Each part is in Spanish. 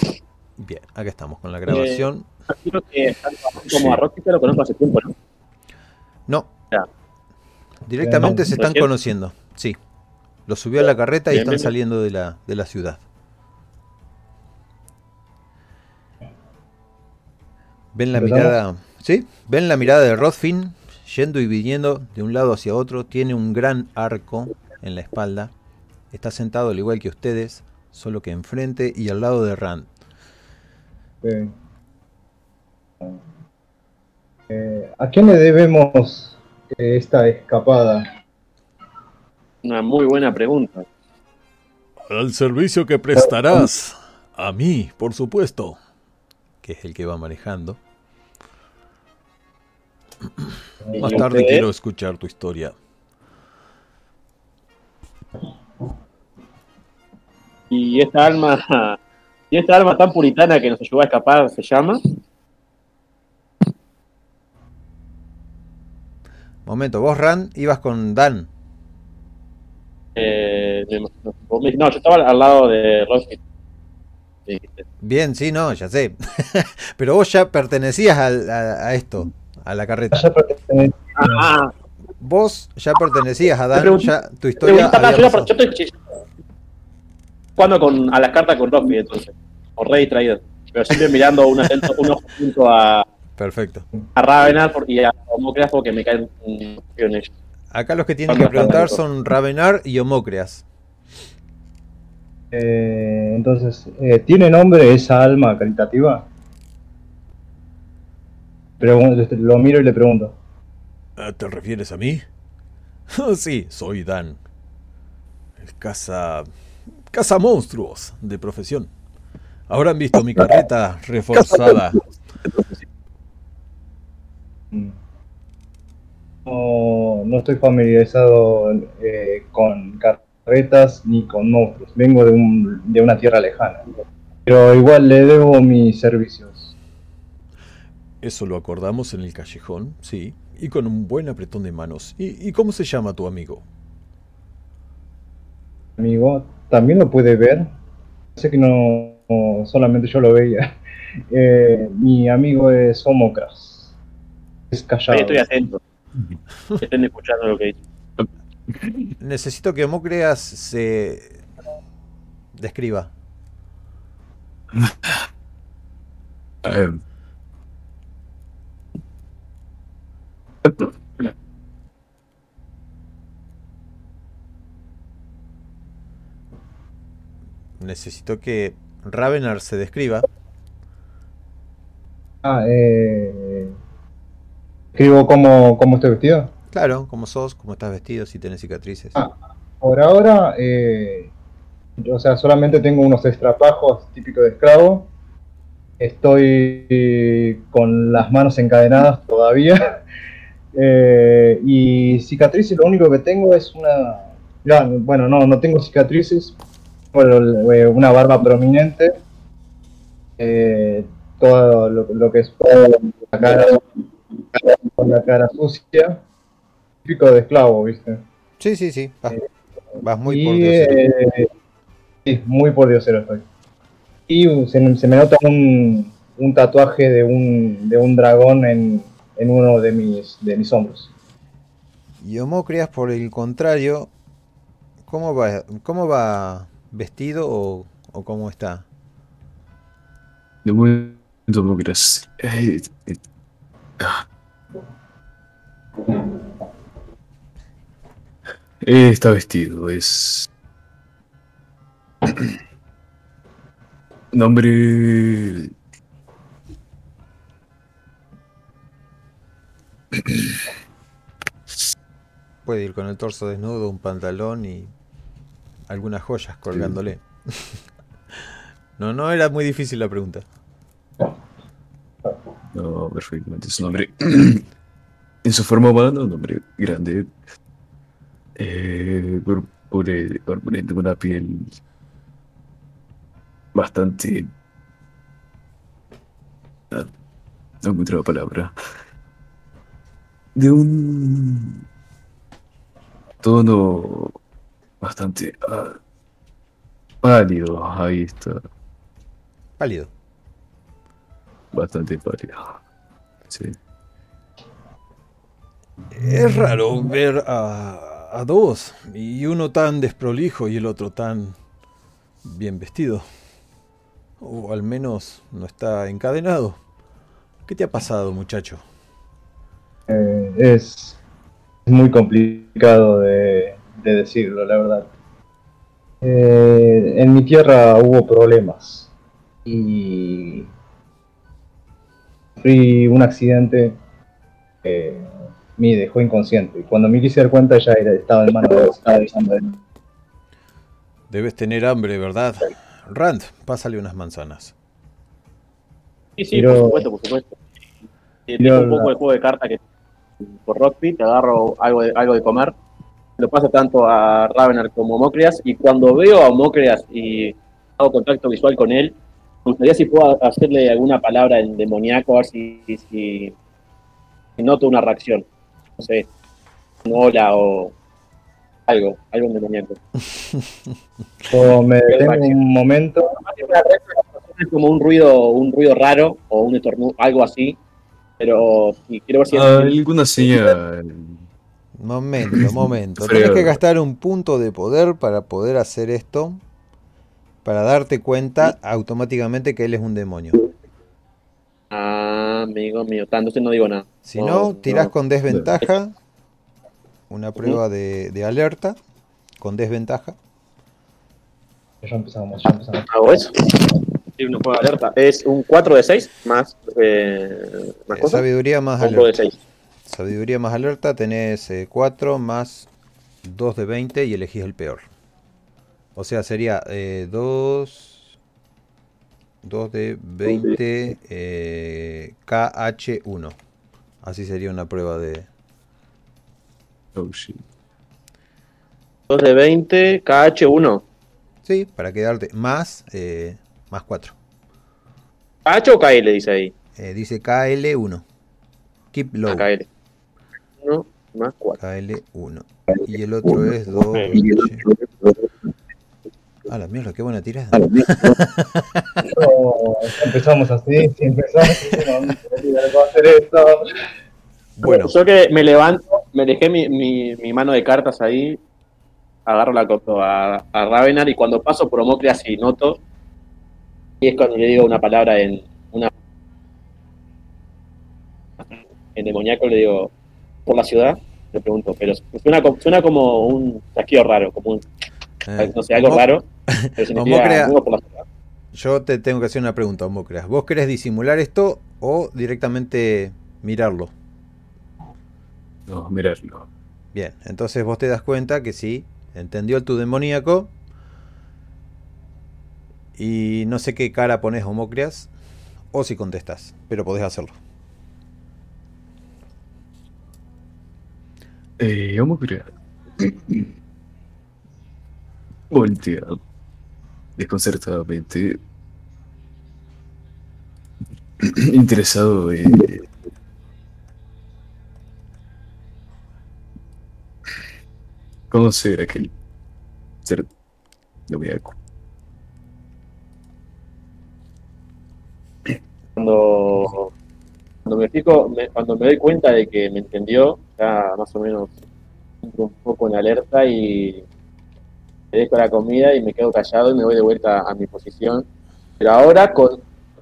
Sí. Bien, acá estamos con la grabación. Creo que como a Rocky, lo conozco hace tiempo, ¿no? No. Ya. Directamente No, se están recién. conociendo, sí. Lo subió a la carreta y están bien, bien. saliendo de la, de la ciudad. Ven la mirada, ¿sí? Ven la mirada de Rodfin yendo y viniendo de un lado hacia otro. Tiene un gran arco en la espalda. Está sentado al igual que ustedes, solo que enfrente y al lado de Rand. Eh, eh, ¿A quién le debemos eh, esta escapada? Una muy buena pregunta. Al servicio que prestarás. A mí, por supuesto. Que es el que va manejando. Más ¿Y tarde quiero escuchar tu historia. Y esta alma, y esta alma tan puritana que nos ayudó a escapar se llama. Momento, vos, Ran, ibas con Dan. Eh, no, yo estaba al lado de Rocky. Sí, Bien, sí, no, ya sé. Pero vos ya pertenecías al- a, a esto, a la carreta. Ya pertenece- Ah, Vos ya pertenecías a Dan, ya tu historia yo, yo estoy jugando con, a las cartas con Rocky, entonces. O re distraído. Pero siempre mirando un, atento, un ojo junto a, Perfecto. a Ravenar y a Homocreas porque me caen un en ellos. Acá los que tienen que preguntar son Ravenar y Homocreas. eh, entonces, eh, ¿tiene nombre esa alma caritativa? Pregun- lo miro y le pregunto. Ah, ¿Te refieres a mí? sí, soy Dan. El caza. Caza monstruos de profesión. Ahora han visto mi carreta reforzada. No, no estoy familiarizado eh, con carretas ni con monstruos. Vengo de, un, de una tierra lejana. Pero igual le debo mis servicios. Eso lo acordamos en el callejón, sí. Y con un buen apretón de manos. ¿Y, y cómo se llama tu amigo? Amigo, también lo puede ver. Sé que no, no solamente yo lo veía. Eh, mi amigo es Homocras. Es callado. Ahí estoy atento. Estén escuchando lo que dice. Necesito que Homocreas se describa. Eh, Necesito que Ravenar se describa. Ah, eh, escribo cómo, cómo estoy vestido. Claro, cómo sos, cómo estás vestido, si tenés cicatrices. Ah. Por ahora, eh, o sea, solamente tengo unos estrapajos típicos de esclavo. Estoy con las manos encadenadas todavía. Eh, y cicatrices, lo único que tengo es una. ya, bueno, no, no tengo cicatrices. Eh, una barba prominente. Eh, todo lo, lo que es la cara, con la cara sucia. Típico de esclavo, ¿viste? Sí, sí, sí. Vas, vas muy y, por Dios. eh, sí, muy por diosero estoy. Y uh, se, se me nota un, un tatuaje de un, de un dragón en, en uno de mis, de mis hombros. Y Homocreas, por el contrario, ¿cómo va, cómo va vestido o, o cómo está? de momento no. Eh, eh, ah. Eh, Está vestido, es. Nombre. Puede ir con el torso desnudo, un pantalón y algunas joyas colgándole. no, no era muy difícil la pregunta. No, perfectamente. Es un hombre. en su forma humana, un hombre grande. Eh, corpulento, con una piel. bastante. ah, no encuentro la palabra. De un. tono. Bastante. ah, pálido. Ahí está. Pálido. Bastante pálido. Sí. Es raro ver a, a dos, y uno tan desprolijo y el otro tan bien vestido. O al menos no está encadenado. ¿Qué te ha pasado, muchacho? Eh, es muy complicado de, de decirlo, la verdad. Eh, en mi tierra hubo problemas y sufrí un accidente que me dejó inconsciente. Y cuando me quise dar cuenta ya era, estaba en manos de estaba avisando de- Debes tener hambre, ¿verdad? Rand, pásale unas manzanas. Sí, sí, Pero- por supuesto, por supuesto. Eh, tengo un poco la- de juego de carta que por Rockpit, te agarro algo de, algo de comer. Lo paso tanto a Ravener como a Mocrias. Y cuando veo a Mocrias y hago contacto visual con él, me gustaría si puedo hacerle alguna palabra en demoníaco, a ver si, si, si noto una reacción. No sé, un hola o algo, algo en demoníaco. o me detengo un momento Es como un ruido, un ruido raro o un estornudo, algo así. Pero sí, quiero ver si Ah, alguna señal. Momento, momento. Tienes que gastar un punto de poder para poder hacer esto. Para darte cuenta automáticamente que él es un demonio. Ah, amigo mío, tanto entonces no digo nada. Si No, no, tirás no. con desventaja. Una prueba de, de alerta. Con desventaja. ya empezamos, ya empezamos. ¿Hago eso? Sí, una prueba de alerta. Es un 4 de 6 más, eh, más Eh, cosas. sabiduría más Un 2 de alerta. 6. Sabiduría más alerta. Tenés 4 más 2 de 20 y elegís el peor. O sea, sería 2. 2 de 20 eh, KH1. Así sería una prueba de... Oh, shit. 2 de 20, KH1. Sí, para quedarte más, eh, más 4. ¿KH o KL dice ahí? Eh, dice KL1. Keep low. Ah, KL. 1 más 4. KL1. Y el otro es 2. A la mierda, qué buena tirada. No, empezamos así, si empezamos así, no, no puedo hacer esto. Bueno, Yo que me levanto, me dejé mi, mi, mi mano de cartas ahí, agarro la copa a, a Ravenar y cuando paso por Homocleas y noto, y es cuando le digo una palabra en una en demoníaco le digo por la ciudad, le pregunto, pero suena, como- suena como un chasquido raro, como un, eh, no sé, algo raro, pero significa Homocrea- "Vengo por la ciudad. yo te tengo que hacer una pregunta, Mocreas. ¿Vos querés disimular esto o directamente mirarlo? No, mirarlo. Bien, entonces vos te das cuenta que sí, entendió tu demoníaco. Y no sé qué cara pones Homocreas o si contestas, pero podés hacerlo. Eh, vamos a. Volteado. Desconcertadamente. Interesado en. Conocer a aquel ser demoníaco. cuando, cuando me fijo, me- cuando me doy cuenta de que me entendió, ya más o menos un poco en alerta y me dejo la comida y me quedo callado y me voy de vuelta a mi posición. Pero ahora con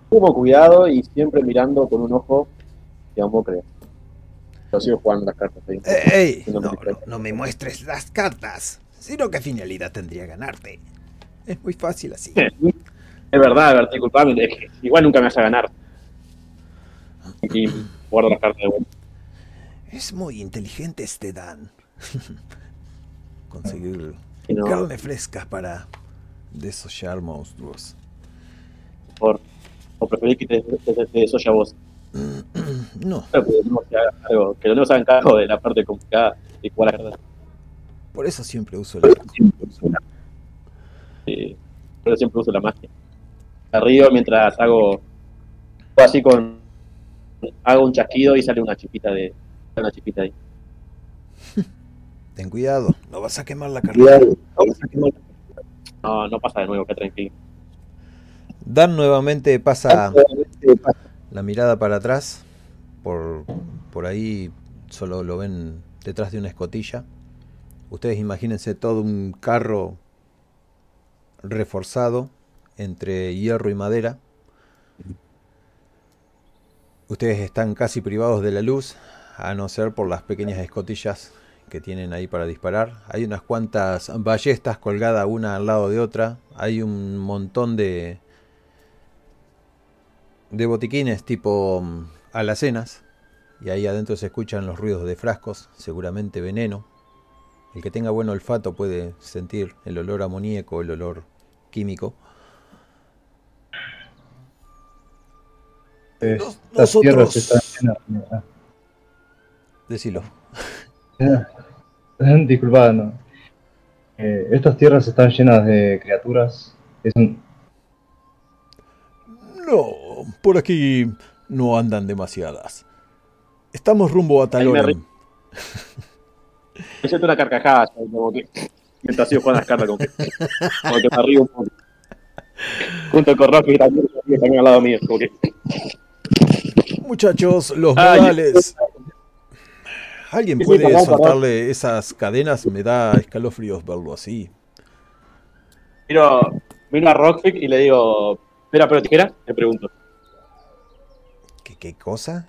sumo cuidado y siempre mirando con un ojo hacia Mocre. Lo sigo jugando las cartas ahí. ¡Ey! No, No, me muestres las cartas. Sino qué finalidad tendría ganarte. Es muy fácil así. Es verdad, es verdad, disculpame, que igual nunca me vas a ganar. Y guardo las cartas de vuelta. Es muy inteligente este Dan. Conseguir no, carne fresca para desollar monstruos. por, o preferís que te, te, te, te desoye a vos. No, que no se haga cargo, que no se hagan cargo de la parte complicada de jugar a por eso siempre uso el arco. Eh, pero siempre uso la magia. Río mientras hago, hago así con hago un chasquido y sale una chispita de ahí. Ten cuidado, no vas a quemar la carne. No, no pasa de nuevo, que tranquilo. Dan nuevamente pasa la mirada para atrás. Por, por ahí solo lo ven detrás de una escotilla. Ustedes imagínense todo un carro reforzado entre hierro y madera. Ustedes están casi privados de la luz, a no ser por las pequeñas escotillas que tienen ahí para disparar. Hay unas cuantas ballestas colgadas una al lado de otra. Hay un montón de de botiquines tipo mm, alacenas y ahí adentro se escuchan los ruidos de frascos, seguramente veneno. El que tenga buen olfato puede sentir el olor amoníaco, el olor químico. Eh, Nos- estas tierras están llenas. Ah, Decilo. Disculpa, no. Eh, estas tierras están llenas de criaturas. Es un- No, por aquí no andan demasiadas. Estamos rumbo a Taloran. Me siento una carcajada, ¿sabes? como que mientras sigo jugando las cartas, como que, como que me río un poco. Junto con Rocky también, también al lado mío, como que Muchachos, los Ay, modales. ¿Alguien Sí, sí, puede soltarle esas cadenas? Me da escalofríos verlo así. miro, miro a Rockfic y le digo, ¿espera, pero tijera? Le pregunto. ¿Qué, qué cosa?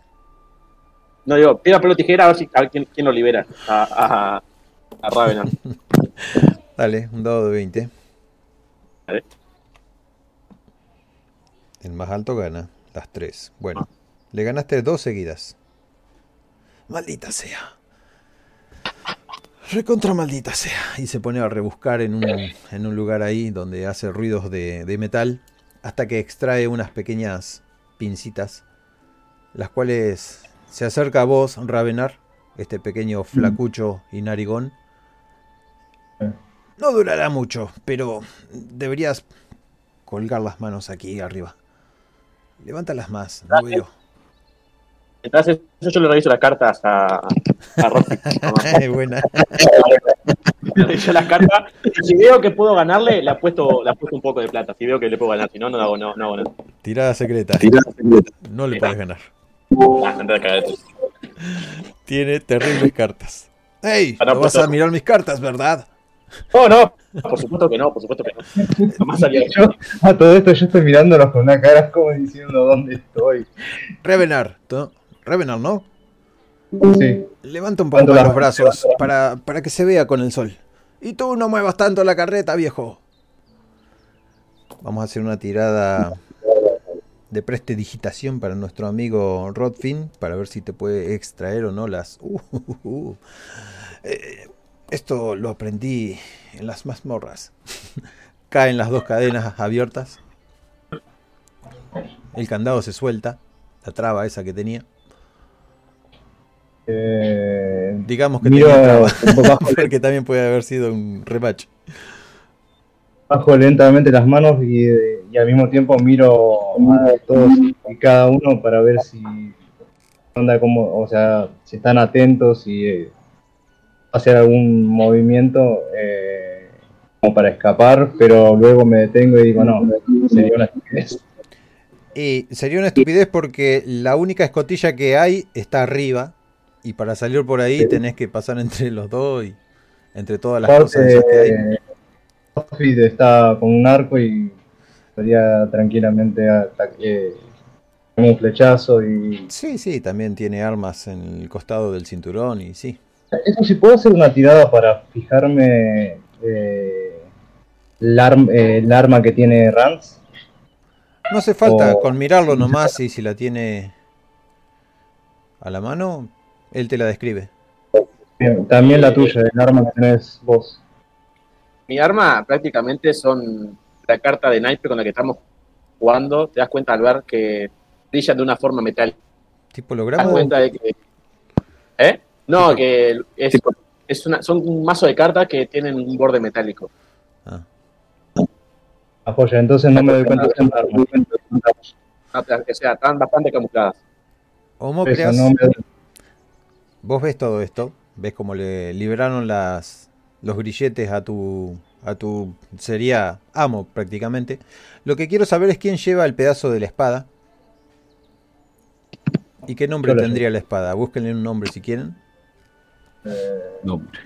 No, digo, piedra, pelo, tijera, a ver, si, a ver quién, quién lo libera a, a. Dale, un dado de 20. Vale. El más alto gana, las tres. Bueno, le ganaste dos seguidas. Maldita sea. Recontra maldita sea. Y se pone a rebuscar en un, en un lugar ahí donde hace ruidos de, de metal hasta que extrae unas pequeñas pincitas, las cuales se acerca a vos, Ravenar, este pequeño flacucho y narigón. No durará mucho, pero deberías colgar las manos aquí arriba. Levántalas más, no veo. Entonces, eso yo le reviso las cartas a, a Rockfic. Buena. yo las cartas, si veo que puedo ganarle, le apuesto, le apuesto un poco de plata. Si veo que le puedo ganar, si no, no hago, no, no hago nada. Tirada secreta. No le puedes ganar. Ah. Tiene terribles cartas. ¡Ey! Ah, no, vas a mirar mis cartas, ¿verdad? No, no, por supuesto que no, por supuesto que no. Jamás salió. Yo, a todo esto yo estoy mirándolos con una cara como diciendo dónde estoy. Revenar. ¿no? Revenar, ¿no? Sí. Levanta un poco los brazos para, para que se vea con el sol. Y tú no muevas tanto la carreta, viejo. Vamos a hacer una tirada de prestidigitación para nuestro amigo Rodfin para ver si te puede extraer o no las. Uh, uh, uh. Eh, esto lo aprendí en las mazmorras. Caen las dos cadenas abiertas. El candado se suelta. La traba esa que tenía. Eh, Digamos que miro bajo, Porque también puede haber sido un rematch. bajo lentamente las manos y, y al mismo tiempo miro a todos y cada uno para ver si onda como, o sea, si están atentos y eh, hacer algún movimiento eh, como para escapar, pero luego me detengo y digo no, sería una estupidez. Y sería una estupidez porque la única escotilla que hay está arriba. Y para salir por ahí tenés que pasar entre los dos y entre todas las cosas Aparte, esas que hay. Outfit está con un arco y podría tranquilamente ataque, un flechazo y Sí, sí, también tiene armas en el costado del cinturón y sí. Eso si puedo hacer una tirada para fijarme eh, el, arm- eh, el arma que tiene Rance. No hace falta, O- con mirarlo nomás y si la tiene a la mano, él te la describe. Bien, También la tuya, el arma que tenés vos. Mi arma prácticamente son la carta de naipe con la que estamos jugando. Te das cuenta al ver que brillan de una forma metálica. ¿Tipo Te das holograma? cuenta de que. ¿Eh? No, Tipo- que es, es una, son un mazo de cartas que tienen un borde metálico. Ah, Apoya, entonces no me doy cuenta que. No, O sea, están bastante camufladas. No me doy- vos ves todo esto, ves cómo le liberaron las, los grilletes a tu, a tu sería amo prácticamente. Lo que quiero saber es quién lleva el pedazo de la espada. ¿Y qué nombre tendría la espada? Búsquenle un nombre si quieren. Nombre.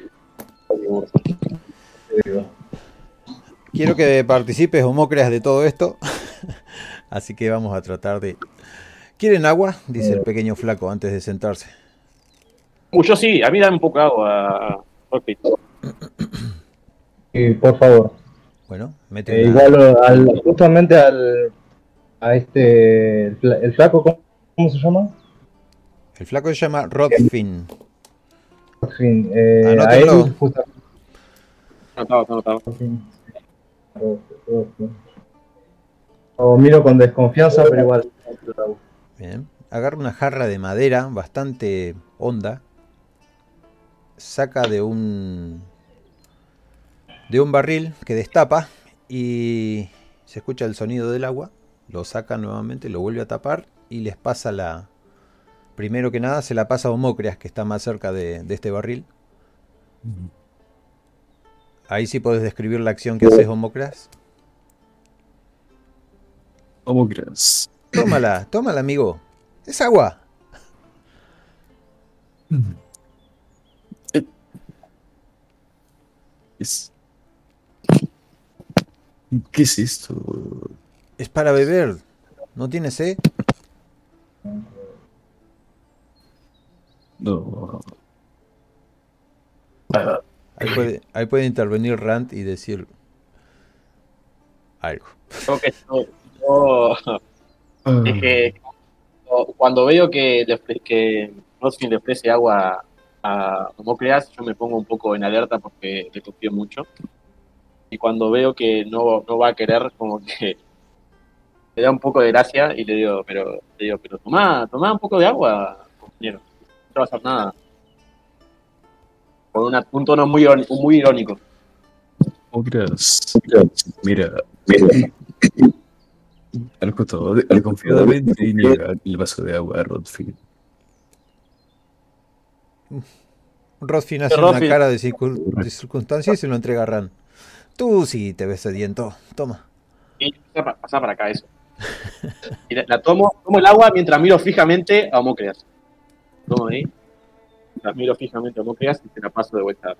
te digo. Quiero que participes, Homócreas, de todo esto. Así que vamos a tratar de... ¿Quieren agua? Dice el pequeño flaco antes de sentarse. Uh, yo sí, a mí dame un poco de agua. Y por favor, Bueno, eh, mete una- igual al, justamente al a este el, fla- el flaco ¿cómo, cómo se llama? El flaco se llama Rodfin. En fin, eh, a Anótenlo. él justamente Anotado, anotado. Lo miro con desconfianza, pero igual. Bien. Agarra una jarra de madera bastante honda. Saca de un de un barril que destapa y se escucha el sonido del agua. Lo saca nuevamente, lo vuelve a tapar y les pasa la. Primero que nada se la pasa a Homócreas, que está más cerca de, de este barril. Ahí sí podés describir la acción que haces, Homócreas. ¿Cómo crees? Tómala, tómala, amigo. Es agua. Es... ¿Qué es esto? Es para beber. ¿No tiene sed? No. Ah, Ahí puede, ahí puede intervenir Rand y decir algo. Creo que yo, yo- ah, es que cuando veo que, le que Roskin le ofrece agua a Homocreas, yo me pongo un poco en alerta porque le confío mucho. Y cuando veo que no, no va a querer, como que le da un poco de gracia y le digo, pero, le digo, pero tomá, tomá un poco de agua, compañero. No te va a hacer nada. Con una- un tono muy, muy irónico. ¿Cómo crees? Mira, al costado, desconfiadamente y niega el vaso de agua a Rodfield. Rodfin hace una cara de, circun- de circunstancia y se lo entrega a Rand. Tú sí te ves sediento. Toma. Y pasa pa- pasa para acá eso. Y la, la tomo, tomo el agua mientras miro fijamente a Homocreas. Tomo ahí. La miro fijamente a Homocreas y te la paso de vuelta.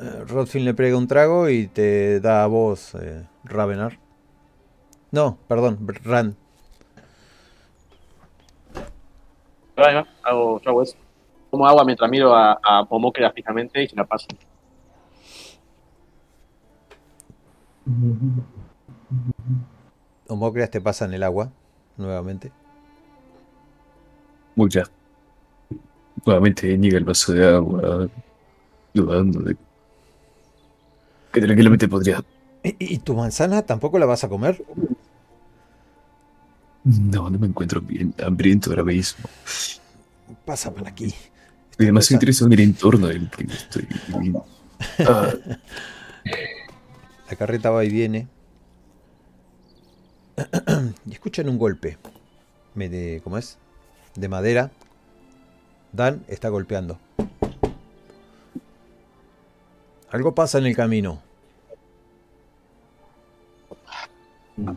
Eh, Rodfin le pega un trago y te da a vos, eh, Ravenar. No, perdón, Rand. Ahí va, hago, yo hago eso. Tomo agua mientras miro a, a Homocreas fijamente y se la paso. Homócreas te pasa en el agua, nuevamente. Muy ya. Nuevamente niega el vaso de agua, dudando de que tranquilamente podría. ¿Y, y tu manzana tampoco la vas a comer? No, no me encuentro bien hambriento ahora mismo. Pasa para aquí. Y además cosa- me interesa en el entorno en el que estoy viviendo. Ah, La carreta va y viene. y escuchan un golpe. Me de, ¿Cómo es? De madera. Dan está golpeando. Algo pasa en el camino.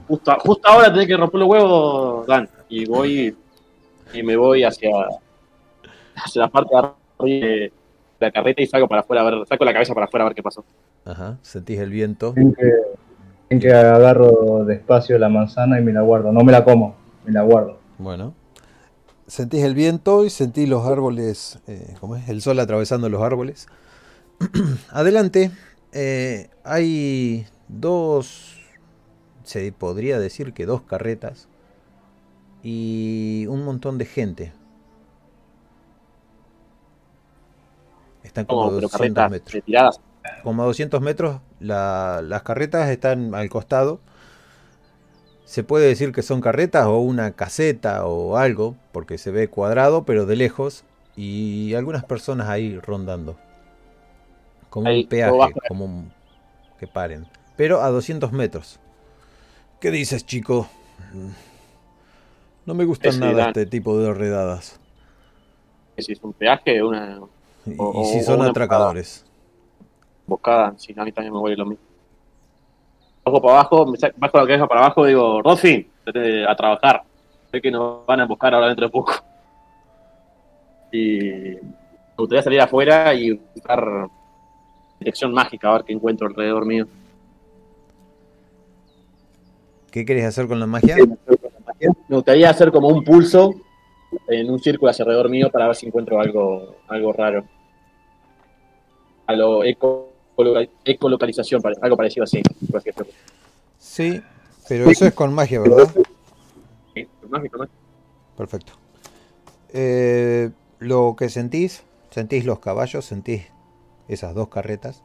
Justo, justo ahora tenés que romper los huevos, Dan. Y voy y me voy hacia, hacia la parte de arriba de la carreta y salgo para afuera a ver, saco la cabeza para afuera a ver qué pasó. Ajá, sentís el viento. En que, en que agarro despacio la manzana y me la guardo. No me la como, me la guardo. Bueno. Sentís el viento y sentís los árboles, eh, ¿cómo es? El sol atravesando los árboles. Adelante, eh, hay dos, se podría decir que dos carretas y un montón de gente. Están como pero 200 carretas metros. retiradas. Como a 200 metros, la- las carretas están al costado. Se puede decir que son carretas o una caseta o algo, porque se ve cuadrado, pero de lejos. Y algunas personas ahí rondando. Como Ahí, un peaje, como un... que paren. Pero a 200 metros. ¿Qué dices, chico? No me gustan nada este tipo de redadas. Es un peaje, una. Y, O- y si son atracadores. emboscada, sí, a mí también me huele lo mismo. Bajo para abajo, me bajo la cabeza para abajo, digo, Rodfin, vete a trabajar. Sé que nos van a emboscar ahora dentro de poco. Y me gustaría salir afuera y buscar detección mágica, a ver qué encuentro alrededor mío. ¿Qué querés hacer con la magia? Me gustaría hacer como un pulso en un círculo hacia alrededor mío para ver si encuentro algo, algo raro. A lo eco, ecolocalización, algo parecido así. Sí, pero eso es con magia, ¿verdad? Sí, mágico, ¿no? Perfecto. Eh, lo que sentís, sentís los caballos, sentís esas dos carretas,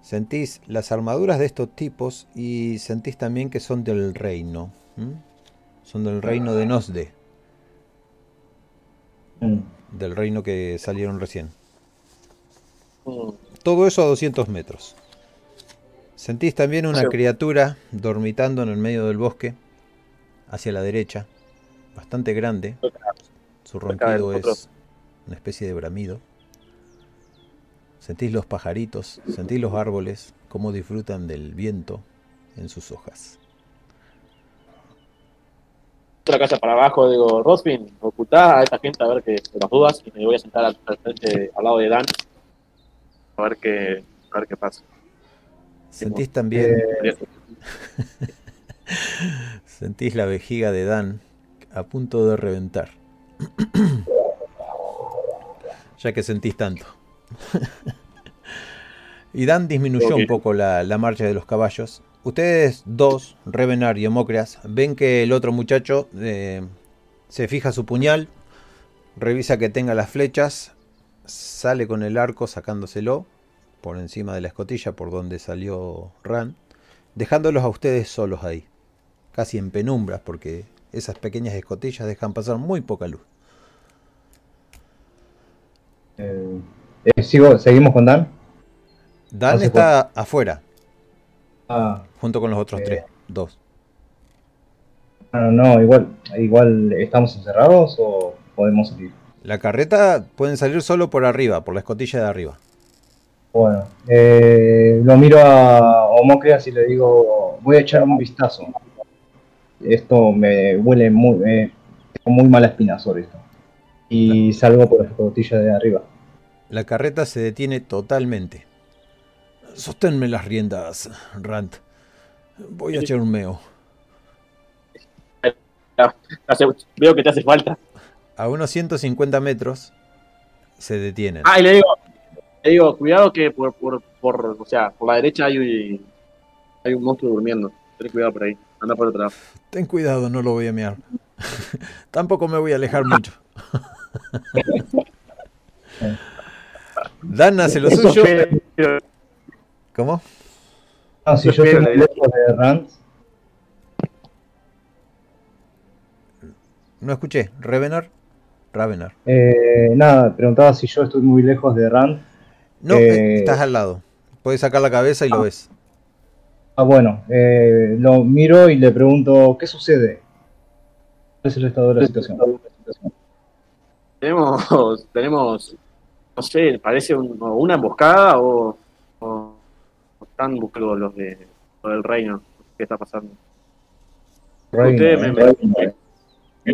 sentís las armaduras de estos tipos y sentís también que son del reino. Son del reino de Nosde, Mm. del reino que salieron recién. Mm, Todo eso a 200 metros. Sentís también una Sí. criatura dormitando en el medio del bosque, hacia la derecha, bastante grande. Su ronquido es una especie de bramido. Sentís los pajaritos, sentís los árboles, cómo disfrutan del viento en sus hojas. Otra casa para abajo, digo, Rosfin, ocultá a esta gente a ver que las dudas y me voy a sentar al, al frente, al lado de Dan a ver qué, a ver qué pasa. Sentís también, Eh, sentís la vejiga de Dan a punto de reventar. ya que sentís tanto. y Dan disminuyó un poco la, la marcha de los caballos. Ustedes dos, Revenar y Homocreas, ven que el otro muchacho eh, se fija su puñal, revisa que tenga las flechas, sale con el arco sacándoselo por encima de la escotilla por donde salió Ran, dejándolos a ustedes solos ahí, casi en penumbras porque esas pequeñas escotillas dejan pasar muy poca luz. eh, eh, sigo, ¿Seguimos con Dan? Dan No está afuera, Ah, junto con los otros Eh. tres, dos. no, no, igual, igual, ¿estamos encerrados o podemos salir? La carreta pueden salir solo por arriba, por la escotilla de arriba. Bueno, eh, lo miro a Homocreas y le digo, voy a echar un vistazo. Esto me huele muy, eh, tengo muy mala espina sobre esto. Y salgo por la escotilla de arriba. La carreta se detiene totalmente. Sosténme las riendas, Rand. Voy a echar un meo. Veo que te hace falta. A unos 150 metros se detienen. Ah, y le digo, le digo, cuidado que por, por, por, o sea, por la derecha hay un, hay un monstruo durmiendo. Ten cuidado por ahí. Anda por lado. Ten cuidado, no lo voy a mear. Tampoco me voy a alejar mucho. Dan hace lo suyo. Pero- ¿Cómo? Ah, si yo estoy lejos de Rand, No escuché. ¿Revenar? Ravenar. eh, nada, preguntaba si yo estoy muy lejos de Rand. No, Eh, eh, estás al lado. Puedes sacar la cabeza y lo ves. Ah, bueno, eh, lo miro y le pregunto, ¿qué sucede? ¿Cuál es el estado de la situación? Tenemos, tenemos, no sé, parece un- una emboscada o, o, están buscando los de los del reino. ¿Qué está pasando? Reino, Ustedes me, me- reino. me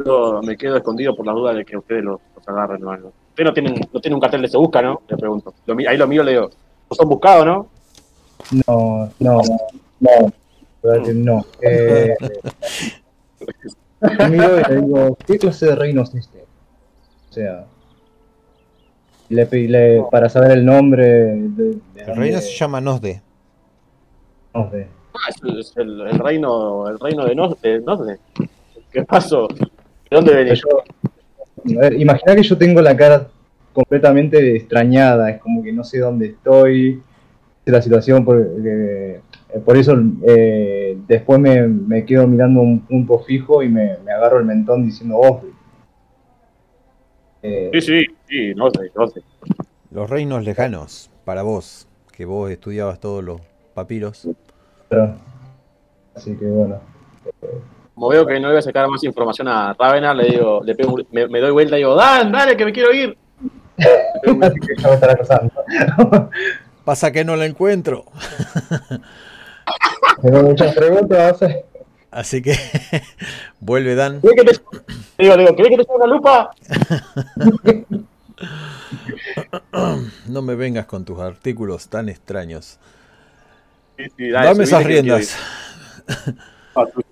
quedo, me quedo escondido por la duda de que ustedes los, los agarren o algo. Ustedes no tienen, no tienen un cartel de se busca, ¿no? Le pregunto. Lo ahí lo miro y le digo, ¿no son buscados, no? No, no, no, no. Eh, miro y le digo, ¿qué clase de reino es este? O sea, le le- para saber el nombre de, de El dónde- reino se llama Nosde. no, de- Ah, es, el, es el- el reino, el reino de Nos, de Nosde. ¿Qué pasó? ¿De dónde venís? Yo- a ver, imagina que yo tengo la cara completamente extrañada, es como que no sé dónde estoy, sé la situación, por, eh, por eso eh, después me, me quedo mirando un punto fijo y me, me agarro el mentón diciendo Osri. Eh, Sí, sí, sí, Nosde, Nosde. Los reinos lejanos, para vos, que vos estudiabas todos los papiros. pero- así que bueno. Como veo que no voy a sacar más información a Ravenar, le digo, le pego un- me, me doy vuelta y digo, Dan, dale, que me quiero ir. Que. Pasa que no la encuentro. Tengo muchas preguntas. Así que vuelve Dan. ¿Querés que te... Digo, digo, ¿querés que te una lupa? No me vengas con tus artículos tan extraños. Sí, sí, dale, Dame esas que riendas. ir. Ah, tú.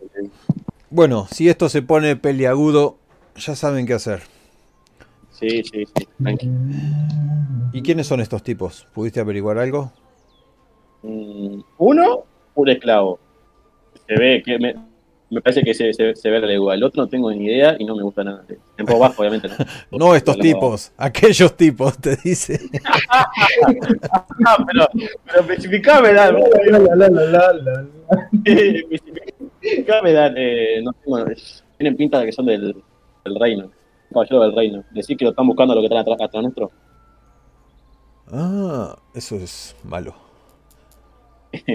Bueno, si esto se pone peliagudo, ya saben qué hacer. Sí, sí, sí. tranqui. ¿Y quiénes son estos tipos? ¿Pudiste averiguar algo? Mm, Uno, un esclavo. Se ve que me, me parece que se, se, se ve la legua. El otro no tengo ni idea y no me gusta nada. En voz baja, obviamente. No, No estos tipos, aquellos tipos, te dice. Ah, pero, pero especificame. La, la, la, la, la, la. especificame, Dan. Eh, no tengo, tienen pinta de que son del, del reino. Caballero del reino. Decir que lo están buscando a lo que están atrás, atrás nuestro. Ah, eso es malo.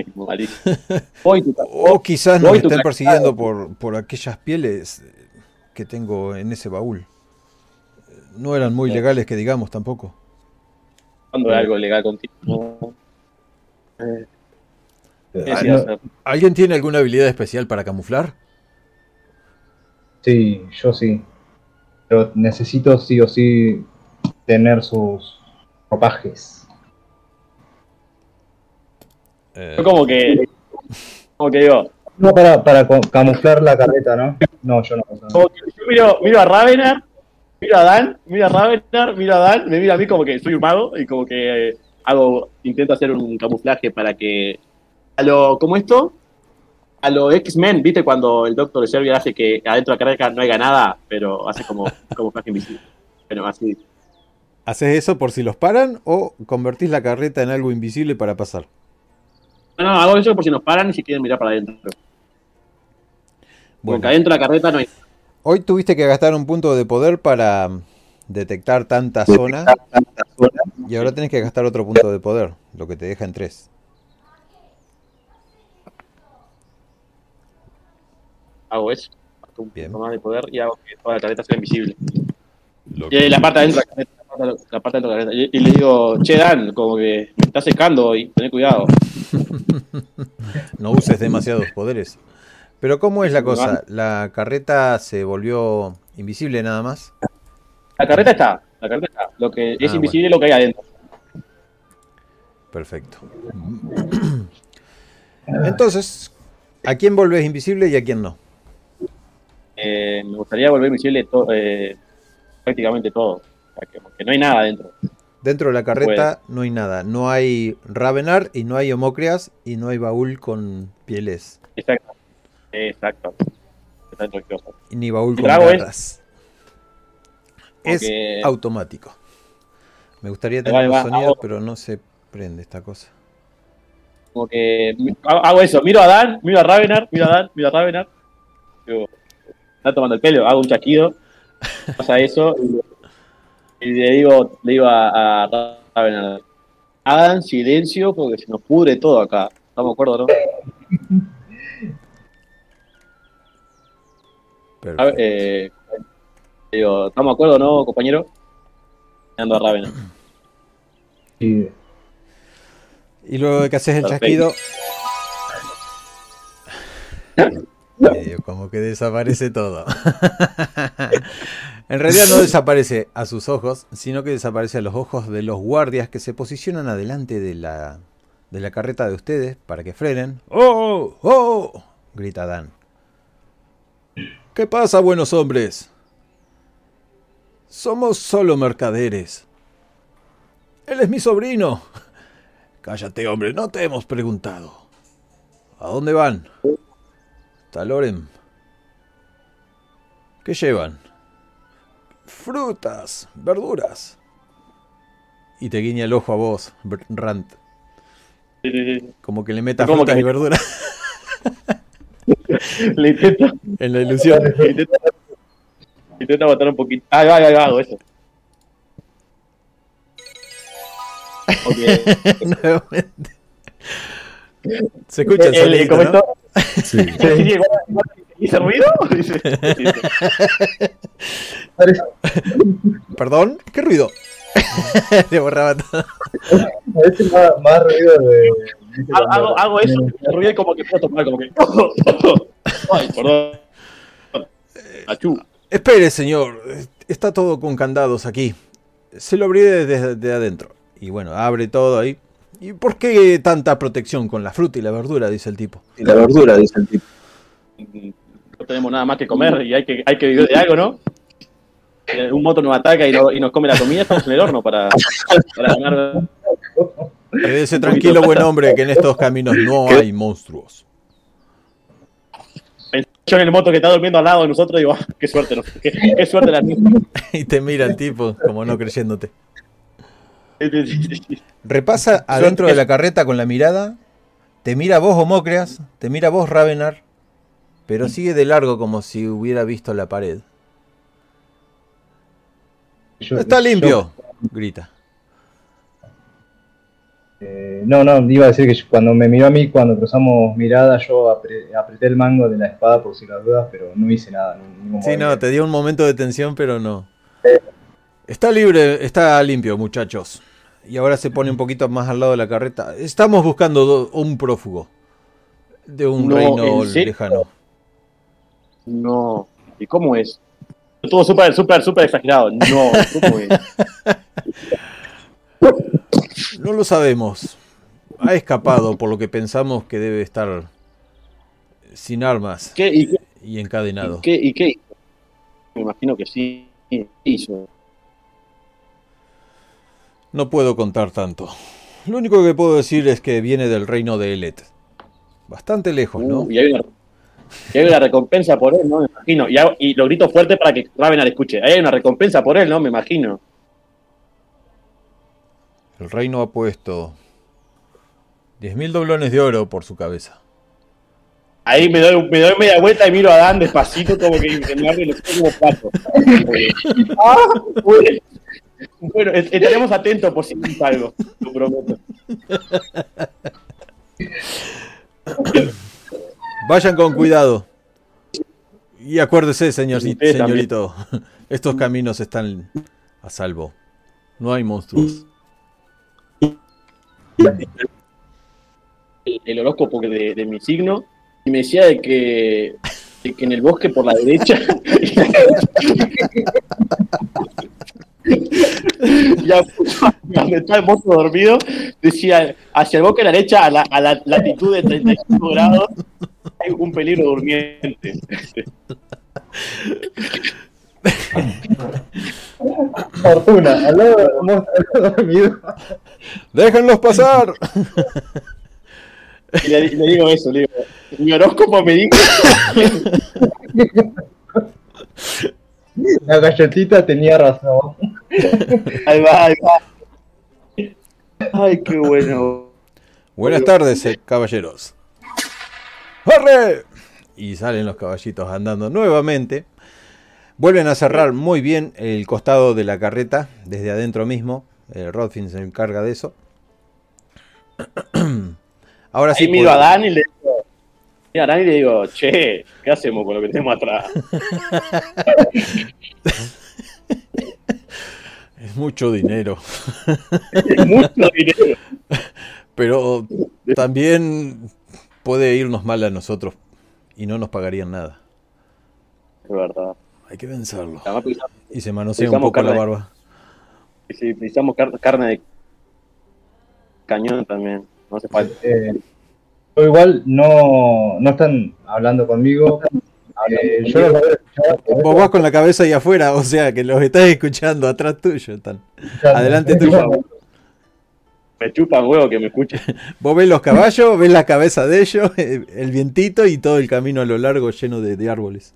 O quizás nos estén persiguiendo por, por aquellas pieles que tengo en ese baúl. No eran muy legales que digamos tampoco. buscando algo legal contigo. Eh, no, ¿Alguien tiene alguna habilidad especial para camuflar? sí, yo sí. Pero necesito sí o sí tener sus ropajes. Eh, Yo como que, como que digo, No para, para camuflar la carreta, ¿no? No, yo no. no. como que yo miro, miro a Ravener, miro a Dan, miro a Ravener, miro a Dan, me mira a mí como que soy un mago y como que eh, hago, intento hacer un camuflaje para que a lo, como esto, a lo X-Men, ¿viste? Cuando el Doctor de Servia hace que adentro de la carreta no haya nada, pero hace como camuflaje invisible. Bueno, así. ¿Haces eso por si los paran o convertís la carreta en algo invisible para pasar? No, no, hago eso por si nos paran y si quieren mirar para adentro. Bueno, Porque adentro de la carreta no hay hoy tuviste que gastar un punto de poder para detectar tanta zona y ahora tenés que gastar otro punto de poder, lo que te deja en tres. Hago eso. Hago un Bien. poco más de poder y hago que toda la carreta sea invisible. Y la parte adentro de la parte- adentro de la carreta. Y, y le digo, che Dan, como que me está secando y tené cuidado. No uses demasiados poderes. Pero ¿cómo es la cosa? ¿La carreta se volvió invisible nada más? La carreta está, la carreta está. Lo que es Ah, invisible es lo que hay adentro. Perfecto. Entonces, ¿a quién volvés invisible y a quién no? Eh, me gustaría volver invisible to- eh, prácticamente todo. O sea, que, que no hay nada adentro. Dentro de la carreta no hay nada. No hay Ravenar y no hay Homocrias y no hay baúl con pieles. Exacto. Exacto. Dentro y Ni baúl con es- garras. Es Porque- automático. Me gustaría tener va, los va, sonidos, hago- pero no se prende esta cosa. Como que hago hago eso, miro a Dan, miro a Ravenar, miro a Dan, miro a Ravenar. Digo, está tomando el pelo, hago un chasquido, pasa eso, y, y le digo, le digo a, a hagan silencio porque se nos pudre todo acá. ¿Estamos de acuerdo, no? A ver, eh, le digo, ¿estamos de acuerdo, no, compañero? Ando a Ravenar. Sí. Y luego de que haces el Perfecto. chasquido. Medio como que desaparece todo. en realidad no desaparece a sus ojos, sino que desaparece a los ojos de los guardias que se posicionan adelante de la, de la carreta de ustedes para que frenen. ¡Oh! ¡Oh! grita Dan. ¿Qué pasa, buenos hombres? Somos solo mercaderes. Él es mi sobrino. Cállate, hombre, no te hemos preguntado. ¿A dónde van? Talorem. ¿Qué llevan? Frutas, verduras. Y te guiña el ojo a vos, Rant. Sí, sí, sí. Como que le metas Como frutas que- y verduras Le intento, en la ilusión. le intento, le intento botar un poquito. Ah, va, va, va, hago eso. Ok. Nuevamente. Se escucha el El- el- esto- Sí. ¿Hice ruido? Parece- ¿Perdón? ¿Qué ruido? Le borraba todo. Es más, más ruido de. Hago, hago, hago eso, me ríe como que puedo tomar, como que. Ay, perdón. Achú. Espere, señor. Está todo con candados aquí. Se lo abrí desde de adentro. Y bueno, abre todo ahí. ¿Y por qué tanta protección con la fruta y la verdura? Dice el tipo. Y la verdura, dice el tipo. No tenemos nada más que comer y hay que, hay que vivir de algo, ¿no? Eh, Un moto nos ataca y, no- y nos come la comida, estamos en el horno para, para ganar. Quédese tranquilo, buen hombre, que en estos caminos no hay monstruos. Yo en el moto que está durmiendo al lado de nosotros digo, ah, qué suerte, ¿no? qué, qué suerte la mía. Y te mira el tipo, como no creyéndote. Repasa adentro de la carreta con la mirada. Te mira vos, Homócreas. Te mira vos, Ravenar. Pero sigue de largo como si hubiera visto la pared. Yo- Está yo- limpio, grita. eh, no, no, iba a decir que cuando me miró a mí, cuando cruzamos mirada, yo apre- apreté el mango de la espada por si las dudas, pero no hice nada. ningún Sí, no, te dio un momento de tensión, pero no. Está libre, está limpio, muchachos. Y ahora se pone un poquito más al lado de la carreta. Estamos buscando do- un prófugo de un No, reino lejano. No. ¿Y cómo es? Todo súper, súper, súper exagerado. No, ¿cómo es? No lo sabemos. Ha escapado, por lo que pensamos que debe estar sin armas ¿Qué, y, qué, y encadenado. y qué, y qué? Me imagino que sí. ¿Qué hizo? No puedo contar tanto. Lo único que puedo decir es que viene del reino de Elet. Bastante lejos, ¿no? Uh, y, hay una, y hay una recompensa por él, ¿no? Me imagino. Y, hago- y lo grito fuerte para que Ravenar escuche. Ahí hay una recompensa por él, ¿no? Me imagino. El reino ha puesto 10.000 doblones de oro por su cabeza. Ahí me doy, me doy media vuelta y miro a Dan despacito, como que me abre los ojos como pato. ah. Bueno, est- estaremos atentos por si pasa algo, lo prometo. Vayan con cuidado. Y acuérdese, señor, también. señorito, estos caminos están a salvo. No hay monstruos. el, el horóscopo de, de mi signo y me decía de que, de que en el bosque por la derecha ya donde está el monstruo dormido decía hacia el bosque a la derecha a la, a la latitud de 35 grados hay un peligro durmiente Fortuna, al lado dormido. ¡Déjenlos pasar! y le, le digo eso le digo mi horóscopo me dijo La galletita tenía razón. ahí va ahí va ay qué bueno Buenas tardes, eh, caballeros. ¡Arre! Y salen los caballitos andando nuevamente. Vuelven a cerrar muy bien el costado de la carreta, desde adentro mismo. El Rodfin se encarga de eso. Ahora sí. Ahí miro a Dan y le a y le digo, che, ¿qué hacemos con lo que tenemos atrás? Es mucho dinero. Es mucho dinero. Pero también puede irnos mal a nosotros y no nos pagarían nada. Es verdad. Hay que precisamos, Y se manosea un poco la barba. sí, necesitamos car- carne de cañón también. No hace falta. Eh, yo igual no, no están hablando conmigo. Eh, yo los voy a escuchar. Vos vas con la cabeza ahí afuera, o sea que los estás escuchando atrás tuyo. Están. Adelante tuyo. Me chupan huevo que me escuchen. Vos ves los caballos, ves la cabeza de ellos, el vientito y todo el camino a lo largo lleno de, de árboles.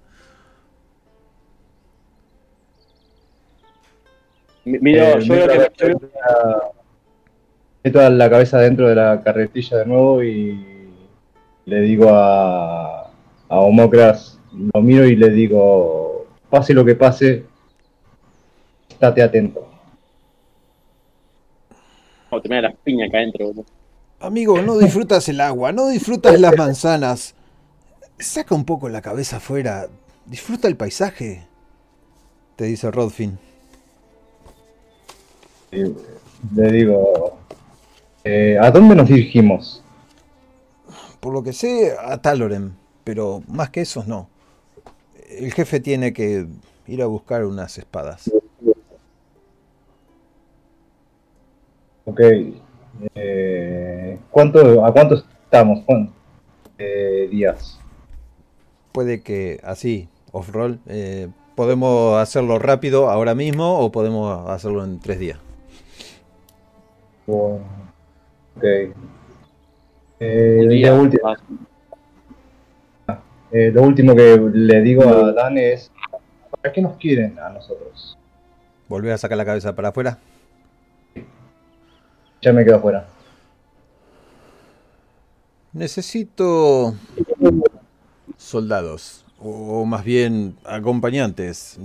Mi- Miro, Eh, yo meto la- yo- meto la cabeza dentro de la carretilla de nuevo y le digo a, a Homocras, lo miro y le digo, pase lo que pase, estate atento. oh, te me da las piñas acá adentro. boludo. Amigo, no disfrutas el agua, no disfrutas las manzanas. Saca un poco la cabeza afuera, disfruta el paisaje, te dice Rodfin. Le digo, Eh, ¿A dónde nos dirigimos? Por lo que sé, a Taloren, pero más que eso no. El jefe tiene que ir a buscar unas espadas. Ok. Eh, ¿cuánto, ¿A cuánto estamos? ¿Cuánto? Eh, días. Puede que así, off-roll, eh, podemos hacerlo rápido ahora mismo o podemos hacerlo en tres días. Oh, ok. Eh, día. lo, último, eh, lo último que le digo a Dan es: ¿para qué nos quieren a nosotros? ¿Volver a sacar la cabeza para afuera? Ya me quedo afuera. Necesito soldados, o más bien acompañantes.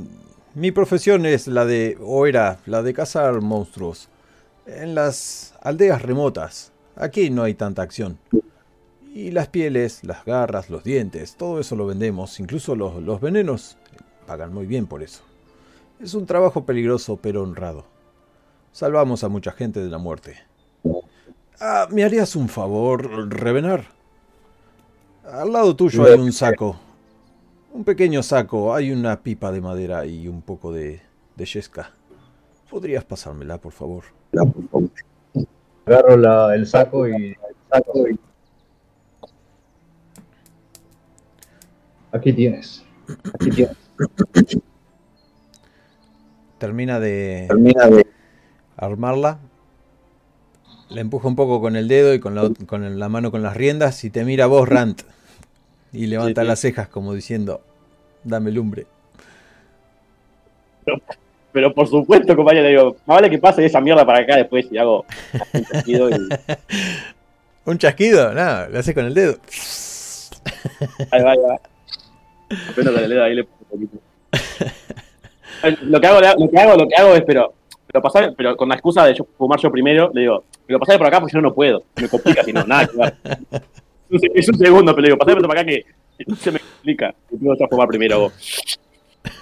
Mi profesión es la de, o era, la de cazar monstruos. En las aldeas remotas. Aquí no hay tanta acción. Y las pieles, las garras, los dientes, todo eso lo vendemos. Incluso los, venenos pagan muy bien por eso. Es un trabajo peligroso pero honrado. Salvamos a mucha gente de la muerte. Ah, ¿me harías un favor, Revenar? Al lado tuyo hay un saco. Un pequeño saco. Hay una pipa de madera y un poco de, de yesca. ¿Podrías pasármela, por favor? Agarro la- el saco y. Aquí tienes. Aquí tienes. Termina de Termina de. armarla. Le empuja un poco con el dedo y con la, con la mano con las riendas y te mira vos, Rant. Y levanta Sí, sí. las cejas como diciendo, dame lumbre. Pero por supuesto, compañero, le digo, más vale que pase esa mierda para acá después y hago un chasquido y ¿Un chasquido? Nada, lo haces con el dedo. ahí va, ahí va. Apenas con el dedo ahí le pongo un poquito. Lo que hago, lo que hago, lo que hago es, pero, pero pasar, pero con la excusa de yo fumar yo primero, le digo, pero pasar por acá porque yo no puedo, me complica si no, nada que ver. Es un- segundo, pero le digo, pasar por acá que se me complica, que tengo que fumar primero vos.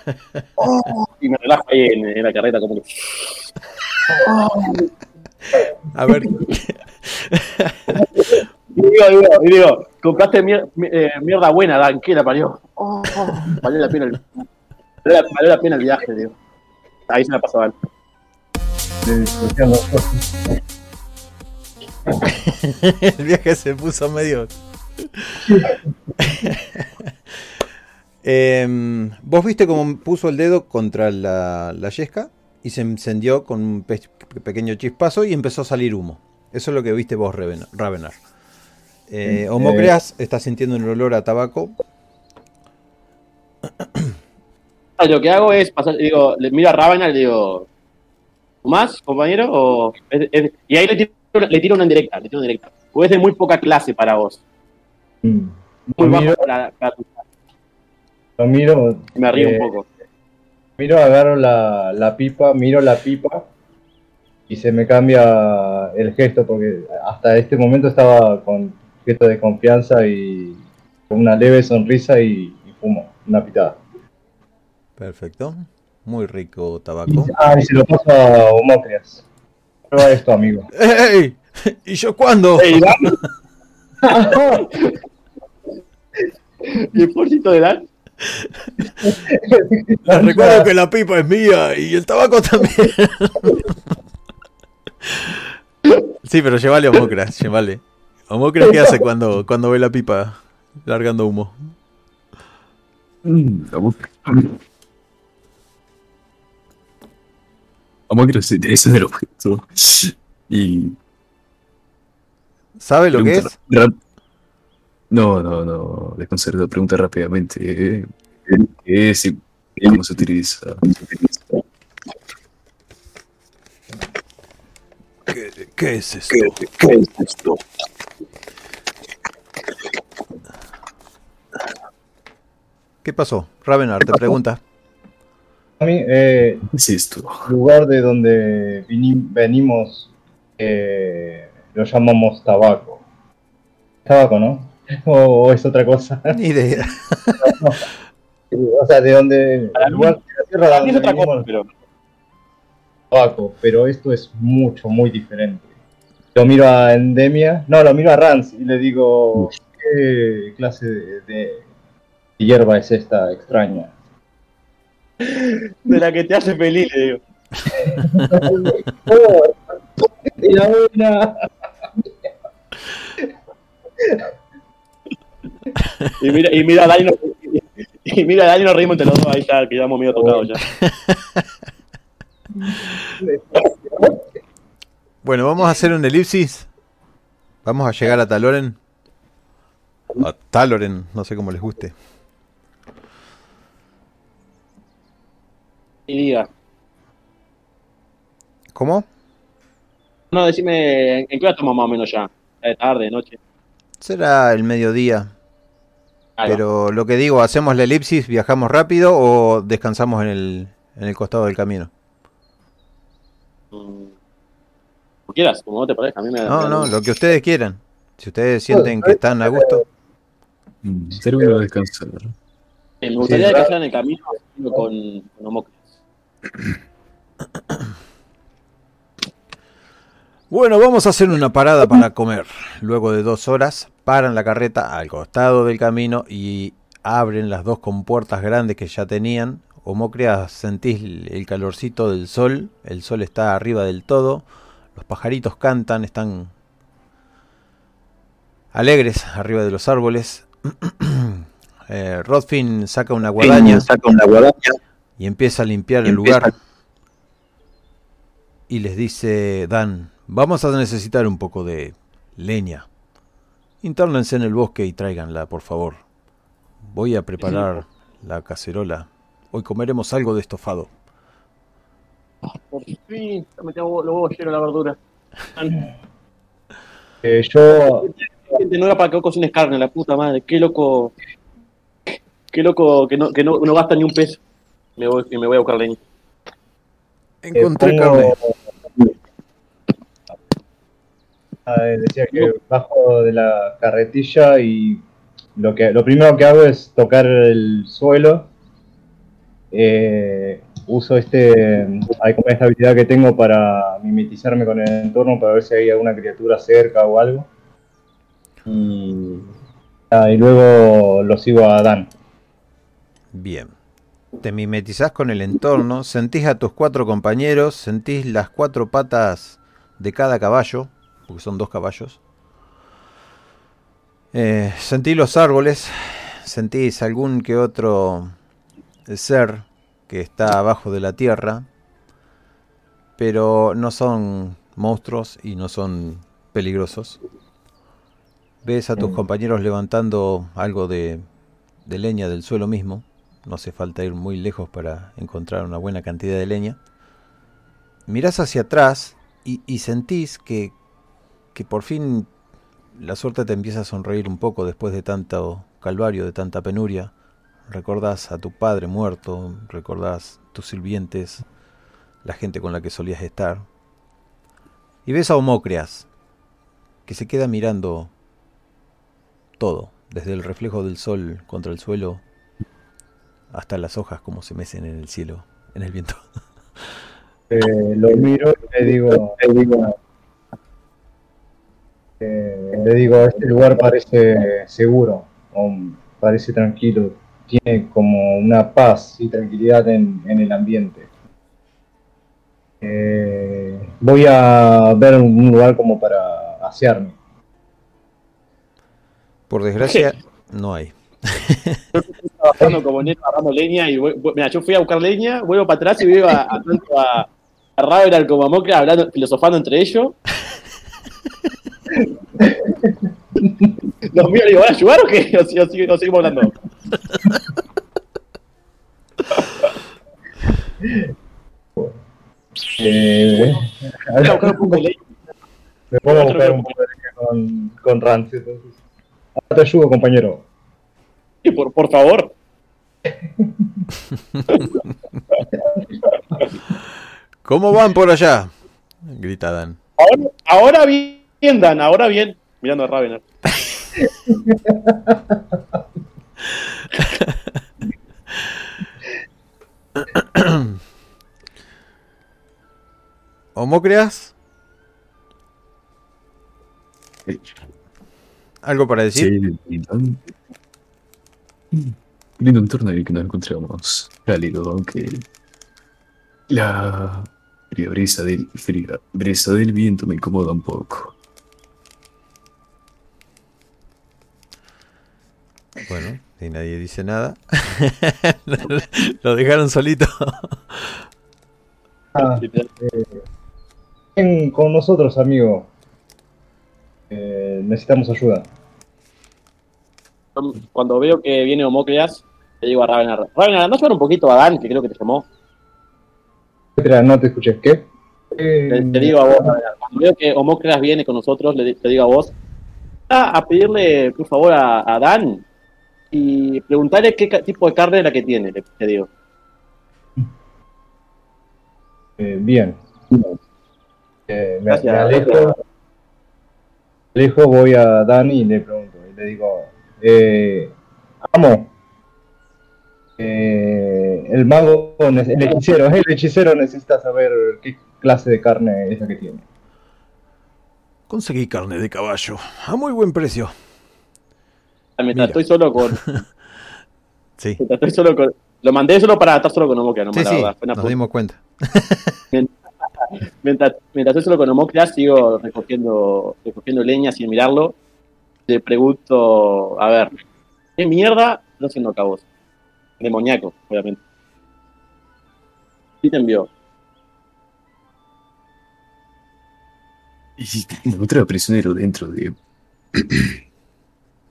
Y me relajo ahí en, en la carreta como que. A ver, Y digo, digo, y digo, compraste mier- eh, mierda buena, Dan, ¿qué la parió? Oh, valió la pena el, valió la, valió la pena el viaje, digo. Ahí se la cosas. el viaje se puso medio... Em, Vos viste cómo puso el dedo contra la, la yesca y se encendió con un pe- pequeño chispazo y empezó a salir humo. Eso es lo que viste vos, Raven- Ravenar. Eh, Homocreas está sintiendo el olor a tabaco. Ah, Lo que hago es pasar, digo, le miro a Ravana y le digo, ¿más, compañero? O, es- es- y ahí le tiro, le tiro una indirecta, le tiro una indirecta. Porque es de muy poca clase para vos. Mm. Muy bajo para, para tu lo miro, Me río Eh, un poco. miro, agarro la, la pipa, miro la pipa y se me cambia el gesto porque hasta este momento estaba con gesto de confianza y con una leve sonrisa y, y fumo una pitada. Perfecto. Muy rico tabaco. Ah, y se lo paso a Homocrias. Prueba esto, amigo. ¡Ey! ¿Y yo cuándo? Ey, Dan. ¿Y el porcito de Dan? Les recuerdo que la pipa es mía y el tabaco también. sí, pero llévale a Homocras, llévale. Homocras, ¿qué hace cuando, cuando ve la pipa largando humo? A que se interesa del objeto. Y. ¿Sabe lo que es? No, no, no. Desconcertado. Pregunta rápidamente. ¿Qué es y cómo se utiliza? ¿Qué, qué es esto? ¿Qué es esto? ¿Qué pasó? Ravenar te pregunta. A mí, eh, ¿Qué es esto? lugar de donde venimos eh, lo llamamos tabaco. Tabaco, ¿no? O, es otra cosa. Ni idea. o sea, de donde. el lugar de la tierra Para mí es otra cosa, pero tabaco, pero esto es mucho, muy diferente. Lo miro a Endemia, no, lo miro a Rans y le digo, ¿qué clase de, de hierba es esta extraña? De la que te hace feliz, le digo. Y mira, y mira a Dani, nos- y mira a Dani nos reímos entre los dos ahí ya, que ya hemos medio tocado ya. Bueno, vamos a hacer un elipsis. Vamos a llegar a Taloren. A Taloren, no sé cómo les guste. Y diga. ¿Cómo? No, decime, ¿en qué hora más o menos ya? ¿De tarde, noche? Será el mediodía. Pero lo que digo, ¿hacemos la elipsis, viajamos rápido o descansamos en el, en el costado del camino? Mm, Como quieras, como no te parezca. A mí me No, me- no, lo que ustedes quieran. Si ustedes sienten que están a gusto. Mm, Termino de descansar. Me gustaría Sí, que va. en el camino con, con. Bueno, vamos a hacer una parada para comer. Luego de dos horas, paran la carreta al costado del camino y abren las dos compuertas grandes que ya tenían. Homocreas, sentís el calorcito del sol. El sol está arriba del todo. Los pajaritos cantan, están alegres arriba de los árboles. Eh, Rodfin saca una guadaña Saca una guadaña. y empieza a limpiar el lugar. Y les dice, Dan, vamos a necesitar un poco de leña. Internense en el bosque y tráiganla, por favor. Voy a preparar la cacerola. Hoy comeremos algo de estofado. Por fin, me tengo los huevos llenos de la verdura. Eh, yo, Gente, no era para que vos cocines carne, la puta madre. Qué loco. Qué loco que no, que no, no gasta ni un peso. Me voy, y me voy a buscar leña. eh, Encontré pongo- carne. Ah, eh, decía que bajo de la carretilla y lo que lo primero que hago es tocar el suelo. Eh, uso este hay como esta habilidad que tengo para mimetizarme con el entorno para ver si hay alguna criatura cerca o algo. Y, ah, y luego lo sigo a Dan. Bien. Te mimetizás con el entorno, sentís a tus cuatro compañeros, sentís las cuatro patas de cada caballo, porque son dos caballos. Eh, sentís los árboles, sentís algún que otro ser que está abajo de la tierra, pero no son monstruos y no son peligrosos. Ves a tus Mm. compañeros levantando algo de, de leña del suelo mismo. No hace falta ir muy lejos para encontrar una buena cantidad de leña. Mirás hacia atrás y, y sentís que, que por fin la suerte te empieza a sonreír un poco después de tanto calvario, de tanta penuria. Recordás a tu padre muerto, recordás tus sirvientes, la gente con la que solías estar. Y ves a Homocreas, que se queda mirando todo, desde el reflejo del sol contra el suelo hasta las hojas como se mecen en el cielo, en el viento. Eh, lo miro y le digo, le digo, eh, le digo, este lugar parece seguro, o parece tranquilo, tiene como una paz y tranquilidad en, en el ambiente. Eh, voy a ver un lugar como para asearme. Por desgracia, no hay. Trabajando como neto agarrando leña y voy- mira, yo fui a buscar leña, vuelvo para atrás y veo a, a, tanto a, a Ravenal como a Mocra hablando, filosofando entre ellos. Los míos le digo, ¿van a ayudar o qué? O, o o seguimos hablando. Eh, Voy a buscar un poco de leña. me a buscar un poco de con, con Rance, entonces. Ahora te ayudo, compañero. Sí, Por, por favor. ¿Cómo van por allá? Grita Dan. Ahora, ahora bien, Dan, ahora bien. Mirando a Ravenal. ¿Homocreas? ¿Algo para decir? Sí, lindo. Lindo entorno en el que nos encontramos. Cálido, aunque la fría brisa del, fría brisa del viento me incomoda un poco. Bueno, si nadie dice nada. Lo dejaron solito. Ah, ven con nosotros, amigo. Eh, necesitamos ayuda. Cuando veo que viene Homocleas, le digo a Ravenar, Ravenar, anda a ayudar un poquito a Dan, que creo que te llamó. Espera, no te escuché. ¿Qué? Eh, Te, te digo a vos, Ravenar, cuando veo que Homocleas viene con nosotros, le, te digo a vos, a, a pedirle, por favor, a, a Dan y preguntarle qué tipo de carne es la que tiene, le- te digo. eh, bien. Eh, me, Gracias. me alejo, alejo, voy a Dani y le pregunto. Y le digo, eh, amo. Eh, el mago, el hechicero, el hechicero necesita saber qué clase de carne es la que tiene. Conseguí carne de caballo. A muy buen precio. Mientras Mira. estoy solo con, Sí. mientras estoy solo con, lo mandé solo para estar solo con Homocleas, no Sí, la sí, una nos dimos cuenta. Mientras, mientras estoy solo con Homocleas, sigo recogiendo, recogiendo leña sin mirarlo. Le pregunto, a ver, ¿qué mierda no haciendo cabos? Demoníaco, obviamente. ¿Quién te envió? Y me encontraba prisionero dentro de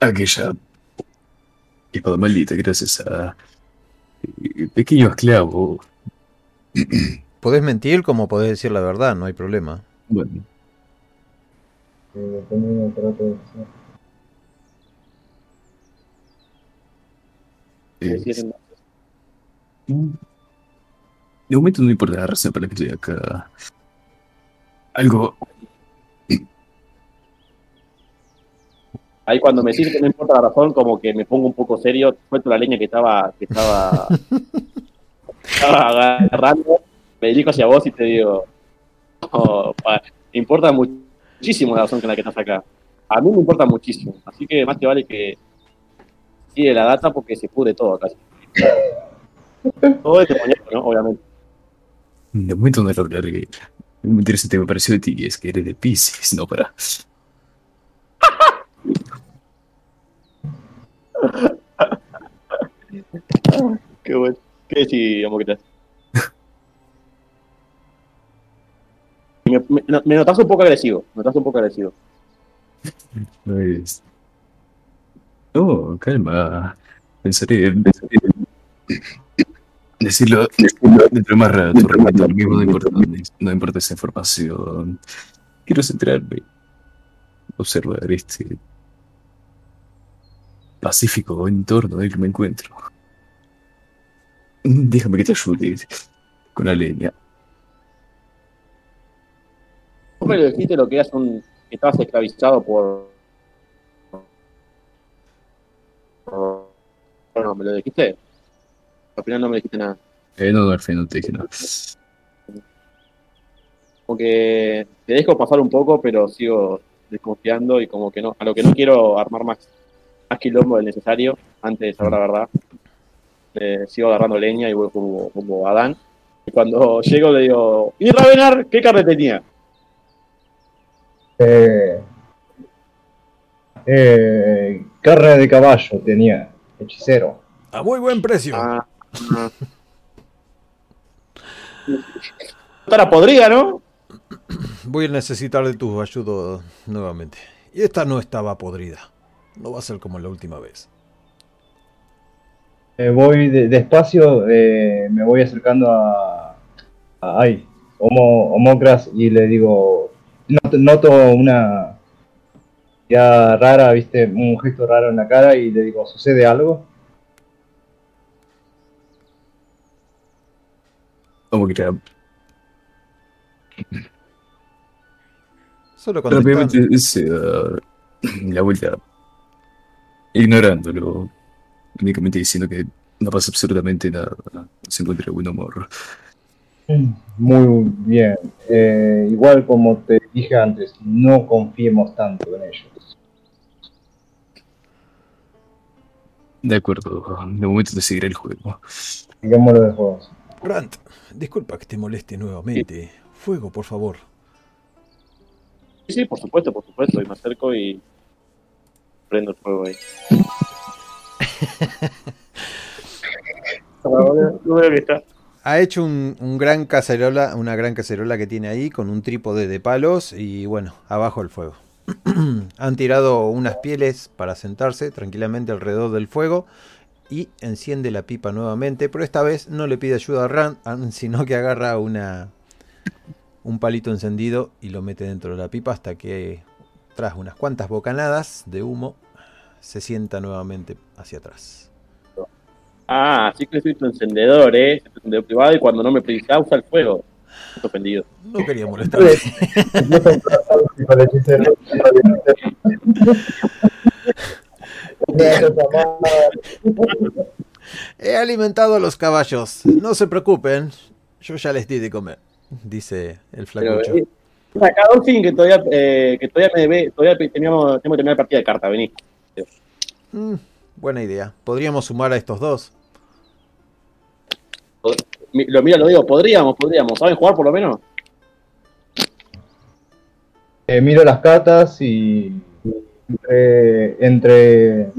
aquella espada maldita gracias a eh, pequeño esclavo. Podés mentir como podés decir la verdad, no hay problema. Bueno, de momento no importa la razón por la que estoy acá. Algo Ahí cuando me decís que no importa la razón, como que me pongo un poco serio, suelto la leña que estaba, que estaba, estaba agarrando, me dirijo hacia vos y te digo, "Oh, me importa mu- muchísimo la razón con la que estás acá. A mí me importa muchísimo, así que más te vale que sigue la data porque se pudre todo casi. Todo es demoníaco, ¿no? Obviamente. De momento no es lo que muy interesante me pareció de ti, es que eres de Pisces, no para. Qué bueno. ¿Qué decís, Amócritas? Me, me, me notas un poco agresivo, me notas un poco agresivo. No es. No, calma. Pensaré. Decirlo, decirlo dentro de más rato, lo mismo no importa, no importa esa información. Quiero centrarme, observar este pacífico entorno en el que me encuentro. Déjame que te ayude con la leña. Vos me lo dijiste lo que eras un. que estabas esclavizado por. por- Bueno, me lo dijiste. Al final no me dijiste nada. Eh, no, al fin no te dije nada. Como que te dejo pasar un poco, pero sigo desconfiando y como que no. A lo que no quiero armar más, más quilombo del necesario antes de saber la verdad. Eh, sigo agarrando leña y voy como, como Adán. Y cuando llego le digo, ¿y Ravenar qué carne tenía? Eh, eh, carne de caballo tenía, hechicero. A muy buen precio. Ah, ah. Estará podrida, ¿no? Voy a necesitar de tu ayuda nuevamente. Y esta no estaba podrida. No va a ser como la última vez. Eh, voy de- despacio, eh, me voy acercando a, a ay, Homo, Homocras y le digo, noto, noto una ya rara, viste, un gesto raro en la cara y le digo, ¿sucede algo? Como que era Solo contestar. rápidamente se da la vuelta, ignorándolo, únicamente diciendo que no pasa absolutamente nada, se encuentra buen humor. Muy bien. Eh, igual como te dije antes, no confiemos tanto en ellos. De acuerdo, de momento te seguiré el juego. Digámoslo de juegos. Grant, disculpa que te moleste nuevamente. Fuego, por favor. Sí, sí, por supuesto, por supuesto. Y me acerco y prendo el fuego ahí. Ha hecho un, un gran cacerola, una gran cacerola que tiene ahí con un trípode de palos y bueno, abajo el fuego. Han tirado unas pieles para sentarse tranquilamente alrededor del fuego y enciende la pipa nuevamente, pero esta vez no le pide ayuda a Ran, sino que agarra una un palito encendido y lo mete dentro de la pipa hasta que tras unas cuantas bocanadas de humo se sienta nuevamente hacia atrás. Ah, así que soy tu encendedor, ¿eh? Tu encendedor privado y cuando no me pedís usa el fuego. Estoy ofendido. No quería molestar. He alimentado a los caballos. No se preocupen. Yo ya les di de comer, dice el Pero, flacucho. eh, acá Dolphin que todavía, eh, que todavía me debe, todavía teníamos, tenemos que terminar la partida de carta, vení. Mm, buena idea. Podríamos sumar a estos dos. Lo mira, lo digo, podríamos, podríamos. ¿Saben jugar por lo menos? Eh, miro las cartas y eh, entre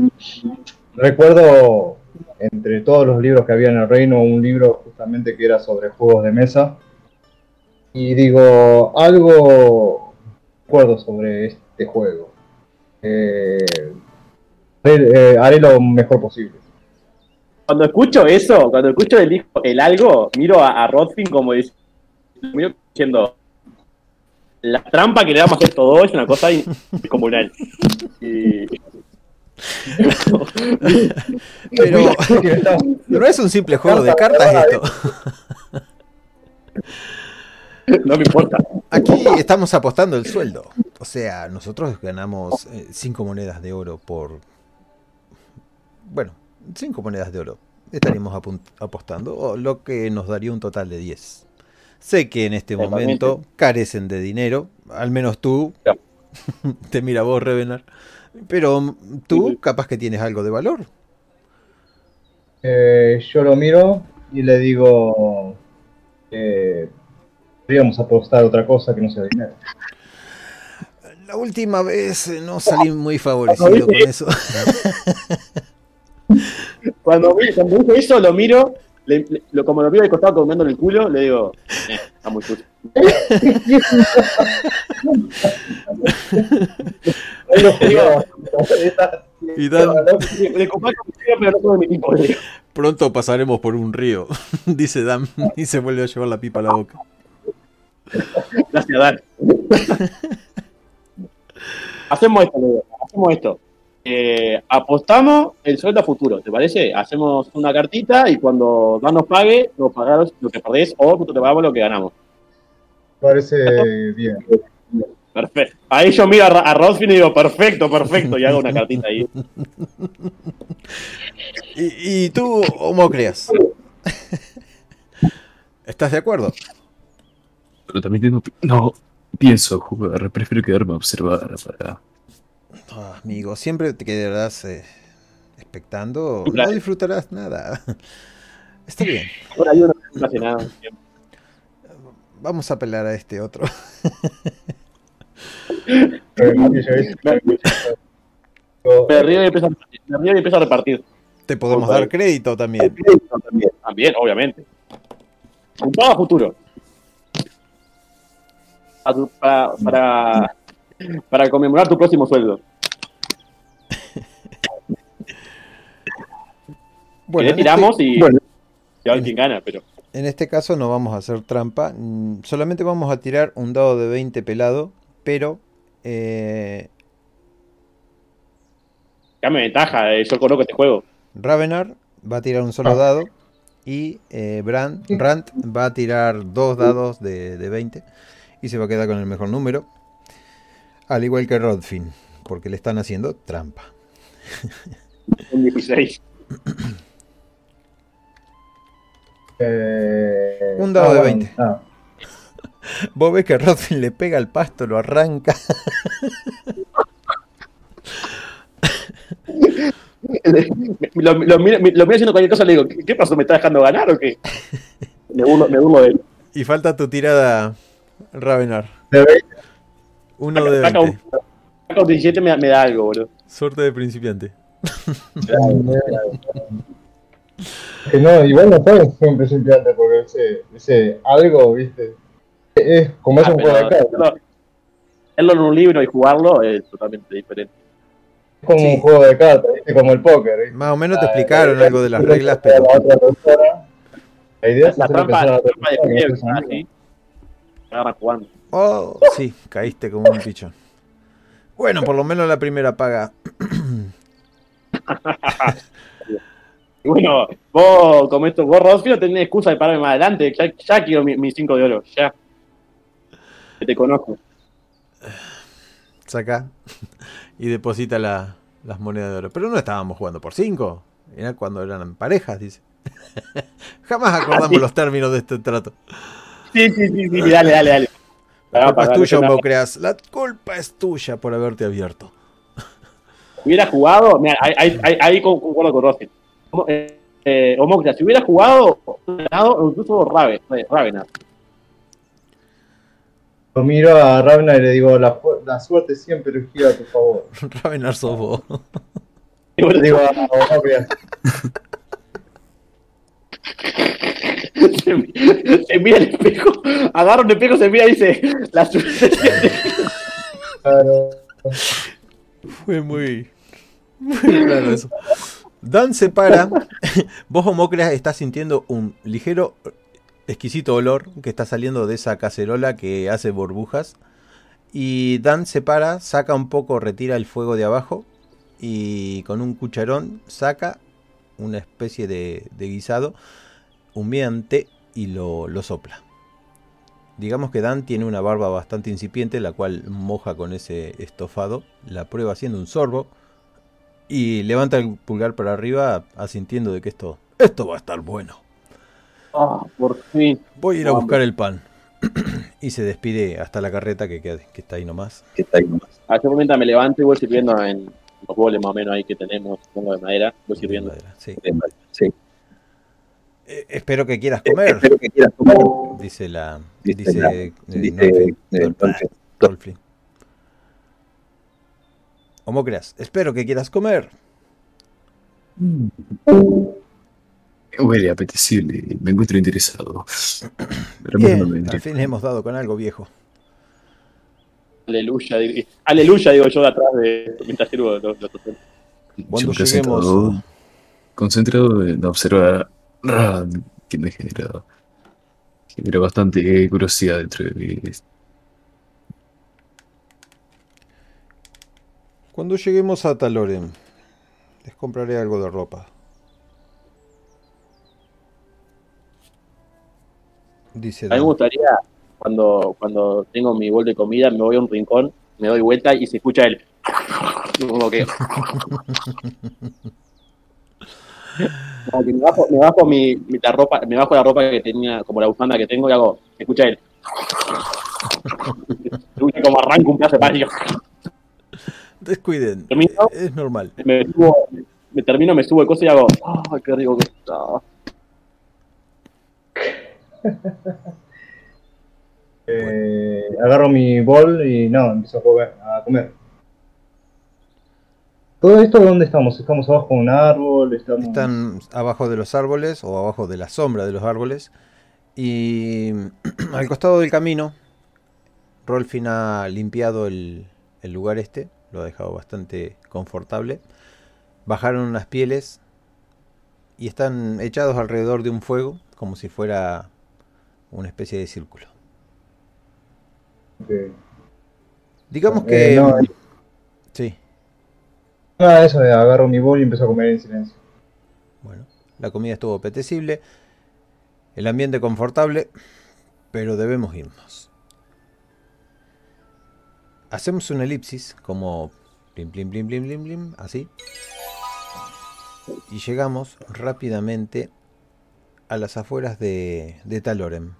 recuerdo entre todos los libros que había en el reino un libro justamente que era sobre juegos de mesa y digo algo recuerdo sobre este juego Eh, haré, eh, haré lo mejor posible Cuando escucho eso, cuando escucho el, hijo- el algo, miro a, a Rodfin como diciendo la trampa que le damos a estos dos es una cosa descomunal. Y Pero no es un simple juego de cartas esto. no me importa. Aquí estamos apostando el sueldo. O sea, nosotros ganamos 5 monedas de oro por... Bueno, 5 monedas de oro. Estaríamos apostando, o lo que nos daría un total de 10. Sé que en este momento carecen de dinero, al menos tú. Ya. Te mira vos, Revenar. Pero mm, tú Sí. capaz que tienes algo de valor. Eh, yo lo miro y le digo que podríamos apostar otra cosa que no sea dinero La última vez eh, no salí muy favorecido con eso. Cuando, cuando dice eso, lo miro, le- le- lo, como lo miro de costado comiendo en el culo, le digo, eh, está muy sucio. Y Dan. Pronto pasaremos por un río, dice Dan, y se vuelve a llevar la pipa a la boca. Gracias, Dan. hacemos esto, hacemos esto. Eh, apostamos el sueldo a futuro, ¿te parece? Hacemos una cartita y cuando Dan nos pague, nos pagamos lo que perdés o nosotros te pagamos lo que ganamos. Parece bien. Perfecto. Ahí yo miro a, Rodfin y digo, perfecto, perfecto, y hago una cartita ahí. ¿Y, y tú, Homocreas? ¿Estás de acuerdo? Pero también tengo... No, pienso jugar, prefiero quedarme a observar para... Ah, amigo, siempre te quedarás eh, expectando, no disfrutarás nada. Está bien, ahí uno no hace nada. vamos a apelar a este otro. Me río y empiezo a repartir. Me río y empiezo a repartir. Te podemos dar crédito también. También, también, obviamente. Un pago futuro. Tu- para, para, para conmemorar tu próximo sueldo. Bueno, le en tiramos y bueno. se va quien gana, pero este, en este caso no vamos a hacer trampa, mm, solamente vamos a tirar un dado de 20 pelado, pero eh, dame ventaja, eh, yo conozco este juego. Ravenar va a tirar un solo dado y eh, Brand, Brandt va a tirar dos dados de, de 20 y se va a quedar con el mejor número. Al igual que Rodfin, porque le están haciendo trampa. Un 16. Eh, Un dado de bueno, 20. nada. Vos ves que Rodfin le pega al pasto, lo arranca. lo, lo, mira, lo mira haciendo cualquier cosa, le digo, ¿qué, qué pasó? ¿Me está dejando ganar o qué? Me burlo, me burlo de él. Y falta tu tirada, Ravenar. De 20, Uno de Saca 20. un, saca un 17 me, da- me da algo, boludo. Suerte de principiante. Que no, igual no pueden ser un principiante porque ese, ese algo, viste, es como es Ah, un juego de cartas. leerlo en un libro y jugarlo es totalmente diferente. Es como Sí. un juego de cartas, ¿viste? como el póker. ¿viste? Más o menos te Ah, explicaron eh, algo de las eh, reglas, eh, pero La, otra persona, la idea es La trampa, la trampa de persona que juego, no es amigo. así. Me agarran jugando. Oh, sí, caíste como un pichón. Bueno, por lo menos la primera paga. Y bueno, vos, como esto, vos, Rodfi, no tenés excusa de pararme más adelante. Ya, ya quiero mis 5 de oro, ya. Que te conozco. Saca y deposita la- las monedas de oro. Pero no estábamos jugando por 5. Era cuando eran parejas, dice. Jamás acordamos Sí. los términos de este trato. Sí, sí, sí, sí, dale, dale, dale. La culpa es tuya, no. La culpa es tuya por haberte abierto. hubiera jugado, mira, ahí, ahí, ahí, ahí con- concuerdo con Rossi. Eh, eh, Omocria, si hubiera jugado, incluso Raven, eh, Ravenar. Lo miro a Ravna y le digo, la, la suerte siempre gira a tu favor. Ravenar sos vos. Le digo a se, se mira el espejo, agarra un espejo, se mira y dice, la suerte. claro, Fue muy, muy raro eso. Dan se para. Vos, Homocreas, estás sintiendo un ligero, exquisito olor que está saliendo de esa cacerola que hace burbujas. Y Dan se para, saca un poco, retira el fuego de abajo. Y con un cucharón saca una especie de, de guisado humeante y lo, lo sopla. Digamos que Dan tiene una barba bastante incipiente, la cual moja con ese estofado, la prueba haciendo un sorbo y levanta el pulgar para arriba asintiendo de que esto, esto va a estar bueno. Ah, por fin. Voy a ir a buscar el pan. y se despide hasta la carreta que, queda- que está ahí nomás. Que está ahí nomás. A ese momento me levanto y voy sirviendo en los boles más o menos ahí que tenemos, pongo de madera, voy sirviendo. Sí. Sí. Eh, espero que quieras comer, Espero que quieras comer. dice la Dice dice, la- eh, Dice eh, Dolphin. Espero que quieras comer. Huele apetecible. Me encuentro interesado. Pero Bien, no me vendría. al fin hemos dado con algo viejo. Aleluya, digo- aleluya, digo yo de atrás de mientras sirvo los, los, Cuando Yo lleguemos- concentrado, en observar ah, que me genera, genera bastante curiosidad dentro de mí. Cuando lleguemos a Taloren, les compraré algo de ropa. Dice A mí me gustaría, cuando, cuando tengo mi bol de comida, me voy a un rincón, me doy vuelta y se escucha el... Como que... Como que me bajo, me bajo mi, mi- la ropa, me bajo la ropa que tenía, como la bufanda que tengo, y hago, se escucha el... Como arranco un pedazo de pan y yo, Descuiden, ¿Termino? es normal. me, subo, me termino, me subo el coso y hago, ¡ay, qué rico que está! eh, agarro mi bol y no, empiezo a comer. A comer. ¿Todo esto dónde estamos? ¿Estamos abajo de un árbol? Estamos... Están abajo de los árboles o abajo de la sombra de los árboles. Y al costado del camino, Rolfin ha limpiado el, el lugar este, lo ha dejado bastante confortable. Bajaron unas pieles y están echados alrededor de un fuego, como si fuera una especie de círculo. Digamos Eh, que... no, Sí, Nada de eso, de agarro mi bol y empiezo a comer en silencio. bueno, la comida estuvo apetecible, el ambiente confortable, pero debemos irnos. Hacemos una elipsis, como plim, plim, plim, plim, plim, plim, así. Y llegamos rápidamente a las afueras de, de Talorem.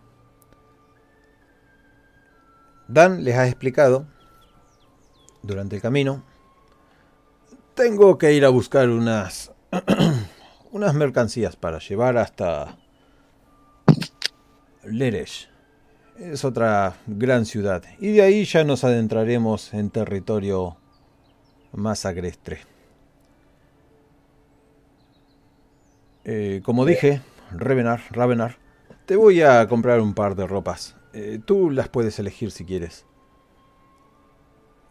Dan les ha explicado durante el camino. Tengo que ir a buscar unas unas mercancías para llevar hasta Leresh. Es otra gran ciudad y de ahí ya nos adentraremos en territorio más agreste. Eh, como dije, Ravenar, Ravenar, te voy a comprar un par de ropas. Eh, tú las puedes elegir si quieres.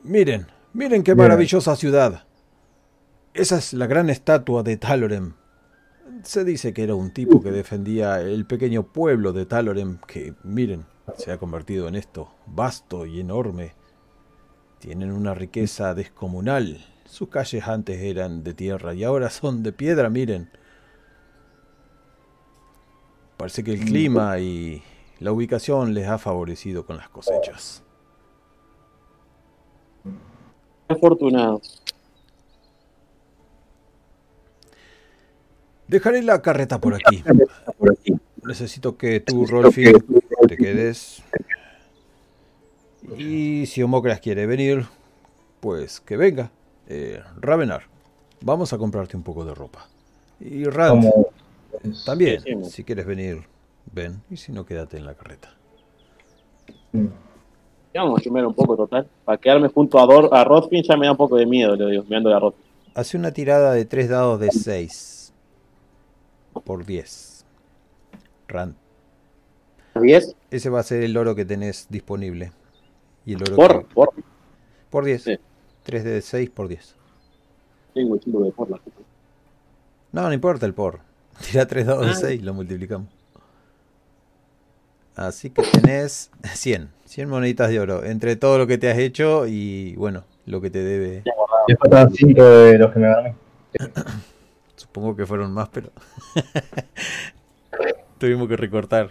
Miren, miren qué maravillosa ciudad. Esa es la gran estatua de Talorem. Se dice que era un tipo que defendía el pequeño pueblo de Talorem, que, miren, se ha convertido en esto, vasto y enorme. Tienen una riqueza descomunal. Sus calles antes eran de tierra y ahora son de piedra, miren. Parece que el clima y la ubicación les ha favorecido con las cosechas. Afortunados. Dejaré la carreta por aquí. Necesito que tú, Rolfi, te quedes. Y si Homocras quiere venir, pues que venga. Eh, Ravenar, vamos a comprarte un poco de ropa. Y Rand, también, si quieres venir, ven. Y si no, quédate en la carreta. Vamos a chumar un poco total. Para quedarme junto a, Dor a Rodfin ya me da un poco de miedo, le digo, mirando a Rodfin. Hace una tirada de tres dados de 6 por 10. Rand. ¿10? Ese va a ser el oro que tenés disponible. Y el oro Por, que- por. por 10. Sí. 3 de 6 por 10. Tengo el de por la. No, no importa el por. Tira 3 dados de Ah. 6 lo multiplicamos. Así que tenés 100. 100 moneditas de oro. Entre todo lo que te has hecho y bueno, lo que te debe. Y faltan 5 de los que me gané. Supongo que fueron más, pero. Tuvimos que recortar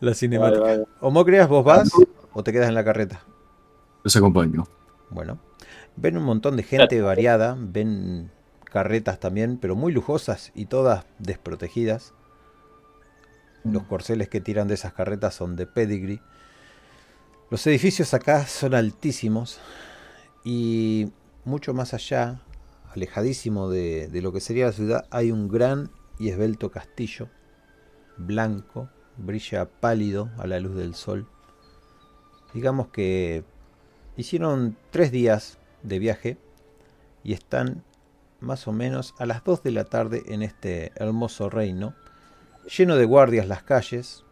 la cinemática. Vale, vale. Homocreas, ¿vos vas o te quedas en la carreta? Los acompaño. Bueno, ven un montón de gente variada, ven carretas también, pero muy lujosas y todas desprotegidas. Los corceles que tiran de esas carretas son de pedigree. Los edificios acá son altísimos y mucho más allá, alejadísimo de, lo que sería la ciudad, hay un gran y esbelto castillo, blanco, brilla pálido a la luz del sol. Digamos que hicieron tres días de viaje y están más o menos a las 2 de la tarde en este hermoso reino, lleno de guardias las calles,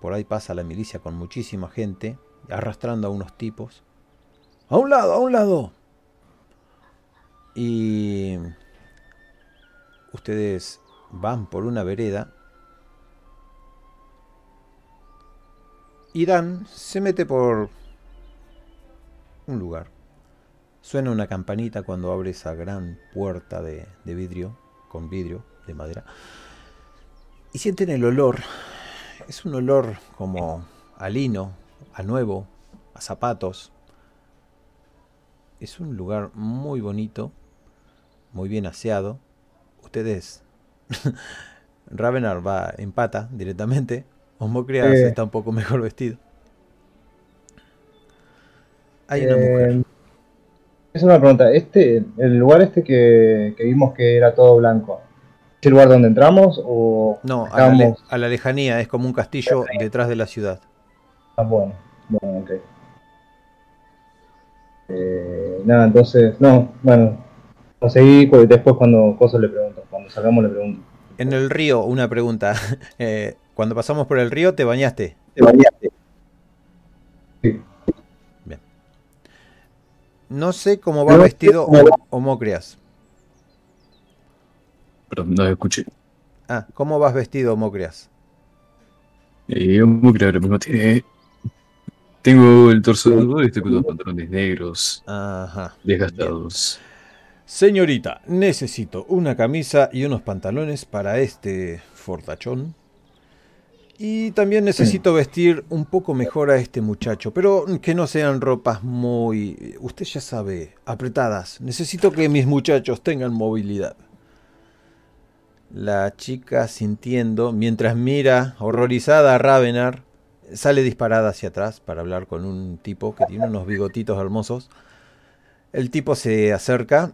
por ahí pasa la milicia con muchísima gente, arrastrando a unos tipos. ¡A un lado, a un lado! Y ustedes van por una vereda y Dan se mete por un lugar. Suena una campanita cuando abre esa gran puerta de, de vidrio, con vidrio de madera. Y sienten el olor. Es un olor como a lino, a nuevo, a zapatos. Es un lugar muy bonito, muy bien aseado. Ustedes... Ravenar va en pata directamente. Osmocrias Eh. está un poco mejor vestido. Hay una Eh, mujer. Es una pregunta. Este, el lugar este que, que vimos que era todo blanco, ¿es el lugar donde entramos o No, a la, a lejanía, es como un castillo detrás de la ciudad. Ah, bueno, bueno, ok. Eh, nada, entonces, no, bueno, a seguir cu- después cuando cosas le pregunto, cuando salgamos le pregunto. En el río, una pregunta. Eh, cuando pasamos por el río, ¿te bañaste? ¿Te bañaste? Sí. No sé cómo va No vestido Homocreas. Perdón, no escuché. Ah, ¿cómo vas vestido Homocreas? Eh, claro, ahora mismo tiene. Tengo el torso desnudo y estoy con los pantalones negros, Ajá. desgastados. Señorita, necesito una camisa y unos pantalones para este fortachón. Y también necesito vestir un poco mejor a este muchacho, pero que no sean ropas muy, usted ya sabe, apretadas. Necesito que mis muchachos tengan movilidad. La chica sintiendo, mientras mira horrorizada a Ravenar, sale disparada hacia atrás para hablar con un tipo que tiene unos bigotitos hermosos. El tipo se acerca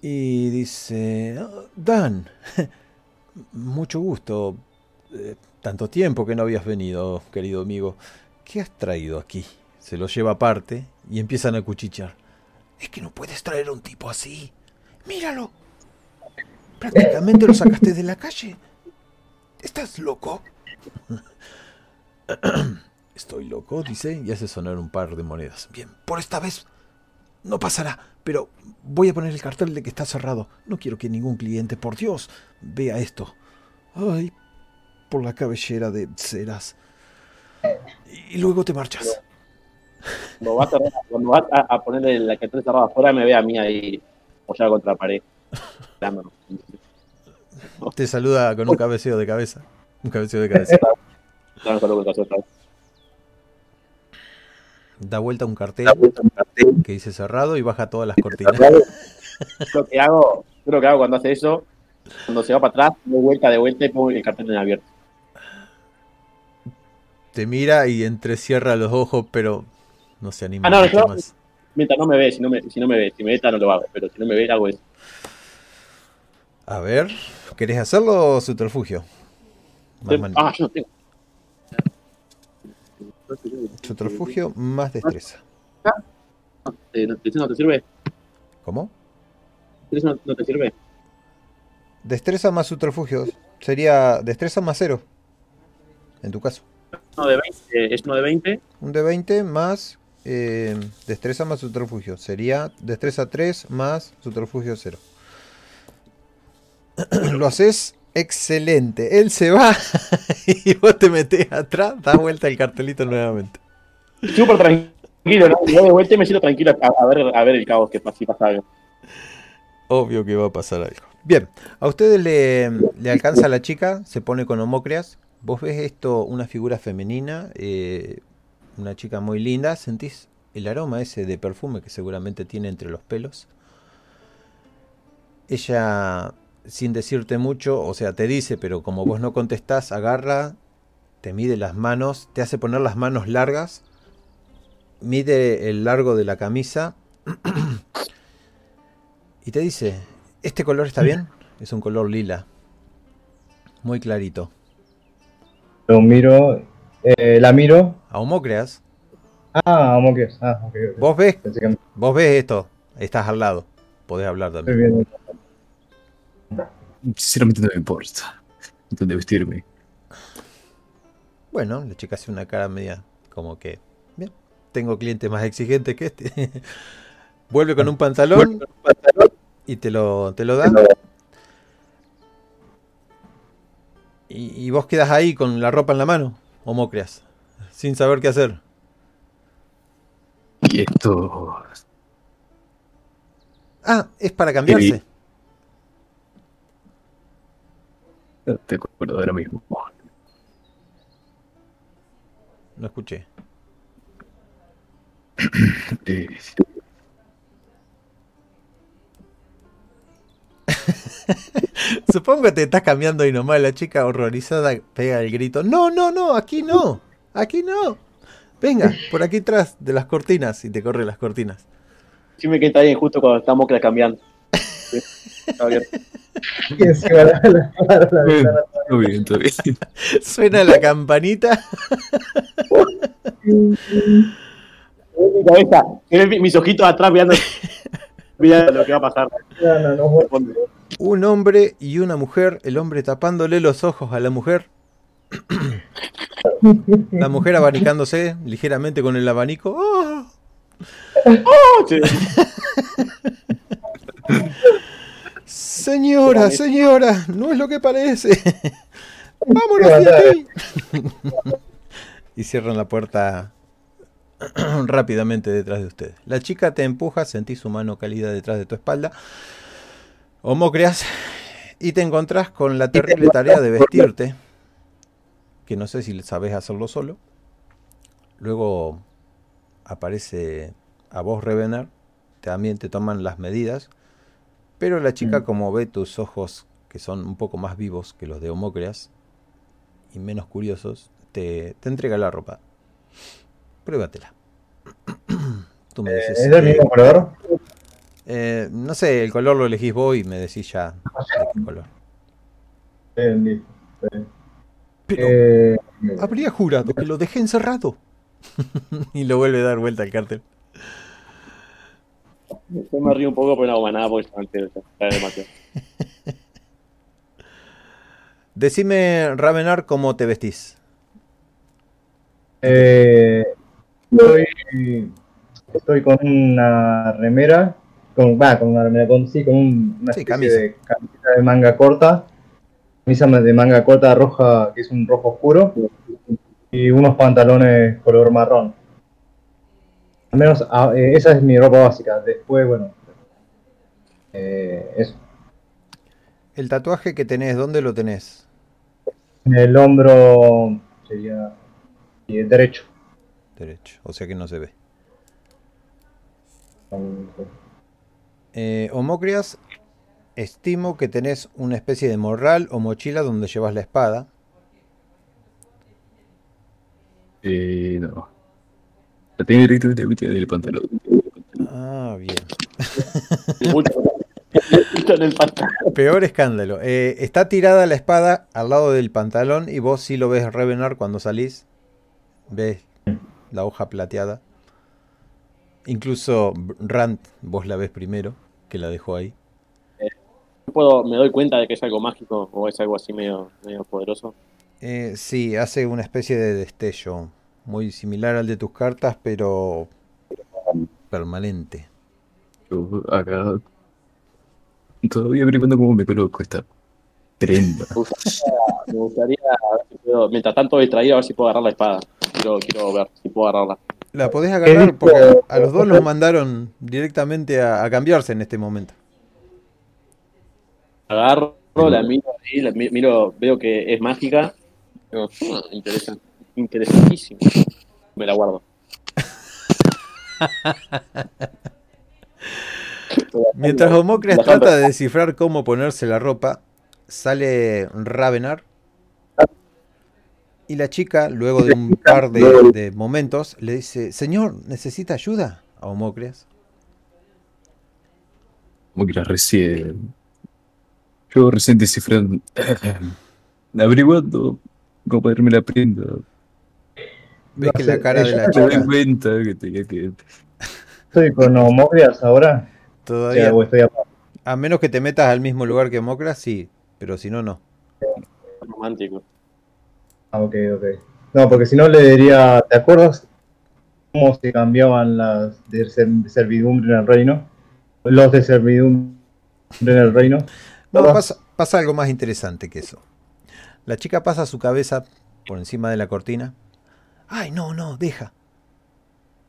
y dice, "Oh, Dan, mucho gusto. Eh, Tanto tiempo que no habías venido, querido amigo. ¿Qué has traído aquí? Se lo lleva aparte y empiezan a cuchichear. Es que no puedes traer a un tipo así. Míralo. Prácticamente lo sacaste de la calle. ¿Estás loco? Estoy loco, dice, y hace sonar un par de monedas. Bien, por esta vez no pasará, pero voy a poner el cartel de que está cerrado. No quiero que ningún cliente, por Dios, vea esto. Ay, por la cabellera de ceras. Y luego te marchas. Cuando vas a, cuando vas a, a ponerle la cartera cerrada afuera, me ve a mí ahí apoyado contra la pared. Te saluda con un cabeceo de cabeza. Un cabeceo de cabeza. No, no, no. Da vuelta un cartel que dice cerrado y baja todas las cortinas. Lo que hago, lo que hago cuando hace eso, cuando se va para atrás, doy vuelta de vuelta y pongo el cartel en abierto. Te mira y entrecierra los ojos, pero no se anima Ah, no, yo- más. Mientras no me ve, si no me, si no me ve, si me ve, no lo hago, pero si no me ve, hago eso. A ver, ¿querés hacerlo o subterfugio? Más mani- Ah, yo no tengo. Subterfugio más destreza. Eh, ¿no- ¿Eso no te sirve? ¿Cómo? ¿Eso no, no te sirve? Destreza más subterfugio. Sería destreza más cero. En tu caso. Uno de 20, eh, es uno de 20. Un de 20 más eh, destreza más subterfugio. Sería destreza 3 más subterfugio 0. Lo haces excelente. Él se va y vos te metés atrás, das vuelta el cartelito nuevamente. Súper tranquilo, ¿no? Yo de vuelta y me siento tranquilo a, a ver, a ver el caos que pasa, si pasa algo. Obvio que va a pasar algo. Bien, a ustedes le, le alcanza la chica, se pone con homócreas. Vos ves esto, una figura femenina, eh, una chica muy linda. Sentís el aroma ese de perfume que seguramente tiene entre los pelos. Ella, sin decirte mucho, o sea, te dice, pero como vos no contestás, agarra, te mide las manos, te hace poner las manos largas, mide el largo de la camisa y te dice, ¿este color está bien? Es un color lila. Muy clarito. Lo miro, eh, la miro. A homócreas, Ah, ¿cómo que es? Ah, ok. ok. vos ves, vos ves esto, estás al lado, podés hablar también. viendo. Sinceramente no me importa. Dónde vestirme. Bueno, la chica hace una cara media como que, bien, tengo clientes más exigentes que este. Vuelve con un pantalón y te lo, te lo da. Y, y vos quedas ahí con la ropa en la mano, homócreas, sin saber qué hacer. Y esto. Ah, es para cambiarse. No te acuerdo ahora mismo. No escuché. Eh, Supongo que te estás cambiando y nomás la chica horrorizada pega el grito. No, no, no, aquí no, aquí no. Venga, por aquí atrás de las cortinas y te corre las cortinas. Sí me queda bien justo cuando estamos cambiando. Todo bien, todo bien. Suena la campanita. Mi cabeza, mis ojitos atrás mirando, mirando lo que va a pasar. No, no, no, voy- Un hombre y una mujer, el hombre tapándole los ojos a la mujer. La mujer abanicándose ligeramente con el abanico. ¡Oh! Sí. Señora, señora, no es lo que parece. Vámonos de aquí. y cierran la puerta rápidamente detrás de ustedes. La chica te empuja, sentís su mano cálida detrás de tu espalda. Homócreas. Y te encontrás con la terrible tarea de vestirte. Que no sé si sabes hacerlo solo. Luego aparece a vos, Revenar. También te toman las medidas. Pero la chica, como ve tus ojos que son un poco más vivos que los de Homócreas y menos curiosos, te, te entrega la ropa. Pruébatela. Tú me Eh. ¿Es del eh, mismo color? eh, no sé, el color lo elegís vos y me decís ya de qué color. Pero habría jurado que lo dejé encerrado. y lo vuelve a dar vuelta al cartel. Yo me río un poco, pero no hago nada porque está demasiado. Decime, Ravenar, cómo te vestís. eh, estoy, estoy con una remera, con, va, con una remera, con, sí, con un- una Sí, especie camisa. de camiseta de manga corta, camisa de manga corta roja, que es un rojo oscuro, y unos pantalones color marrón. Al menos ah, eh, esa es mi ropa básica. Después, bueno, eh, eso. El tatuaje que tenés, ¿dónde lo tenés? En el hombro sería eh, derecho. Derecho, o sea que no se ve. Eh, Homocrias, estimo que tenés una especie de morral o mochila donde llevas la espada. Eh, no. La tengo directamente del pantalón. Ah, bien. Mucho, mucho en el pantalón. Peor escándalo. Eh, está tirada la espada al lado del pantalón y vos sí lo ves revenar cuando salís. Ves la hoja plateada. Incluso Rand, vos la ves primero, que la dejó ahí. Puedo, me doy cuenta de que es algo mágico o es algo así medio, medio poderoso. Eh, sí, hace una especie de destello, muy similar al de tus cartas, pero permanente. Yo acá todavía averiguando cómo me coloco esta prenda. Me gustaría, me gustaría a ver si puedo, mientras tanto distraído, a ver si puedo agarrar la espada. Quiero, quiero ver si puedo agarrarla. La podés agarrar porque a los dos los mandaron directamente a, a cambiarse en este momento. Agarro, la miro ahí, la mi- miro, veo que es mágica. Digo, "Ah, interesa- interesantísimo. Me la guardo. Mientras Homocres trata de descifrar cómo ponerse la ropa, sale Ravenar. Y la chica, luego de un par de, de momentos, le dice, Señor, ¿necesita ayuda? A Homocres. La recién. Yo recién descifrando. averiguando cómo ponerme la prenda. Ves que la cara de la Me chica di cuenta que tenía que. Estoy con homocrias ahora. todavía, o estoy a menos que te metas al mismo lugar que Homocres, sí, pero si no, no. Romántico. Ah, ok, ok. No, porque si no le diría, ¿te acuerdas cómo se cambiaban las de, ser- de servidumbre en el reino? Los de servidumbre en el reino. No, pasa algo más interesante que eso. La chica pasa su cabeza por encima de la cortina. Ay, no, no, deja.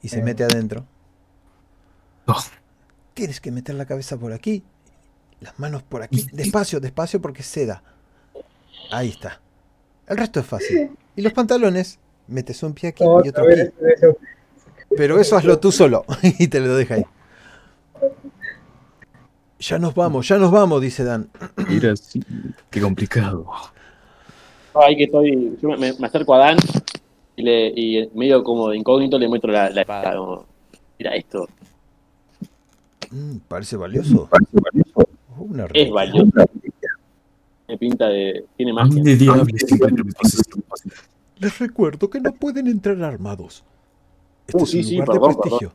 Y se Eh. mete adentro. No. Tienes que meter la cabeza por aquí, las manos por aquí. Despacio, despacio porque seda. Ahí está. El resto es fácil. Y los pantalones, metes un pie aquí y otro eso. Pero eso hazlo tú solo. y te lo deja ahí. Ya nos vamos, ya nos vamos, dice Dan. Mira, sí, qué complicado. Ahí que estoy, yo me acerco a Dan y, le, y medio como de incógnito le muestro la, la espada. como, Mira esto, Mm, parece valioso. Oh, una es valioso. Me pinta de. Tiene ¿A magia. Les recuerdo que no pueden entrar armados. Este Uh, es sí, un sí, lugar perdón, de prestigio.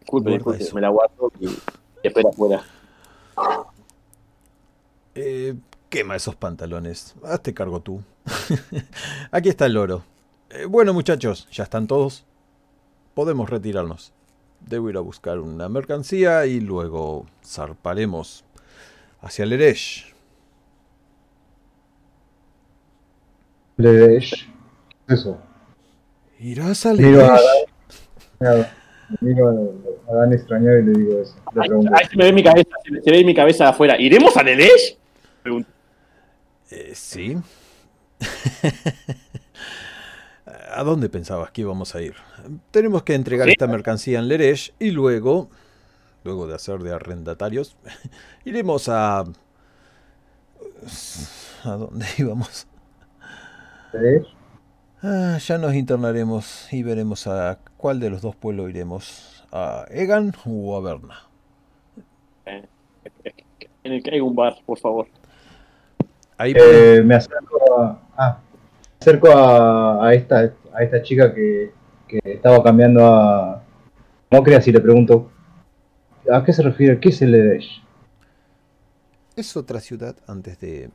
Disculpe, disculpe, me la guardo y, y espera afuera. Eh, quema esos pantalones. Hazte cargo tú. Aquí está el oro. Eh, bueno, muchachos, ya están todos. Podemos retirarnos. Debo ir a buscar una mercancía y luego zarparemos hacia Leresh. Le- Eso. ¿Irás a Miro a Leresh? Miro a, a Dan extrañado y le digo eso. Le Ahí, pregunto. ahí se me ve mi cabeza, se, me- se ve mi cabeza afuera. ¿Iremos a? Pregunto. Eh, sí. ¿A dónde pensabas que íbamos a ir? Tenemos que entregar Sí. esta mercancía en Leresh y luego, luego de hacer de arrendatarios, iremos a ¿A dónde íbamos? ¿Eh? Ah, ya nos internaremos y veremos a cuál de los dos pueblos iremos. ¿A Egan o a Berna? Eh, en el que hay un bar, por favor. Ahí Eh, me acerco a, ah, me acerco a, a esta, a esta chica que, que estaba cambiando a Mocrias y le pregunto ¿a qué se refiere? ¿Qué es el Edesh? Es otra ciudad antes de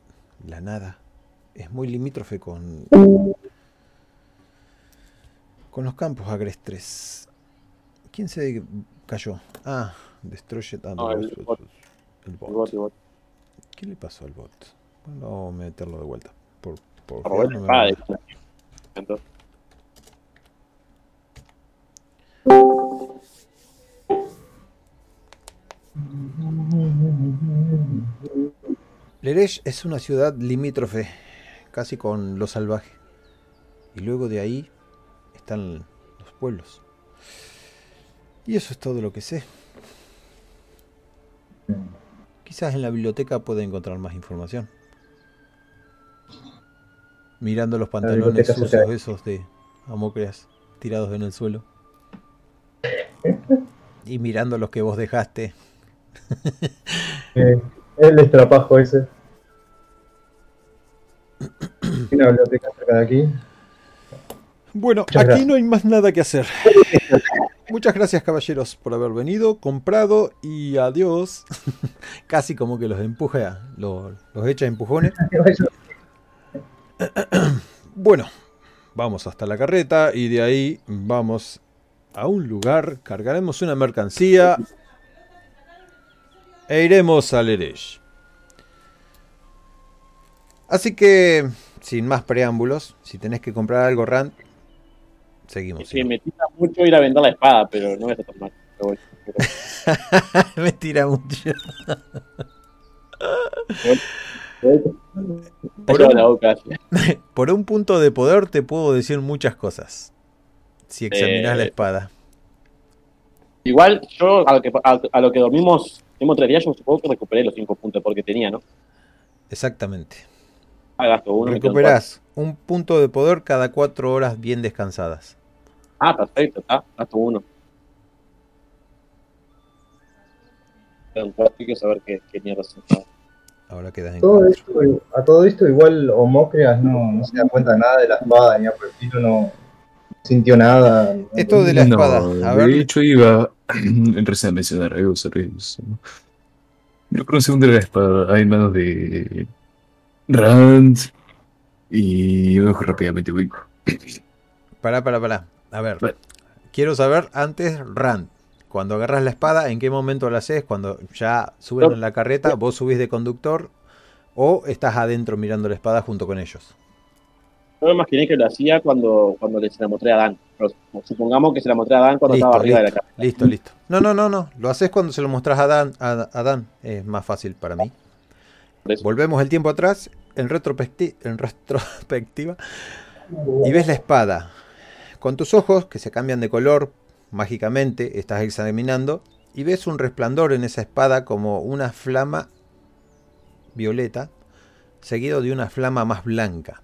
la nada. Es muy limítrofe con. con los campos agrestres. ¿Quién se cayó? Ah, Destroyed and No, el bot. el bot. El bot, el bot. ¿Qué le pasó al bot? Bueno, vamos a meterlo de vuelta. Por, por fiar, la no me espada. va- Entonces, Leresh es una ciudad limítrofe, casi con lo salvaje. Y luego de ahí están los pueblos. Y eso es todo lo que sé. Quizás en la biblioteca pueda encontrar más información. Mirando los pantalones sucios esos de Amocreas tirados en el suelo. Y mirando los que vos dejaste. Eh, el estrapajo ese. Hay Una biblioteca cerca de aquí. Bueno, Muchas aquí gracias. no hay más nada que hacer. Muchas gracias, caballeros, por haber venido, comprado y adiós. Casi como que los empuja, los, los echa empujones. Bueno, vamos hasta la carreta y de ahí vamos a un lugar, cargaremos una mercancía e iremos al Eresh. Así que, sin más preámbulos, si tenés que comprar algo, Rand, seguimos. sí, me tira mucho ir a vender la espada, pero no es tan mal. Pero voy. Pero- Me tira mucho. Así. Por un punto de poder te puedo decir muchas cosas. Si examinas Eh, la espada. Igual, yo a lo que, a, a lo que dormimos, tenemos tres días, yo supongo que recuperé los cinco puntos porque tenía, ¿no? Exactamente. Ah, gasto uno. Recuperás un punto de poder cada cuatro horas bien descansadas. Ah, perfecto, está. Gasto uno. Hay que saber qué, qué mierda se Ahora quedas en Todo esto, a todo esto igual Homocrias no, no se da cuenta de nada de la espada, ni estilo no sintió nada. Esto de la No, espada. A de ver, hecho iba recién a mencionar algo sobre eso. Lo conocemos de la espada. Hay manos de Rand y ojo rápidamente voy. pará, pará, pará. A ver. Vale. Quiero saber antes, Rand. Cuando agarras la espada, ¿en qué momento la haces? Cuando ya suben No. en la carreta, vos subís de conductor o estás adentro mirando la espada junto con ellos. Yo me imaginé que lo hacía cuando, cuando se la mostré a Dan. Pero supongamos que se la mostré a Dan cuando Listo, estaba arriba de la cama. listo, listo. No, no, no, no. Lo haces cuando se lo mostrás a Dan, a, a Dan. Es más fácil para mí. Volvemos el tiempo atrás, en, retrospecti- en retrospectiva, y ves la espada. Con tus ojos, que se cambian de color mágicamente, estás examinando y ves un resplandor en esa espada como una flama violeta, seguido de una flama más blanca.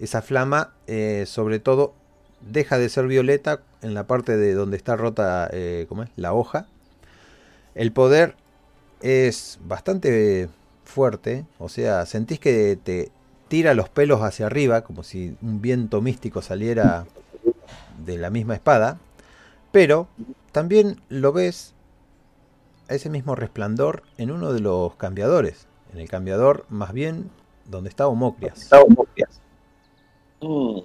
Esa flama, eh, sobre todo, deja de ser violeta en la parte de donde está rota eh, ¿cómo es? la hoja. El poder es bastante fuerte, o sea, sentís que te tira los pelos hacia arriba, como si un viento místico saliera de la misma espada, pero también lo ves a ese mismo resplandor en uno de los cambiadores, en el cambiador más bien donde está Homocrias. Mm.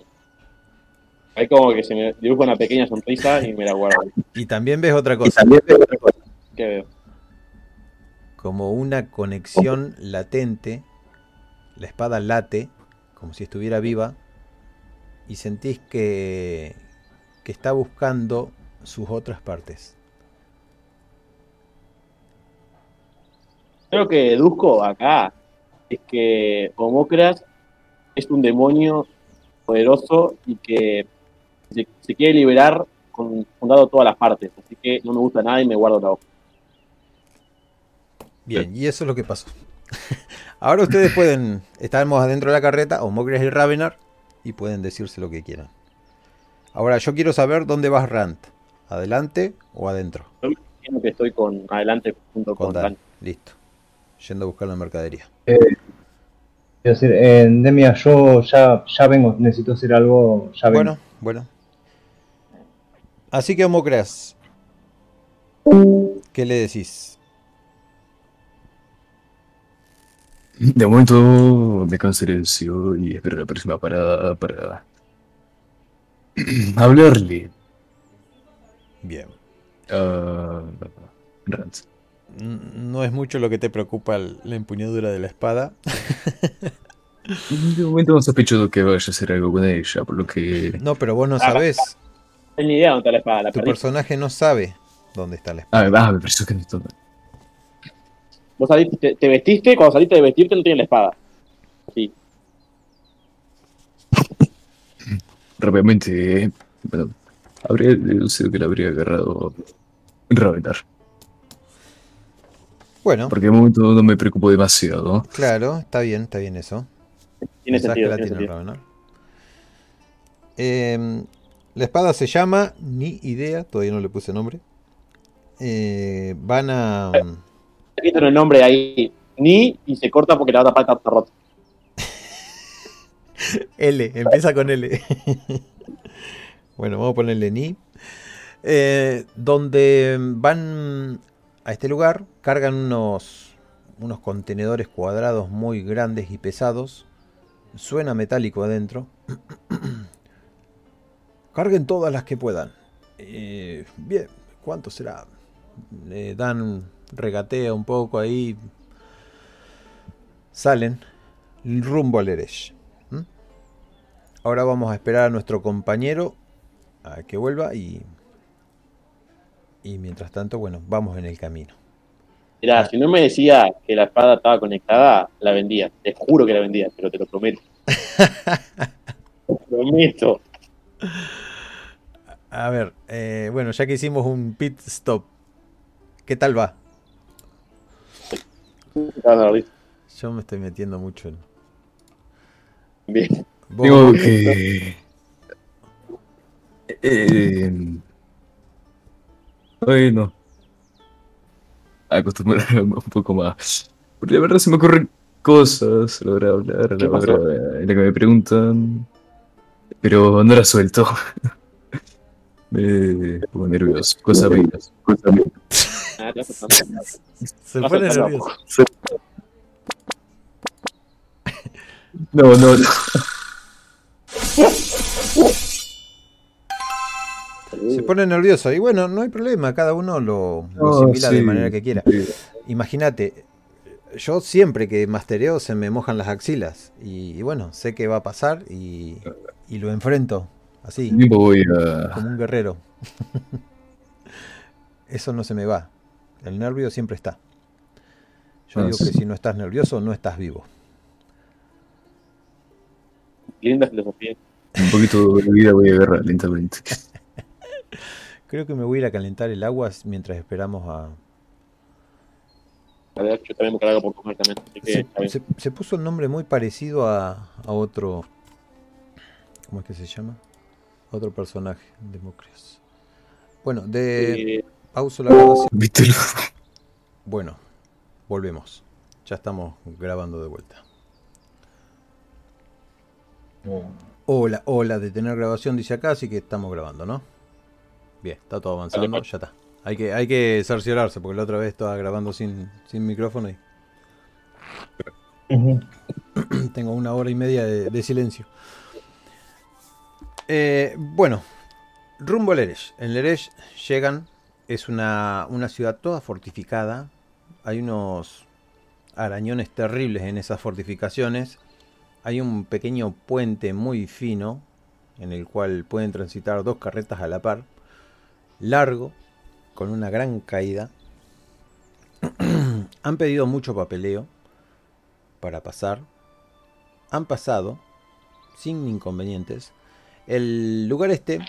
Ahí como que se me dibuja una pequeña sonrisa y me la guardo. Y también ves otra cosa, ¿Qué veo? como una conexión latente, la espada late, como si estuviera viva, y sentís que, que está buscando sus otras partes. Creo que deduzco acá es que Homocras es un demonio poderoso y que se, se quiere liberar con, fundado todas las partes. Así que no me gusta nada y me guardo la hoja. Bien, y eso es lo que pasó. Ahora ustedes pueden, estamos adentro de la carreta, o Mogres y Ravenar, y pueden decirse lo que quieran. Ahora yo quiero saber dónde vas Rant. ¿Adelante o adentro? Yo me imagino que estoy con adelante junto con, Con Dan. Dan. Listo. Yendo a buscar la mercadería. Quiero decir, eh, Demia, yo ya, ya vengo, necesito hacer algo, ya vengo. Bueno, bueno. Así que Homocreas. ¿Qué le decís? De momento me silencio y espero la próxima parada para hablarle Bien. a Rand. No es mucho lo que te preocupa el- la empuñadura de la espada. De momento no sospecho que vaya a hacer algo con ella, por lo que... No, pero vos no Ah, sabés. No ni idea dónde está la espada, la Tu perdí. personaje no sabe dónde está la espada. Ah, ah, me pareció que no está- Vos saliste, te, te vestiste, cuando saliste de vestirte no tienes la espada. Sí. Rápidamente, eh, bueno, habría deducido que la habría agarrado Ravenar. Bueno, Porque de momento no me preocupo demasiado. claro, está bien, está bien eso. Tiene sentido, la tiene tiene sentido. Ravenar. Em, la espada se llama Ni Idea, todavía no le puse nombre. Eh, van a. Quitan el nombre ahí, ni, y se corta porque la otra parte está rota. L, empieza con L. bueno, vamos a ponerle Ni. Eh, donde van a este lugar, cargan unos, unos contenedores cuadrados muy grandes y pesados. Suena metálico adentro. Carguen todas las que puedan. Eh, bien, ¿cuánto será? Le dan regatea un poco ahí. Salen rumbo al Eresh. ¿Mm? Ahora vamos a esperar a nuestro compañero a que vuelva y. Y mientras tanto, bueno, vamos en el camino. Mirá, si no me decía que la espada estaba conectada, la vendía. Te juro que la vendía, pero te lo prometo. Te lo prometo. A ver, eh, bueno, ya que hicimos un pit stop, ¿qué tal va? Ah, no. Yo me estoy metiendo mucho en. Bien. Tengo que... Eh, bueno. Acostumbrarme un poco más. Porque la verdad se me ocurren cosas de hablar, ¿Qué pasó? en la que me preguntan. Pero no la suelto. Me pongo nervioso. Cosas mías. Cosas mías. Ah. Se pone nervioso. poco. No, no, Se pone nervioso. Y bueno, no hay problema, cada uno lo, lo asimila de manera que quiera. Sí. Imagínate, yo siempre que mastereo se me mojan las axilas. Y, y bueno, sé que va a pasar y, y lo enfrento así, Mismo voy a. como un guerrero. Eso no se me va. El nervio siempre está. Yo Ah, digo sí. que si no estás nervioso, no estás vivo. Linda filosofía. Un poquito de vida voy a agarrar lentamente. Creo que me voy a ir a calentar el agua mientras esperamos a... A ver, yo también me cargo por comer también. Así que, Se, puso un nombre muy parecido a, a otro... ¿Cómo es que se llama? Otro personaje, Democrios. Bueno, de... Eh, Pauso la grabación. ¿Viste? Bueno, volvemos. Ya estamos grabando de vuelta. Hola, hola, detener grabación dice acá, así que estamos grabando, ¿no? Bien, está todo avanzando, Vale, ya está. Hay que, hay que cerciorarse, porque la otra vez estaba grabando sin, sin micrófono y tengo una hora y media de, de silencio. Eh, bueno, rumbo al Eresh. En Eresh llegan, es una, una ciudad toda fortificada. Hay unos arañones terribles en esas fortificaciones. Hay un pequeño puente muy fino en el cual pueden transitar dos carretas a la par. Largo, con una gran caída. Han pedido mucho papeleo para pasar. Han pasado sin inconvenientes. El lugar este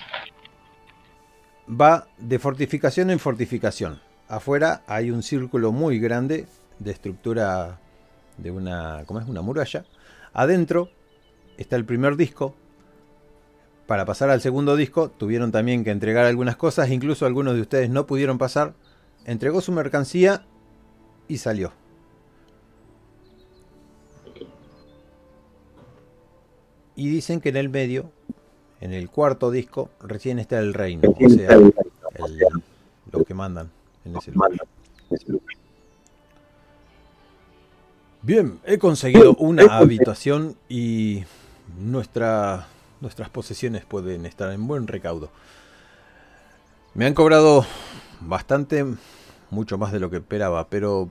va de fortificación en fortificación. Afuera hay un círculo muy grande de estructura de una, ¿cómo es? Una muralla. Adentro está el primer disco. Para pasar al segundo disco tuvieron también que entregar algunas cosas, incluso algunos de ustedes no pudieron pasar. Entregó su mercancía y salió. Y dicen que en el medio, en el cuarto disco, recién está el reino, o sea, el- lo que mandan en ese lugar. Bien, he conseguido una habitación y nuestra, nuestras posesiones pueden estar en buen recaudo. Me han cobrado bastante, mucho más de lo que esperaba, pero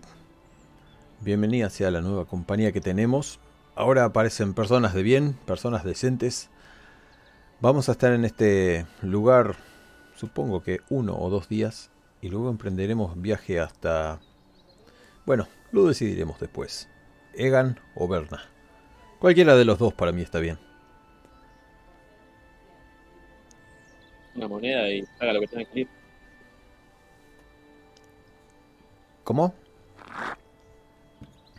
bienvenida sea la nueva compañía que tenemos. Ahora aparecen personas de bien, personas decentes. Vamos a estar en este lugar, supongo que uno o dos días, y luego emprenderemos viaje hasta... Bueno, lo decidiremos después. Egan o Berna. Cualquiera de los dos para mí está bien. Una moneda y haga lo que tenga que ir. ¿Cómo?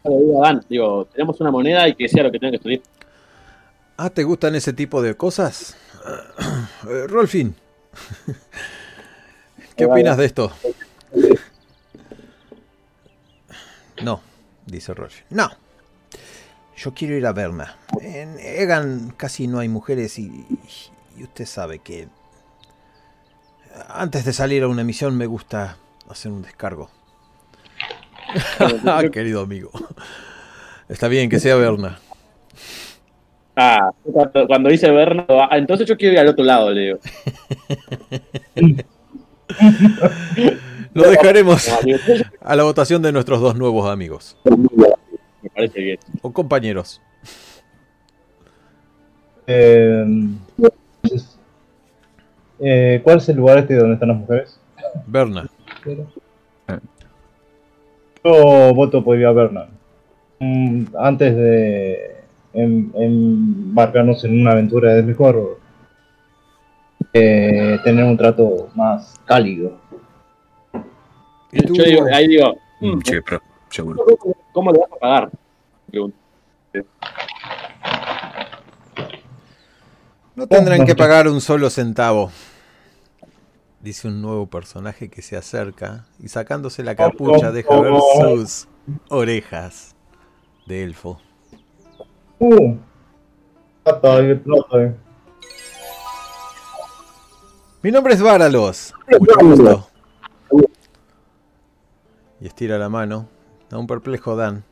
Digo digo, tenemos una moneda y que sea lo que tenga que salir. Ah, ¿te gustan ese tipo de cosas? Eh, Rolfin. ¿Qué opinas de esto? No, dice Rolfin. No. Yo quiero ir a Berna. En Egan casi no hay mujeres y, y usted sabe que antes de salir a una misión me gusta hacer un descargo. Ah, Querido amigo. Está bien que sea Berna. Ah, cuando, cuando dice Bernardo, ah, entonces yo quiero ir al otro lado, le digo. Lo dejaremos a la votación de nuestros dos nuevos amigos me parece bien. o compañeros. Eh, eh, ¿Cuál es el lugar este donde están las mujeres? Berna. Yo voto por ir a Berna. Mm, antes de em- embarcarnos en una aventura es mejor eh, tener un trato más cálido. ¿Y tú? Yo digo, ahí digo, mm, Mm, che, pero, seguro. ¿cómo le vas a pagar? Pregunto. No tendrán que pagar un solo centavo. Dice un nuevo personaje que se acerca y sacándose la capucha deja ver sus orejas de elfo. Uh. Mi nombre es Váralos. Mucho gusto. Y estira la mano a un perplejo Dan,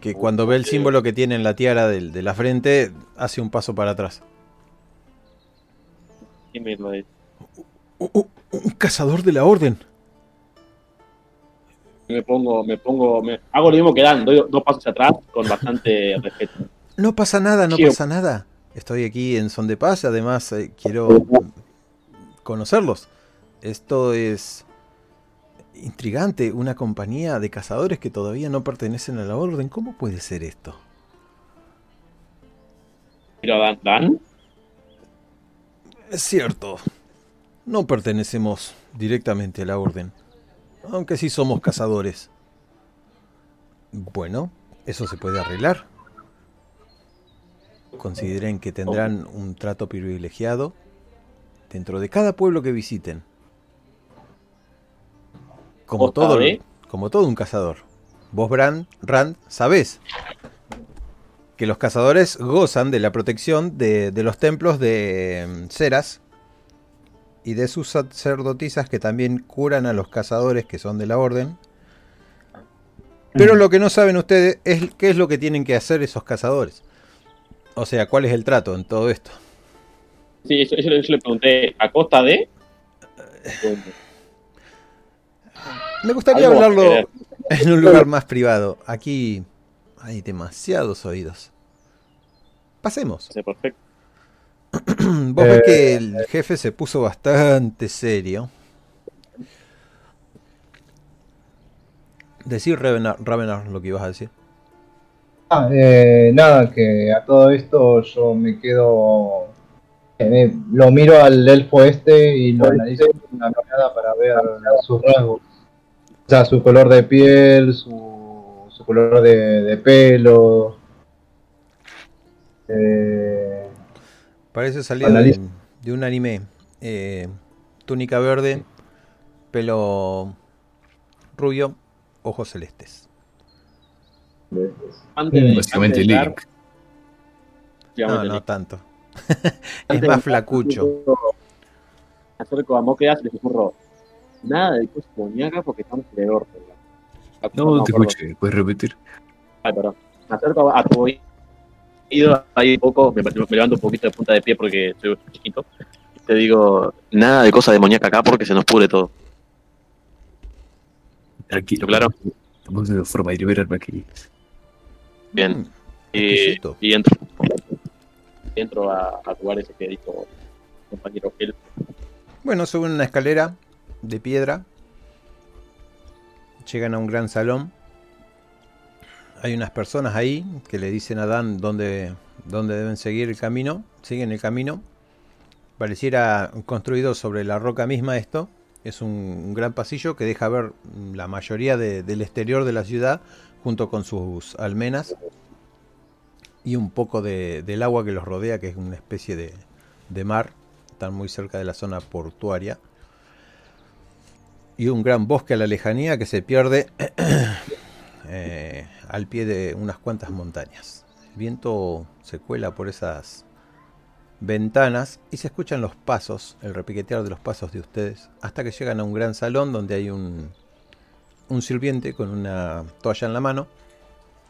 que cuando ve el símbolo que tiene en la tiara de, la frente, hace un paso para atrás. ¿Qué me lo dice? Un cazador de la orden. Me pongo, me pongo, me hago lo mismo que Dan, doy dos pasos atrás con bastante respeto. No pasa nada, no pasa nada. Estoy aquí en Son de Paz, además eh, quiero conocerlos. Esto es intrigante, una compañía de cazadores que todavía no pertenecen a la orden. ¿Cómo puede ser esto? Pero Dan, Dan, Es cierto, no pertenecemos directamente a la orden, aunque sí somos cazadores. Bueno, eso se puede arreglar. Consideren que tendrán un trato privilegiado dentro de cada pueblo que visiten. Como ¿Vos todo, como todo un cazador. Vos, Brand, Rand, sabés que los cazadores gozan de la protección de, de los templos de mm, Ceras y de sus sacerdotisas que también curan a los cazadores que son de la orden. Pero lo que no saben ustedes es qué es lo que tienen que hacer esos cazadores. O sea, cuál es el trato en todo esto. sí, eso, eso, eso le pregunté, ¿a costa de? Me gustaría Algo hablarlo en un lugar más privado. Aquí hay demasiados oídos. Pasemos. Sí, perfecto. Vos ves que el jefe se puso bastante serio. Decir Ravenar, Ravenar lo que ibas a decir. Ah, eh, nada, que a todo esto yo me quedo. eh, lo miro al elfo este y lo analizo con una mirada para ver sus rasgos. O sea, su color de piel, su, su su color de, de pelo. Eh, Parece salido de, de un anime. Eh, túnica verde, pelo rubio, ojos celestes. Antes de- Básicamente de Link. No, no Link. tanto. Es de más flacucho. Acerco a Moqueas y le susurro. Nada de cosas demoníacas porque estamos en el orto. No, te escuché, puedes repetir. Ay, perdón. Me acerco a tu oído ahí un poco, me, me levanto un poquito de punta de pie porque soy chiquito. Y te digo, nada de cosa demoníaca acá porque se nos pudre todo. Tranquilo, Claro. Estamos de forma de liberarme aquí. Bien. Mm, Y, y entro. Entro a, a tu bar ese que dijo el compañero Gel. Bueno, suben una escalera de piedra. Llegan a un gran salón. Hay unas personas ahí que le dicen a Dan dónde, dónde deben seguir el camino. Siguen el camino. Pareciera construido sobre la roca misma esto. Es un, gran pasillo que deja ver la mayoría de- del exterior de la ciudad junto con sus almenas y un poco de- del agua que los rodea, que es una especie de, de mar. Están muy cerca de la zona portuaria. Y un gran bosque a la lejanía que se pierde eh, al pie de unas cuantas montañas. El viento se cuela por esas ventanas y se escuchan los pasos, el repiquetear de los pasos de ustedes, hasta que llegan a un gran salón donde hay un, sirviente con una toalla en la mano.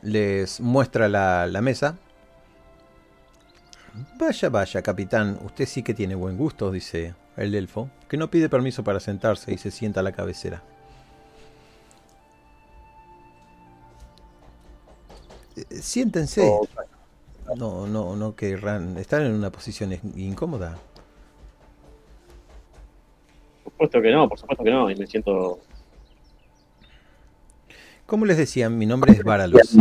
Les muestra la, la mesa. Vaya, vaya, capitán, usted sí que tiene buen gusto, dice el elfo, que no pide permiso para sentarse y se sienta a la cabecera. Eh, Siéntense. O- No, no, no querrán. Están en una posición in- incómoda. Por supuesto que no, por supuesto que no. Y me siento. Como les decía, mi nombre es Varalus.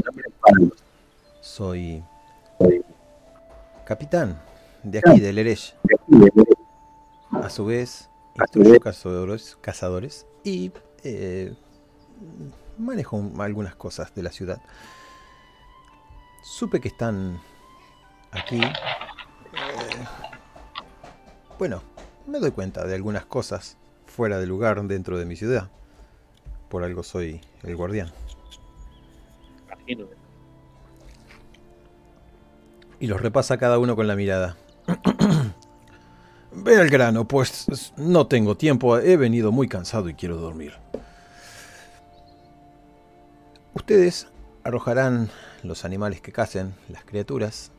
Soy capitán de aquí, del Erech. A su vez, instruyo cazadores, cazadores y eh, manejo un- algunas cosas de la ciudad. Supe que están aquí. eh, bueno, me doy cuenta de algunas cosas fuera de lugar dentro de mi ciudad. Por algo soy el guardián. Y los repasa cada uno con la mirada. Ve al grano, pues no tengo tiempo, he venido muy cansado y quiero dormir. Ustedes arrojarán los animales que cacen, las criaturas,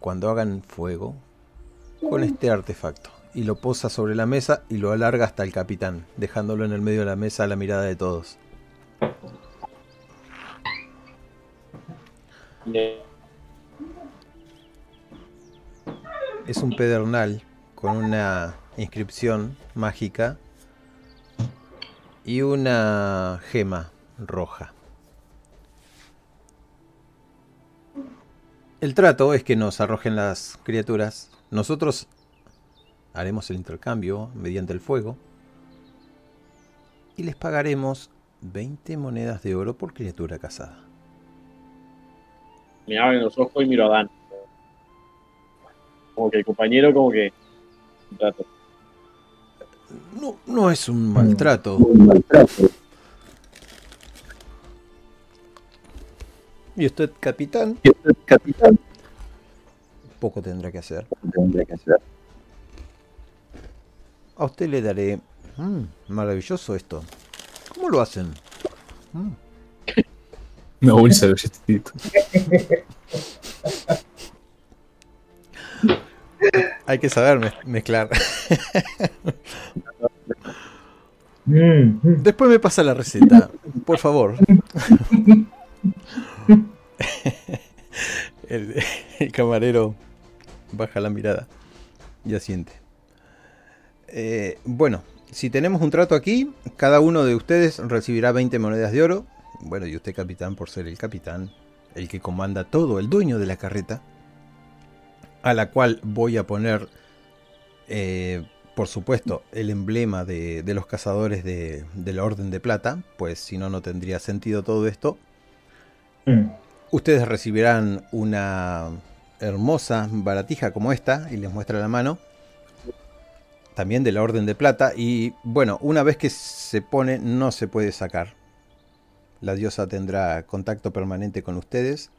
cuando hagan fuego con este artefacto. Y lo posa sobre la mesa y lo alarga hasta el capitán, dejándolo en el medio de la mesa a la mirada de todos. Es un pedernal con una inscripción mágica y una gema roja. El trato es que nos arrojen las criaturas. Nosotros haremos el intercambio mediante el fuego y les pagaremos 20 monedas de oro por criatura cazada. Me abren los ojos y miro a Dan. Como que el compañero, como que. un trato. No, no es un maltrato. ¿Y usted, capitán? capitán. Poco tendrá que hacer. Tendría que hacer. A usted le daré... Mm, maravilloso esto. ¿Cómo lo hacen? Mm, bolsa de galletitas. Hay que saber mez- mezclar. Mm. Después me pasa la receta, por favor. El, camarero baja la mirada y asiente. Eh, bueno, si tenemos un trato aquí, cada uno de ustedes recibirá 20 monedas de oro. Bueno, y usted capitán por ser el capitán, el que comanda todo, el dueño de la carreta, a la cual voy a poner eh, por supuesto, el emblema de, los cazadores de, de la Orden de Plata, pues si no, no tendría sentido todo esto. Mm. Ustedes recibirán una hermosa baratija como esta, y les muestra la mano, también de la Orden de Plata, y bueno, una vez que se pone no se puede sacar. La diosa tendrá contacto permanente con ustedes.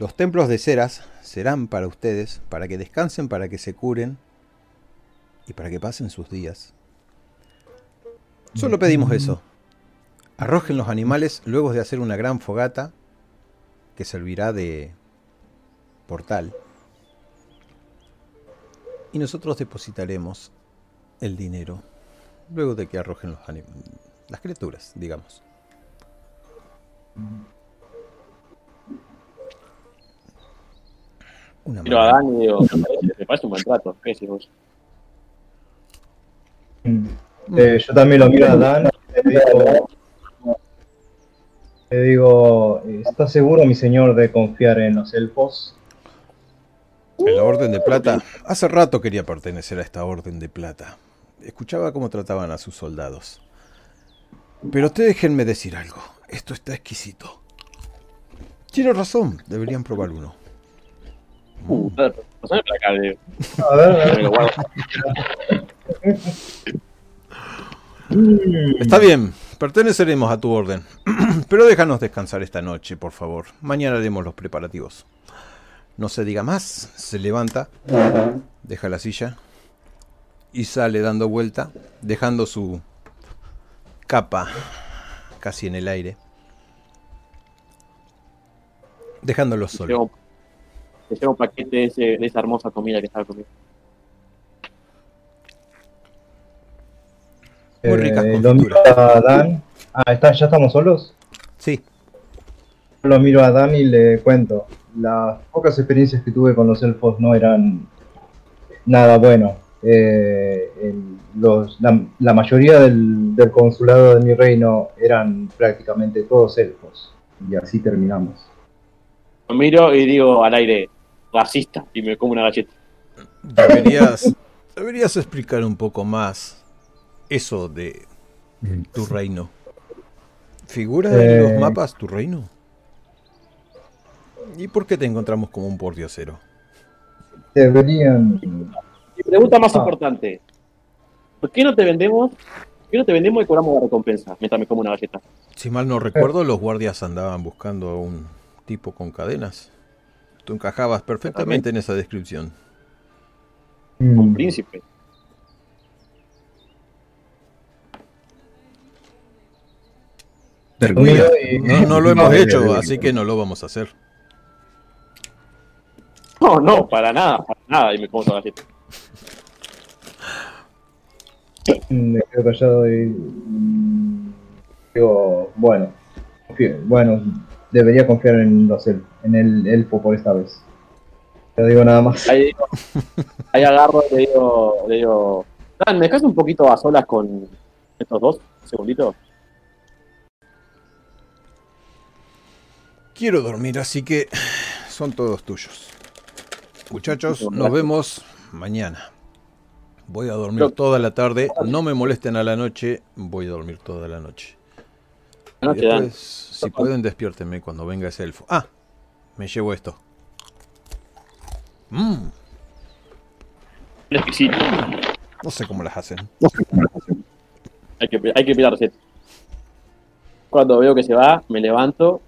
Los templos de ceras serán para ustedes, para que descansen, para que se curen y para que pasen sus días. Solo pedimos eso. Arrojen los animales luego de hacer una gran fogata que servirá de portal. Y nosotros depositaremos el dinero luego de que arrojen los anim- las criaturas, digamos. Una Pero a mano. Dan y digo, me parece, un buen trato. ¿Qué decís vos? Eh, yo también lo miro a Dan y le digo, le digo, ¿está seguro mi señor de confiar en los elfos? En la Orden de Plata. Hace rato quería pertenecer a esta Orden de Plata. Escuchaba cómo trataban a sus soldados. Pero te déjenme decir algo. Esto está exquisito. Tiene razón, deberían probar uno. Uh, digo. A ver, a ver. lo guardo. Mm. Está bien, perteneceremos a tu orden. Pero déjanos descansar esta noche, por favor. Mañana haremos los preparativos. No se diga más, se levanta, deja la silla y sale dando vuelta, dejando su capa casi en el aire. Dejándolo Te solo. llevo- Te llevo un paquete de, ese- de esa hermosa comida que estaba comiendo. Muy ricas Eh, lo miro a Dan. Ah, ¿está, ¿ya estamos solos? Sí, Lo miro a Dan y le cuento. Las pocas experiencias que tuve con los elfos no eran nada bueno. Eh, el- los- la, la mayoría del, del consulado de mi reino eran prácticamente todos elfos. Y así terminamos. Lo miro y digo al aire, racista, y me como una galleta. deberías, deberías explicar un poco más eso de tu reino. ¿Figura en Eh. los mapas tu reino? ¿Y por qué te encontramos como un pordiosero? Deberían. Y pregunta más Ah. importante. ¿Por qué no te vendemos? ¿Por qué no te vendemos y cobramos la recompensa mientras me como una galleta? Si mal no recuerdo, los guardias andaban buscando a un tipo con cadenas. Tú encajabas perfectamente en esa descripción. Un Mm, príncipe. Miro y- No, no lo hemos hecho, así que no lo vamos a hacer. No, no, para nada, para nada, y me como esa galleta. Me quedo callado y. mm, Digo, bueno. confío- bueno, debería confiar en, los el- en el elfo por esta vez. No digo nada más. Ahí, agarro y le digo, le digo, Dan, ¿me dejas un poquito a solas con estos dos? Un Quiero dormir, así que son todos tuyos. Muchachos, nos vemos mañana. Voy a dormir toda la tarde. No me molesten a la noche. Voy a dormir toda la noche. Y después, si pueden, despiértenme cuando venga ese elfo. Ah, me llevo esto. Mm, Exquisito. no sé cómo las hacen. Hay que, hay que. Cuando veo que se va, me levanto,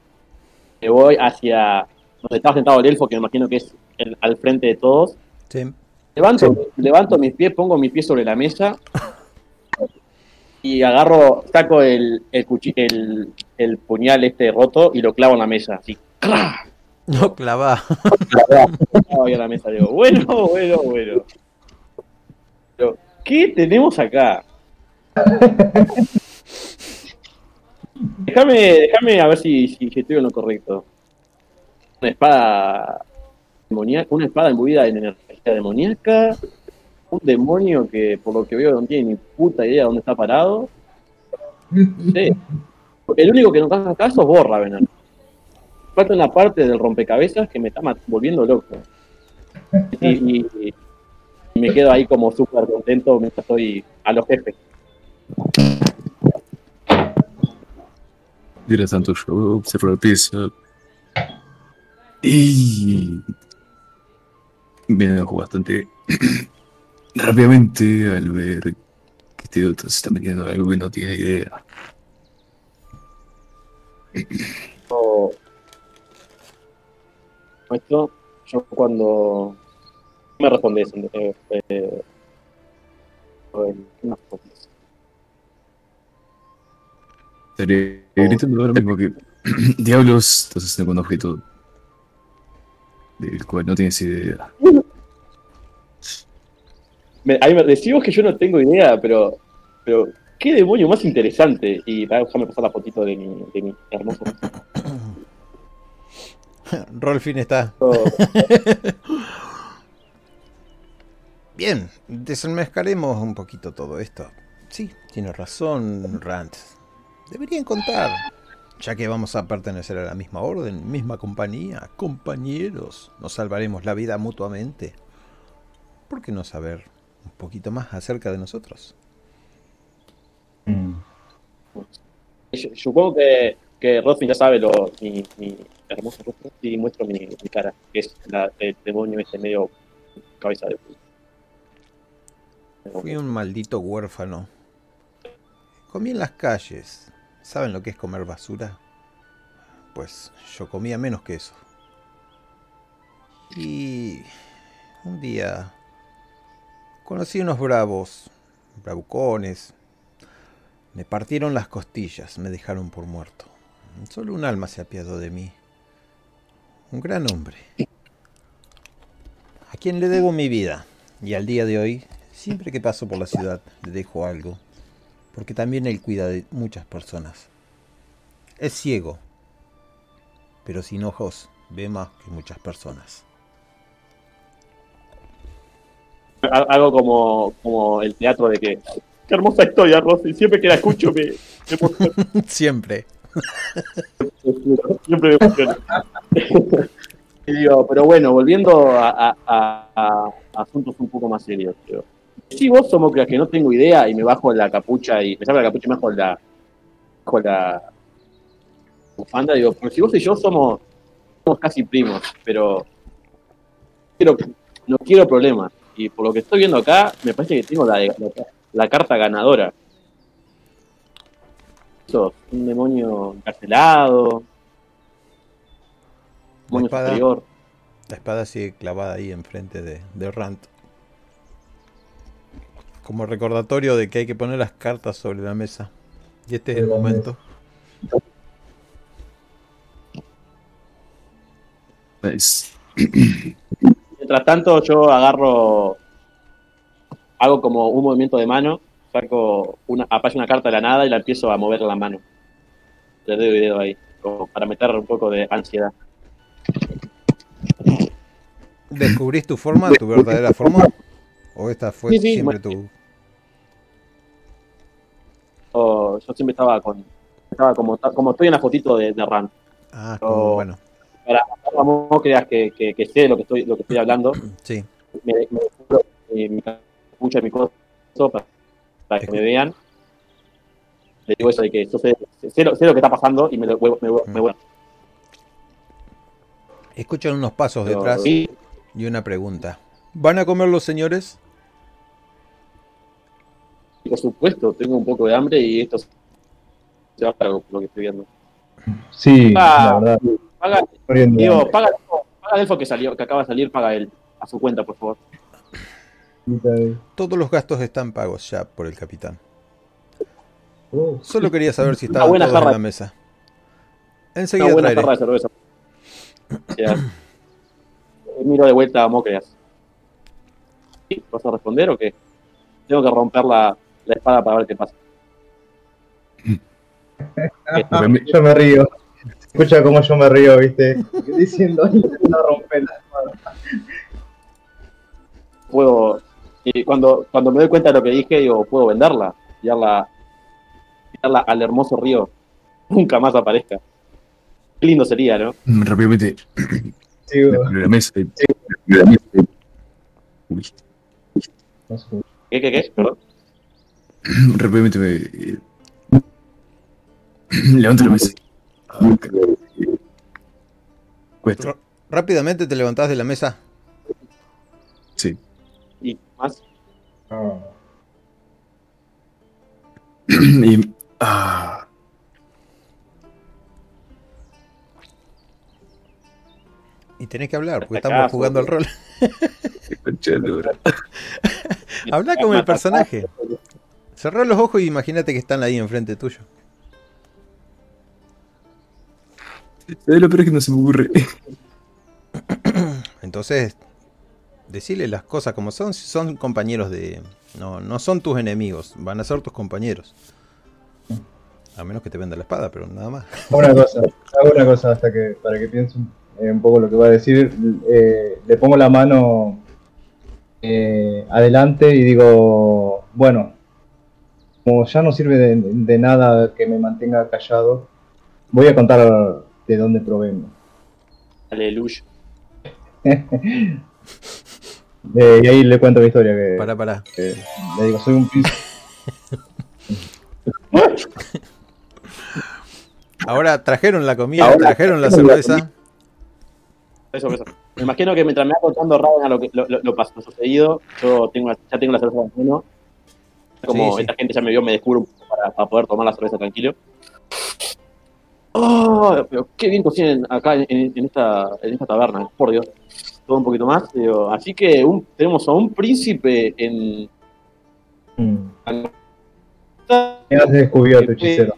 me voy hacia donde estaba sentado el elfo, que me imagino que es el- al frente de todos. Sí. Levanto, levanto mis pies, pongo mis pies sobre la mesa y agarro, saco el, el, el, el puñal este roto y lo clavo en la mesa. Así, ¡cra! No clava. Clavo ahí en la mesa. Digo, bueno, bueno, bueno. Pero, ¿qué tenemos acá? Déjame, déjame a ver si, si, estoy en lo correcto. Una espada demoníaca, una espada imbuida en energía demoníaca, un demonio que por lo que veo no tiene ni puta idea de dónde está parado. Sé. El único que no hace caso es vos, Ravenant. Falta una parte del rompecabezas que me está volviendo loco. Y, y- me quedo ahí como súper contento mientras estoy a los jefes. Mientras tanto, yo observo la pieza. Y. Me enojo bastante rápidamente al ver que este idiota se está metiendo en algo que no tiene idea. Esto, yo cuando me respondes, eh, eh, eh, ¿qué me respondes? Estaré gritando ahora mismo que diablos estás haciendo con un objeto del cual no tienes idea. Me, ahí me decimos que yo no tengo idea, pero, pero qué demonio más interesante. Y para déjame pasar la fotito de mi, de mi hermoso. Rolfin está. Oh, Bien, desenmascaremos un poquito todo esto. Sí, tiene razón, Rand. Deberían contar. Ya que vamos a pertenecer a la misma orden, misma compañía, compañeros, nos salvaremos la vida mutuamente. ¿Por qué no saber un poquito más acerca de nosotros? Mm. yo- Supongo que, que Rodfin ya sabe lo, mi, mi hermoso rostro. Y muestro mi, mi cara, que es la, el demonio este medio cabeza de Fui un maldito huérfano. Comí en las calles. ¿Saben lo que es comer basura? Pues yo comía menos que eso. Y un día conocí unos bravos, bravucones. Me partieron las costillas, me dejaron por muerto. Solo un alma se apiadó de mí. Un gran hombre. A quien le debo mi vida. Y al día de hoy Siempre que paso por la ciudad le dejo algo, porque también él cuida de muchas personas. Es ciego, pero sin ojos ve más que muchas personas. Ha- Hago como, como el teatro de que. Qué hermosa historia, Rosy. Siempre que la escucho me, me. Siempre. Siempre me emociona. Y digo, pero bueno, volviendo a, a- a- a asuntos un poco más serios, creo. Si vos somos que no tengo idea y me bajo la capucha y me saco la capucha y me bajo la, bajo la bufanda, digo, pero si vos y yo somos, somos casi primos, pero quiero, no quiero problemas. Y por lo que estoy viendo acá, me parece que tengo la, la, la carta ganadora. Un demonio encarcelado, demonio espada. superior. La espada sigue clavada ahí enfrente de, de Rand. Como recordatorio de que hay que poner las cartas sobre la mesa. Y este es el momento. Es- Mientras tanto, yo agarro, hago como un movimiento de mano, saco una, aparece una carta de la nada y la empiezo a mover en la mano. Le doy dedo ahí, como para meter un poco de ansiedad. ¿Descubrís tu forma, tu verdadera forma? ¿O esta fue Sí, sí, siempre tu... Yo, yo siempre estaba con, estaba como, como estoy en la fotito de, de Ran. Ah, Oh. como, bueno, Para vos creas que, que, que sé lo que estoy, lo que estoy hablando, sí. me, me eh, mi coso, para, para que me vean. Le digo eso de que yo sé, sé lo, sé lo que está pasando y me, lo, me, me- me voy. Escuchan unos pasos detrás y una pregunta. ¿Van a comer los señores? Por supuesto, tengo un poco de hambre y esto se va para lo, lo que estoy viendo. Sí, Ah. la verdad. Paga, digo, paga, paga el elfo que salió, que acaba de salir, paga él. A su cuenta, por favor. Todos los gastos están pagos ya por el capitán. Oh, Solo quería saber si estaban todos en la mesa. Una Enseguida buena traeré. jarra de cerveza. Eh, miro de vuelta a Mocreas. ¿Vas a responder o qué? Tengo que romper la, la espada para ver qué pasa. Yo me río. Escucha cómo yo me río, ¿viste? Diciendo, no romper la espada. Puedo. Y cuando, cuando me doy cuenta de lo que dije, digo, puedo venderla. Tirarla, tirarla al hermoso río. Nunca más aparezca. Qué lindo sería, ¿no? Rápidamente, la, mesa. la mesa. No sé cómo- ¿Qué, qué, qué? Perdón. Rápidamente me. eh, Levanto la mesa. Cuesta. Rápidamente te levantás de la mesa. Sí. Y más. Y. Ah. Y tenés que hablar, porque estamos jugando al rol. qué concha de lora. Habla como el personaje. Cerrá los ojos y imagínate que están ahí enfrente tuyo. ¿Sabes lo peor es que no se me ocurre? Entonces, decirle las cosas como son. Son compañeros de. No, no son tus enemigos, van a ser tus compañeros. A menos que te venda la espada, pero nada más. Hago una cosa, hago una cosa hasta que, para que piense un, eh, un poco lo que va a decir. Eh, le pongo la mano eh, adelante y digo, bueno, como ya no sirve de, de nada que me mantenga callado, voy a contar de dónde provengo. Aleluya. Eh, y ahí le cuento mi historia. Que, Para, para. que le digo, soy un príncipe. Ahora trajeron la comida, Ahora trajeron la cerveza. Eso, eso. Me imagino que mientras me va contando Raven lo, que, lo, lo, lo, lo sucedido, yo tengo, ya tengo la cerveza en mano. Como Sí, sí. esta gente ya me vio, me descubro un poco para, para poder tomar la cerveza tranquilo. Oh, pero qué bien cocinan acá en, esta, en esta taberna, por Dios. Todo un poquito más. digo, así que un- tenemos a un príncipe en. Mm. Me has descubierto, hechicero.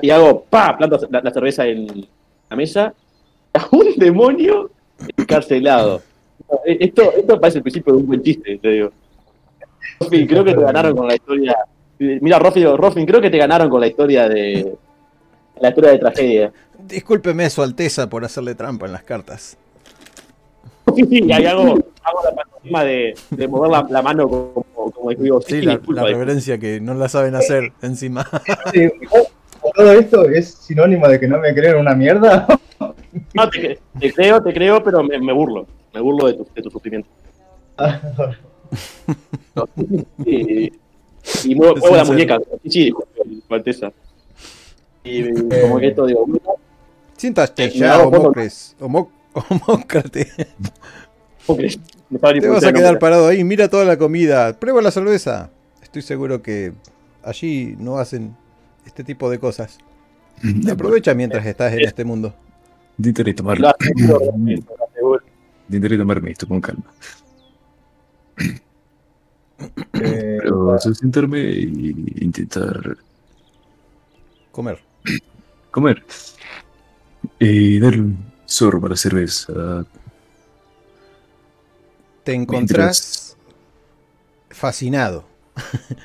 Y hago, pa, planto la, la cerveza en la mesa. A un demonio encarcelado. Esto, esto parece el principio de un buen chiste, te digo. Rofin, creo que te ganaron con la historia. Mira, Rofin, Rofin, creo que te ganaron con la historia de. La historia de tragedia. Discúlpeme, Su Alteza, por hacerle trampa en las cartas. Sí, sí, y ahí hago, hago la pantomima de, de mover la, la mano como, como digo, sí, Sí, la, reverencia que no la saben hacer encima. Sí, ¿Todo esto es sinónimo de que no me creen una mierda? No, te, te creo, te creo, pero me, me burlo. Me burlo de tu, de tu sufrimiento. Y, y muevo, muevo la muñeca. Sí, sí, disculpe, Su Alteza. Y como que esto, digo, Siéntate Eh, ya, hago foto. Homocres. Homo- Homócrate. ¿cómo que me estaba ni Te vas a quedar parado ahí. Mira toda la comida. Prueba la cerveza. Estoy seguro que allí no hacen este tipo de cosas. Aprovecha mientras estás en este mundo. Lo aseguro. intentaré tomarme esto con calma. Eh, Pero sentarme e intentar Comer. comer. Y darle un sorbo a la cerveza. Te encontrás fascinado.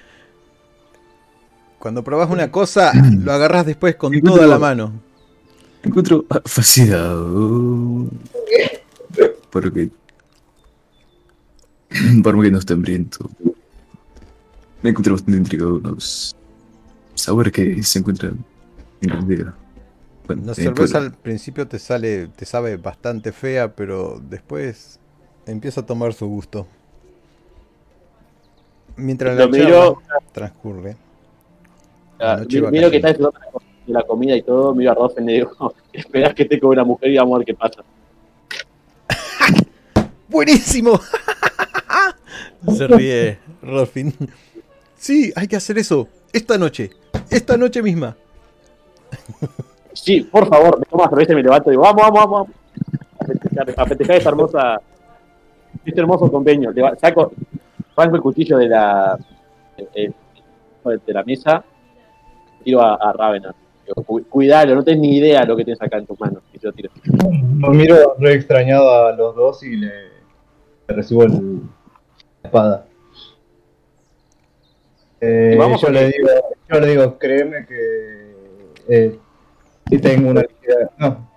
Cuando probás una cosa, lo agarrás después con toda la mano. Me encuentro fascinado. Porque. Por que no está hambriento. Me encuentro bastante intrigado. Unos sabores que se encuentran en la aldea. Bueno, La cerveza al principio te sale, te sabe bastante fea, pero después empieza a tomar su gusto. Mientras la Lo miro, charla transcurre. La ah, noche miro que está de la comida y todo, miro a Rofen y digo, esperás que esté con una mujer y vamos a ver qué pasa. ¡Buenísimo! Se ríe Rolfin. Sí, hay que hacer eso. Esta noche. Esta noche misma. Sí, por favor, me tomo cerveza y me levanto y digo, vamos, vamos, vamos. A festejar, a festejar esta hermosa, este hermoso convenio. Le va- Saco, saco el cuchillo de la, eh, eh, de la mesa, tiro a, a Ravener. Digo, "Cu- Cuidalo, no tenés ni idea lo que tienes acá en tus manos. Y se lo tiro. Lo miro re extrañado a los dos y le, le recibo el- espada. Eh, ¿Y vamos yo, le digo, yo le digo, créeme que eh, sí tengo una No,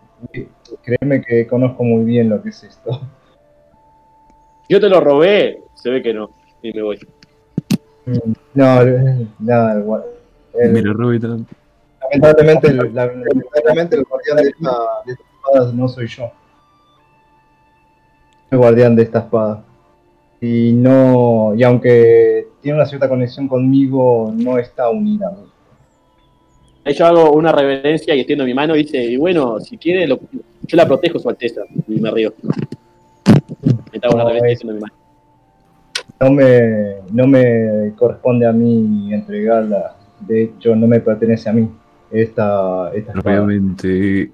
créeme que conozco muy bien lo que es esto. Yo te lo robé, se ve que no. Y me voy. Mm, No, eh, nada, Robita. lamentablemente, el, la- lamentablemente el guardián de esta, de esta espada no soy yo. Soy el guardián de esta espada. Y no y aunque tiene una cierta conexión conmigo, no está unida. Ahí yo hago una reverencia y extiendo mi mano y dice, y bueno, si quiere, lo- yo la protejo, su alteza. Y me río. Me hago una No, reverencia y es- mi mano. No me, no me corresponde a mí entregarla. De hecho, no me pertenece a mí esta, esta espada. Rápidamente.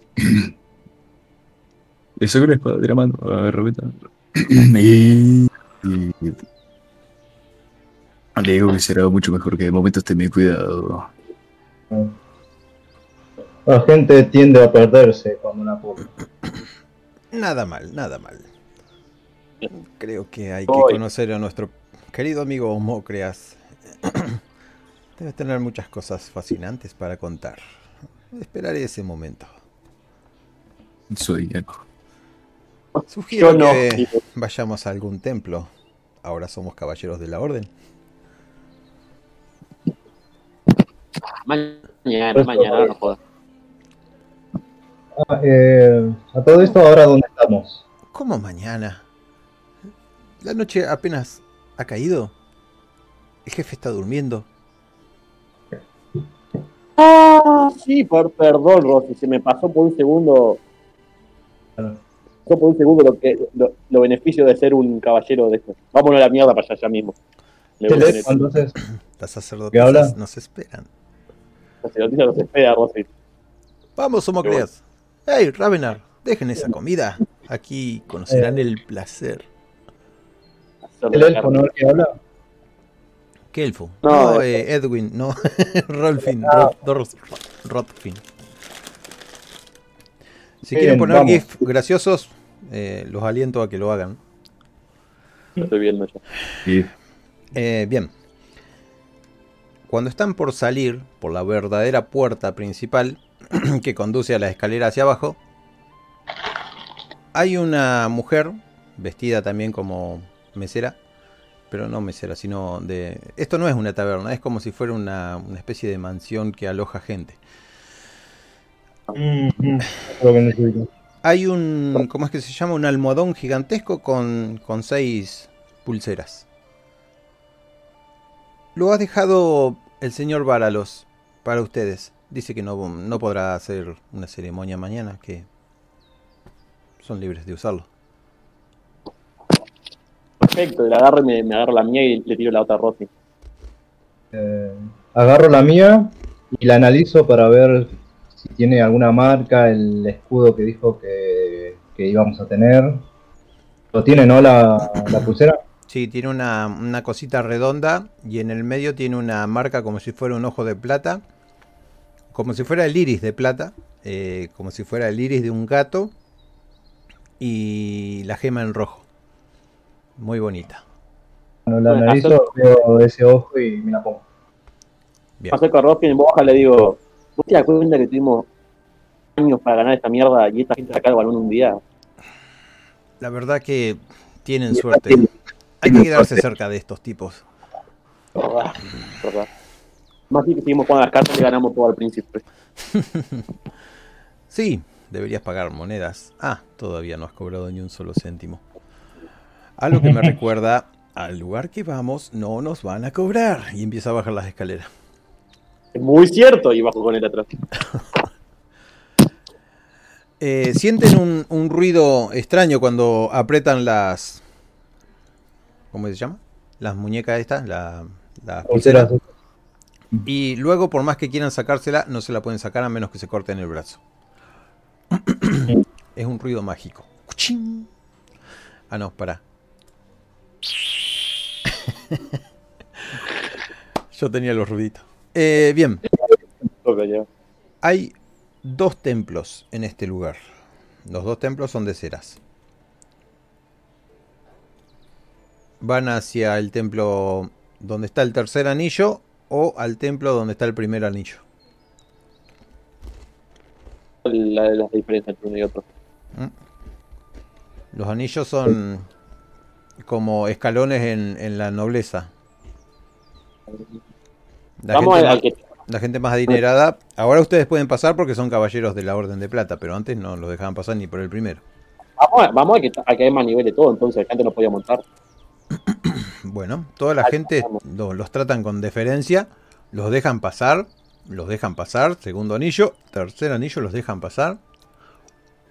Le saco la espada de la mano a Roberta. y. y- Le digo que será mucho mejor que de momento esté bien cuidado. La gente tiende a perderse cuando una pobre. Nada mal, nada mal. Creo que hay Voy. que conocer a nuestro querido amigo Mocreas. Debe tener muchas cosas fascinantes para contar. Esperaré ese momento. Soy Sugiero Yo no. que vayamos a algún templo. Ahora somos caballeros de la orden. Mañana, mañana, no jodas. Ah, eh, a todo esto, ahora dónde estamos. ¿Cómo mañana? La noche apenas ha caído. El jefe está durmiendo. Ah, sí, por, perdón, Rosy, se me pasó por un segundo, Bueno, pasó por un segundo lo que lo, lo beneficio de ser un caballero de esto. Vámonos a la mierda para allá ya mismo. Teléfono, entonces, Las ¿Qué sacerdotisas nos esperan. La sacerdotisa nos espera, Rosy. Vamos, Somocleas. Hey, Ravenar, dejen esa comida. Aquí conocerán el placer. el elfo, ¿no? El que habla. ¿Qué elfo? No, No, eh, Edwin, no. Rolfin, Ah. Roth- Roth- Rothfin. Si quieren poner vamos. GIF graciosos, eh, los aliento a que lo hagan. Lo estoy viendo ya. Eh, bien. Cuando están por salir por la verdadera puerta principal que conduce a la escalera hacia abajo, hay una mujer vestida también como mesera, pero no mesera, sino de... Esto no es una taberna, es como si fuera una, una especie de mansión que aloja gente. Hay un, ¿cómo es que se llama? Un almohadón gigantesco con, con seis pulseras. Lo ha dejado el señor Váralos para ustedes. Dice que no, no podrá hacer una ceremonia mañana, que son libres de usarlo. Perfecto, le agarro y me, me agarro la mía y le tiro la otra a Rosy. Eh, agarro la mía y la analizo para ver si tiene alguna marca, el escudo que dijo que, que íbamos a tener. ¿Lo tiene, no? La, la pulsera. Sí, tiene una, una cosita redonda y en el medio tiene una marca como si fuera un ojo de plata, como si fuera el iris de plata, eh, como si fuera el iris de un gato y la gema en rojo. Muy bonita. Bueno, la analizo, veo ese ojo y me la pongo. Bien. Acerco a en le digo, ¿vos te das cuenta que tuvimos años para ganar esta mierda y esta gente lo ganó en un día? La verdad que tienen suerte. Hay que quedarse cerca de estos tipos. ¿Verdad? ¿Verdad? Más sí que seguimos jugando las cartas y ganamos todo al príncipe. Sí, deberías pagar monedas. Ah, todavía no has cobrado ni un solo céntimo. A lo que me recuerda, al lugar que vamos no nos van a cobrar. Y empieza a bajar las escaleras. Es muy cierto, y bajo con él atrás. Eh, ¿Sienten un, un ruido extraño cuando apretan las... ¿Cómo se llama? Las muñecas estas, la, la pulsera. Pulseras. Y luego, por más que quieran sacársela, no se la pueden sacar a menos que se corten el brazo. es un ruido mágico. ¡Cuchín! Ah, no, pará. Yo tenía los ruiditos. Eh, bien, hay dos templos en este lugar. Los dos templos son de ceras. Van hacia el templo donde está el tercer anillo o al templo donde está el primer anillo. La de las diferencias entre uno y otro. Los anillos son como escalones en, en la nobleza. La Vamos gente, que la gente más adinerada. Ahora ustedes pueden pasar porque son caballeros de la Orden de Plata, pero antes no los dejaban pasar ni por el primero. vamos, a- vamos a que, a que hay más nivel de todo, entonces la gente no podía montar. Bueno, toda la gente lo- los tratan con deferencia, los dejan pasar, los dejan pasar, segundo anillo, tercer anillo los dejan pasar.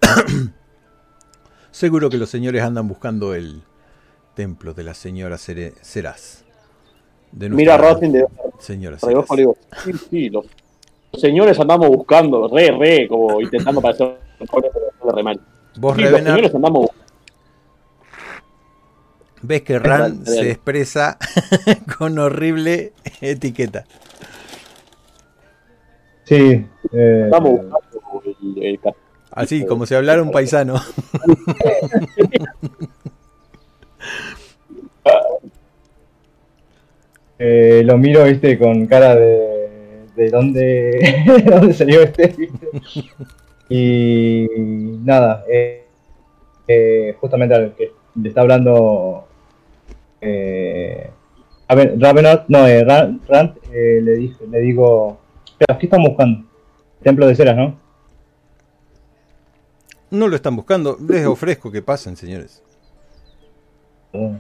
Seguro que los señores andan buscando el templo de la señora Ceraz. De Mira Rotting de Ceraz. le digo, sí, sí, los, los señores andamos buscando, re, re, como intentando parecer mejores, pero re mal. Vos, Sí, los señores andamos ves que Ran se expresa con horrible etiqueta. Sí. eh, Estamos buscando el, el ca- Así, como si hablara un paisano. eh, lo miro, viste, con cara de. de dónde, de dónde salió este, viste. Y nada, eh, eh, justamente al que le está hablando. Eh, a ver, Ravenant, no, eh, Rand, Rand, eh, le, dije, le digo. "Espera, ¿Qué están buscando? Templo de ceras, ¿no? No lo están buscando. Les ofrezco que pasen, señores. Bueno,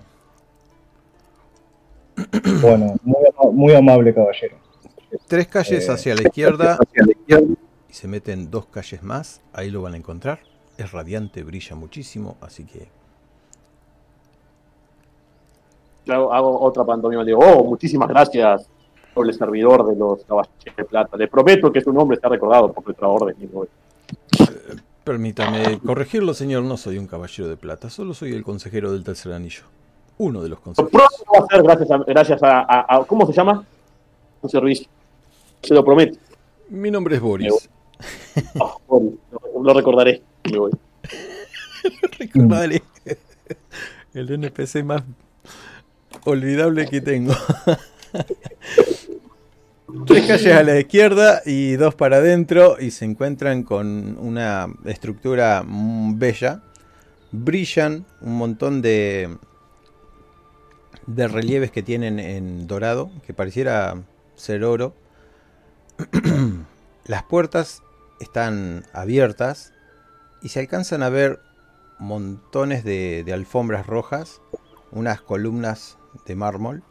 Bueno, muy, ama- muy amable caballero. Tres calles Eh, hacia la izquierda y se meten dos calles más. Ahí lo van a encontrar. Es radiante, brilla muchísimo, así que Yo hago otra pantomima, le digo, oh, muchísimas gracias, doble servidor de los caballeros de plata. Le prometo que su nombre está recordado por nuestra orden. Digo, permítame corregirlo, señor. No soy un caballero de plata, solo soy el consejero del tercer anillo. Uno de los Lo consejeros. pronto va a ser gracias a, gracias a, a- a- ¿cómo se llama? Un servicio. Se lo prometo. Mi nombre es Boris. Ah, lo, lo recordaré. Me voy. Recordale. El NPC más olvidable que tengo. Tres calles a la izquierda y dos para adentro y se encuentran con una estructura bella. Brillan un montón de, de relieves que tienen en dorado, que pareciera ser oro. Las puertas están abiertas y se alcanzan a ver montones de, de alfombras rojas, unas columnas de mármol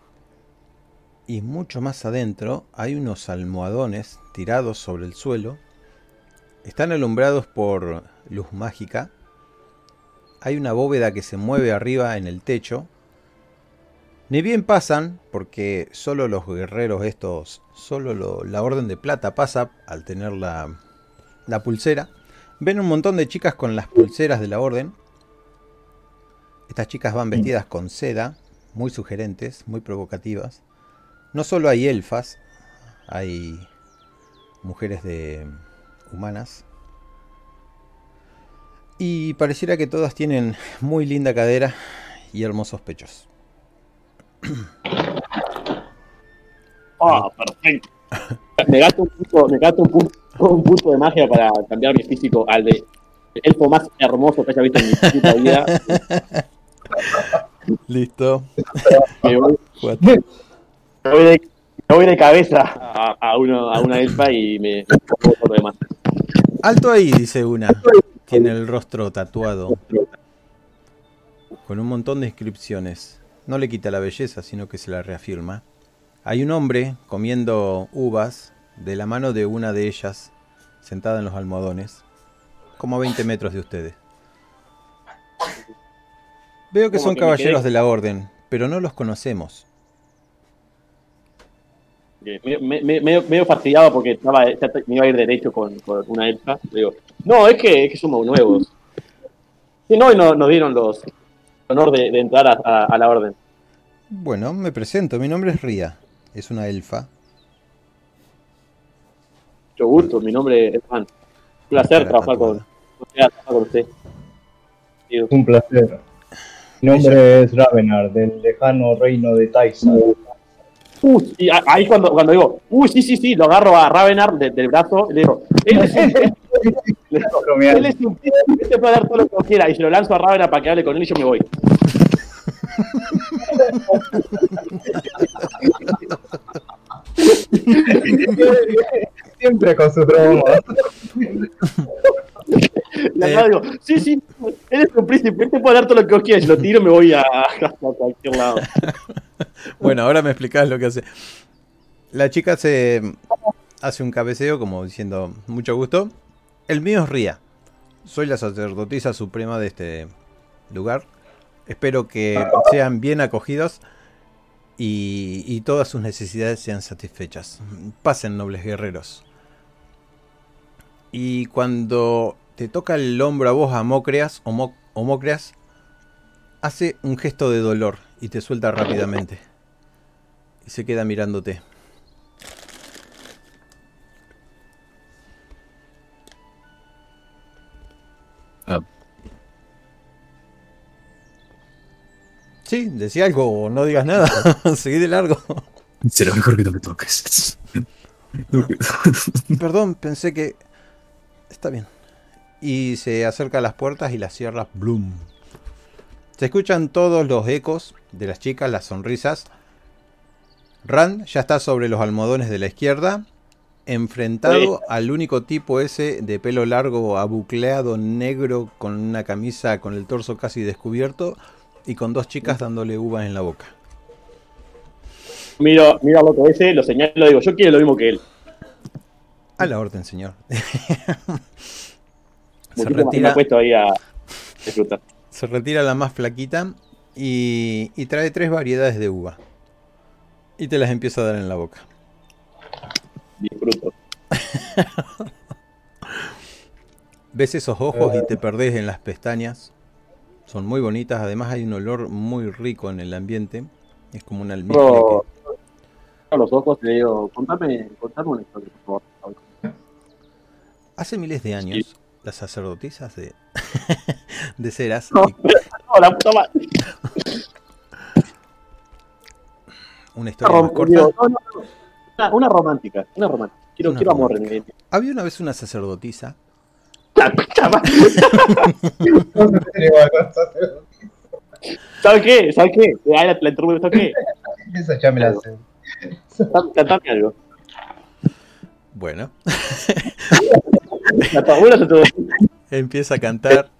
y mucho más adentro hay unos almohadones tirados sobre el suelo. Están alumbrados por luz mágica. Hay una bóveda que se mueve arriba en el techo. Ni bien pasan, porque solo los guerreros estos, solo lo- la Orden de Plata pasa al tener la, la pulsera. Ven un montón de chicas con las pulseras de la orden. Estas chicas van vestidas con seda, muy sugerentes, muy provocativas. No solo hay elfas, hay mujeres de humanas. Y pareciera que todas tienen muy linda cadera y hermosos pechos. Ah, perfecto. Me gasto un punto, me gasto un punto, un punto de magia para cambiar mi físico al de el elfo más hermoso que haya visto en mi puta vida. Listo. Me voy, me voy de, me voy de cabeza a, a uno, a una elfa y me pongo todo lo demás. Alto ahí, dice una. Tiene el rostro tatuado. Con un montón de inscripciones. No le quita la belleza, sino que se la reafirma. Hay un hombre comiendo uvas de la mano de una de ellas, sentada en los almohadones, como a 20 metros de ustedes. Veo que son que caballeros de la orden, pero no los conocemos. Me- me- me- medio, medio fastidiado porque estaba, me iba a ir derecho con, con una elfa. Digo, no, es que, es que somos nuevos. Sí, no, y no, nos dieron los honor de, de entrar a, a- a la orden. Bueno, me presento, mi nombre es Ría, es una elfa. Mucho gusto, mi nombre es Juan. Un placer trabajar con, tatuada. trabajar con usted. Un placer. Mi nombre es Ravenar, del lejano reino de Taisa. Uh, y ahí cuando, cuando digo, uy, sí, sí, sí, lo agarro a Ravenar de- del brazo y le digo, él es un él es un él te puede dar todo lo que quiera y se lo lanzo a Ravenar para que hable con él y yo me voy. Siempre con su broma. Y Eh. digo, sí, sí, Él es un príncipe, te puede dar todo lo que vos quieras. Si lo tiro, me voy a, a cualquier lado. Bueno, ahora me explicás lo que hace. La chica se hace un cabeceo como diciendo mucho gusto. El mío es Ría. Soy la sacerdotisa suprema de este lugar. Espero que sean bien acogidos y, todas sus necesidades sean satisfechas. Pasen, nobles guerreros. Y cuando te toca el hombro a vos, a Mocreas, o, Mo- o Mocreas, hace un gesto de dolor y te suelta rápidamente. Y se queda mirándote. Sí, decía algo o no digas nada. Seguí de largo. será mejor que no me toques. Perdón, pensé que... Está bien. Y se acerca a las puertas y las cierra. Bloom. Se escuchan todos los ecos de las chicas, las sonrisas. Rand ya está sobre los almohadones de la izquierda, enfrentado al único tipo ese de pelo largo, abucleado, negro, con una camisa con el torso casi descubierto y con dos chicas dándole uvas en la boca. Miro, al loco ese, lo señalo y digo, yo quiero lo mismo que él. A la orden, señor. se, retira, ha puesto ahí a disfrutar. se retira la más flaquita y, y trae tres variedades de uva. Y te las empieza a dar en la boca. Disfruto. Ves esos ojos y te perdés en las pestañas. Son muy bonitas, además hay un olor muy rico en el ambiente. Es como un almizcle Cierro que- los ojos y le digo, contame, contame una historia, por favor. Hace miles de años, las sacerdotisas de, de Ceras, No, no, la puta madre. una Una, historia más rom- corta. digo, no, no. Una, una romántica, una romántica. Quiero, Una quiero amor romántica. en mi Había una vez una sacerdotisa La. ¿Sabes qué? ¿Sabes qué? Ahí la, la interrumpo, ¿sabes qué? Esa ya me la sé. Cantame- Cantame algo. Bueno, empieza a cantar.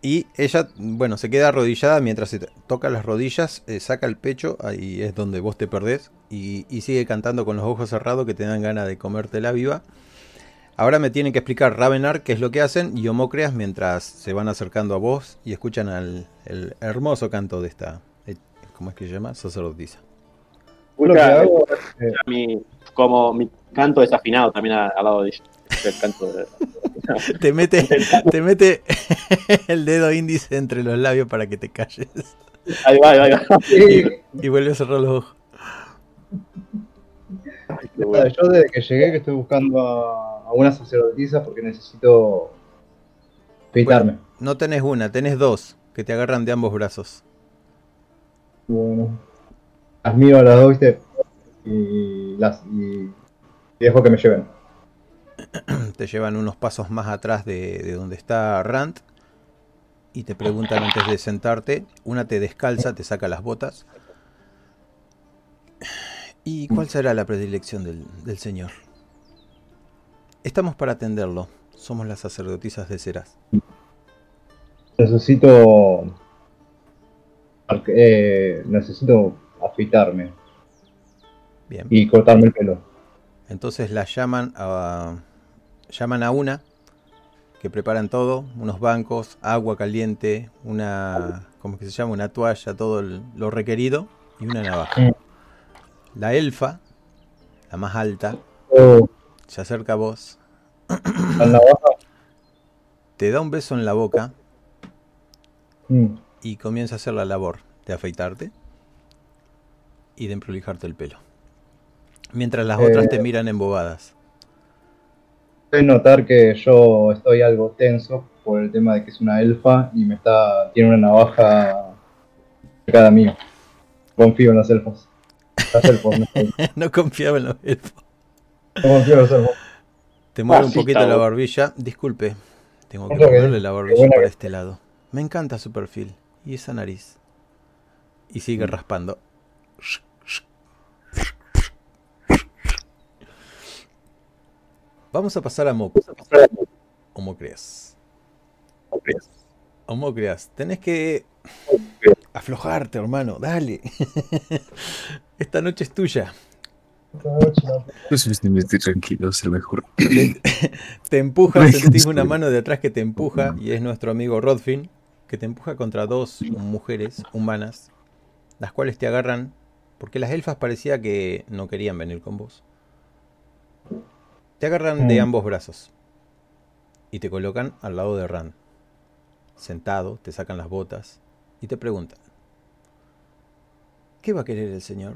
Y ella, bueno, se queda arrodillada mientras se toca las rodillas, eh, saca el pecho, ahí es donde vos te perdés, y, y sigue cantando con los ojos cerrados que te dan ganas de comértela viva. Ahora me tienen que explicar Ravenar qué es lo que hacen y Homocreas mientras se van acercando a vos y escuchan al, el hermoso canto de esta, eh, ¿cómo es que se llama? Sacerdotisa. Lo que Escucha, hago es, eh, mi, como mi canto desafinado también al lado de ella. El canto de... Te mete, te mete el dedo índice entre los labios para que te calles Ahí va, ahí va, ahí va. sí, y vuelve a cerrar los ojos. Yo desde que llegué que estoy buscando a, a una sacerdotisa porque necesito afeitarme. No tenés una, tenés dos que te agarran de ambos brazos. Bueno, las miro a las dos, ¿viste? Y, las, y, y dejo que me lleven. Te llevan unos pasos más atrás de, de donde está Rand y te preguntan antes de sentarte. Una te descalza, te saca las botas. ¿Y cuál será la predilección del, del señor? Estamos para atenderlo. Somos las sacerdotisas de Ceras. Necesito. eh, necesito afeitarme Bien. y cortarme el pelo. Entonces la llaman a, llaman a una que preparan todo, unos bancos, agua caliente, una, ¿cómo que se llama? Una toalla, todo lo requerido y una navaja. La elfa, la más alta, Oh, se acerca a vos, la te da un beso en la boca Mm. y comienza a hacer la labor de afeitarte y de emprolijarte el pelo. Mientras las otras Eh. te miran embobadas. Puedes notar que yo estoy algo tenso por el tema de que es una elfa y me está tiene una navaja cerca mío. Confío en las elfas. Elfos, no, no confiaba en los elfos. no confío en los elfos. Te mueve un Masita, poquito la barbilla. Disculpe, tengo que moverle la barbilla para que- este lado. Me encanta su perfil y esa nariz. Y sigue Mm. raspando. Vamos a pasar a Mo. ¿Cómo crees? Homócreas, tenés que aflojarte, hermano, dale. Esta noche es tuya. No sé si me estoy tranquilo, es el mejor. Te empuja, Ay, sentís una mano de atrás que te empuja y es nuestro amigo Rodfin, que te empuja contra dos mujeres humanas, las cuales te agarran, porque las elfas parecía que no querían venir con vos. Te agarran de Mm. ambos brazos y te colocan al lado de Ran. Sentado, te sacan las botas y te preguntan, ¿qué va a querer el señor?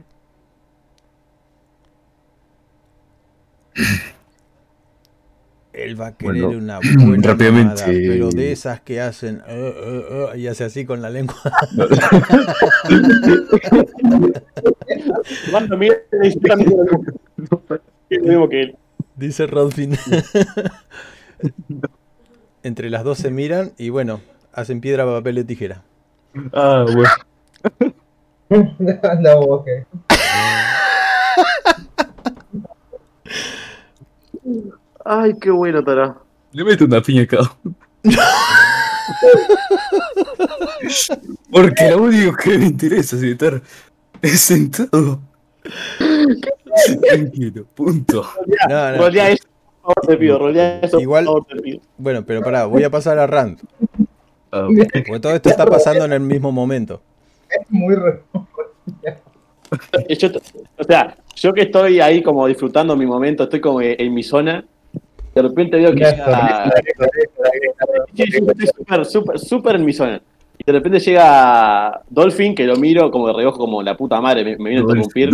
Él va a querer Bueno, una buena rápidamente- mamada, pero de esas que hacen "Uh, uh, uh", y hace así con la lengua. Dice Rodfin. Entre las dos se miran y bueno, hacen piedra, papel y tijera. Ah, bueno. Anda vos, que. Ay, qué bueno, Tara. Le meto una piña a cada uno. Porque lo único que me interesa es estar sentado. Tranquilo, punto. No, no. Rolea eso, por favor, te pido. Rolea eso, Igual- por favor, te pido. Bueno, pero pará, voy a pasar a Rand. Ah, Porque todo esto está pasando en el mismo momento. Es muy Eh, Yo, o sea, yo que estoy ahí como disfrutando mi momento, estoy como en mi zona, de repente veo que llega... Sí, estoy súper, súper, súper en mi zona. Y de repente llega Dolphin, que lo miro como de reojo, como la puta madre, me, me viene a interrumpir,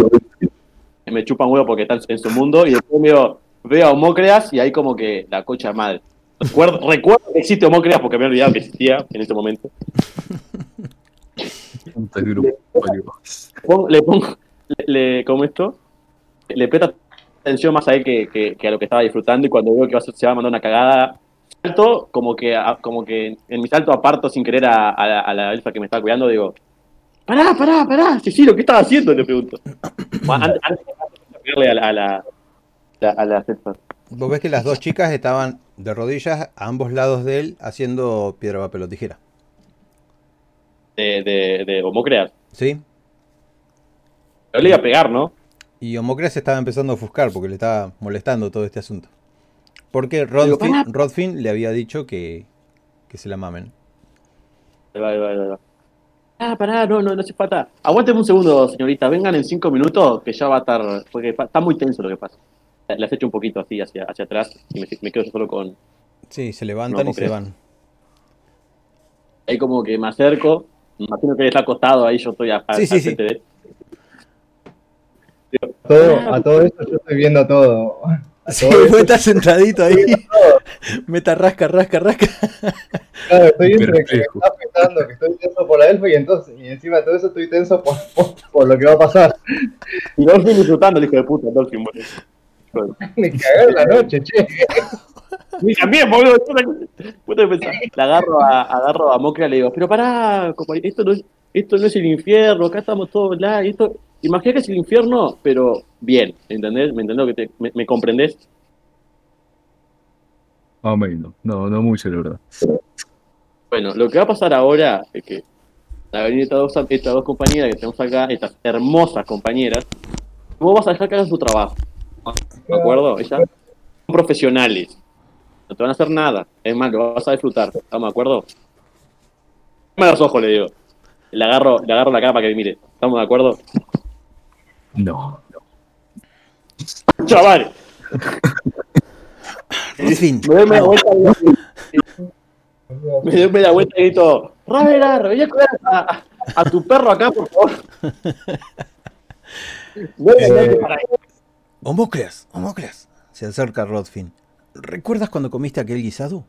me chupa un huevo porque está en, su mundo, y después veo, veo a Homócreas y ahí como que la cocha madre. Recuerdo, recuerdo que existe Homócreas porque me he olvidado que existía en ese momento. Puta grupo. le pongo, le, le- como esto, le presta atención más a él que, que- que a lo que estaba disfrutando y cuando veo que va se va a mandar una cagada, salto, como que, a- como que en mi salto aparto sin querer a, a la, a la elfa que me estaba cuidando, digo, pará, pará, pará, sí, sí, lo que estaba haciendo, le pregunto. Antes, antes de pegarle a la, a la, la- a elfas. Vos ves que las dos chicas estaban de rodillas a ambos lados de él haciendo piedra, papel o tijera. De, de, de Homocreas. ¿Sí? Pero le iba a pegar, ¿no? Y Homocreas se estaba empezando a ofuscar porque le estaba molestando todo este asunto. Porque Rodfin. Rodfin le había dicho que, que se la mamen. Ahí va, ahí va, ahí va. Ah, pará, no, no, no hace falta. Aguánteme un segundo, señorita. Vengan en cinco minutos que ya va a estar. Porque está muy tenso lo que pasa. Las echo un poquito así hacia, hacia atrás y me, me quedo yo solo con. Sí, se levantan No, y se van. Ahí como que me acerco. Imagino que él está acostado ahí, yo estoy a, a- Sí, de todo, a todo esto yo estoy viendo todo. A Sí, todo vos estás sentadito ahí. Meta rasca, rasca, rasca. claro, estoy entre que me está afectando, que estoy tenso por la elfa y entonces, y encima de todo eso estoy tenso por, por, por lo que va a pasar. Y Dolphin disfrutando, el hijo de puta, Dolphin, boludo. Me cagué en la noche, che. También, boludo. pensar. Le agarro a, agarro a Mocra y le digo, pero pará, compañero, esto no es, esto no es el infierno, acá estamos todos la, esto, imagina que es el infierno, pero bien, ¿entendés? ¿Me entendés? lo Que te, me, me comprendés? Más o menos. No, no mucho, la verdad. Bueno, lo que va a pasar ahora es que a venir estas dos, estas dos compañeras que tenemos acá, estas hermosas compañeras, vos vas a dejar que hagan su trabajo. ¿De acuerdo? Ellas son profesionales. No te van a hacer nada. Es más, lo vas a disfrutar. ¿Estamos de acuerdo? Dame los ojos, le digo. Le agarro, le agarro la cara para que me mire. ¿Estamos de acuerdo? No. Chaval. Rodfin. Me doy media vuelta y me doy media vuelta y grito, Ravera, vení a a, tu perro acá, por favor. Eh, ahí. Homocleas, Homocleas. Se acerca Rodfin. ¿Recuerdas cuando comiste aquel guisado?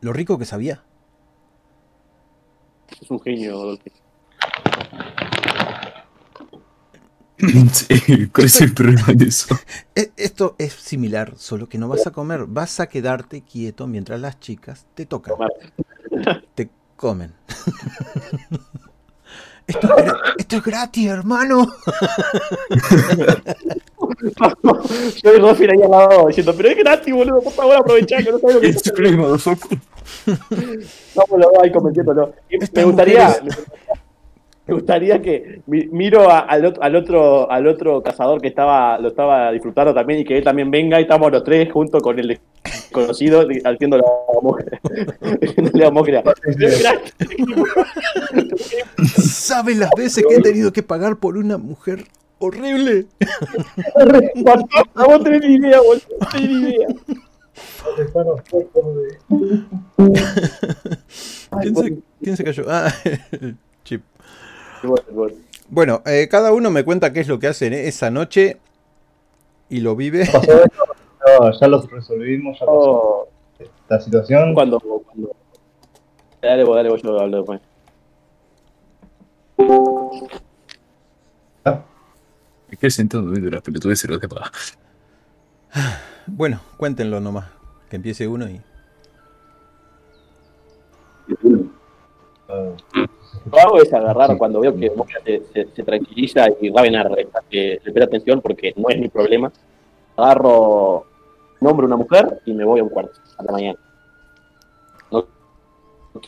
Lo rico que sabía. Es un genio. Sí, ¿cuál es el problema de eso? E- Esto es similar, solo que no vas a comer. Vas a quedarte quieto mientras las chicas te tocan. Te comen. Esto esto es gratis, hermano. Yo y Dolphin ahí al lado diciendo, pero es gratis, boludo, por favor, aprovechá que no sabes lo que It's free, motherfucker. Vamos los dos ahí convenciéndolo. Y Estas Me gustaría, me gustaría que mi- miro a- al, otro, al otro al otro cazador que estaba lo estaba disfrutando también y que él también venga y estamos los tres junto con el desconocido di- haciendo la haciéndole la mosca. ¿Sabes las veces que he tenido que pagar por una mujer horrible? A vos tenés ni idea, tenés ni idea. ¿Quién se, quién se cayó? Ah, chip. Bueno, eh, cada uno me cuenta qué es lo que hacen esa noche y lo vive. pasó esto, no, ya lo resolvimos, ya pasó Oh, esta situación. cuando, cuando... Dale vos, dale vos, yo hablo después. Quedé sentado viendo las pelotudes y los demás. Bueno, cuéntenlo nomás. Que empiece uno y. Lo que hago es agarrar cuando veo que Moria se, se- se tranquiliza y Ravenar eh, le presta atención porque no es mi problema. Agarro, nombro una mujer y me voy a un cuarto a la mañana.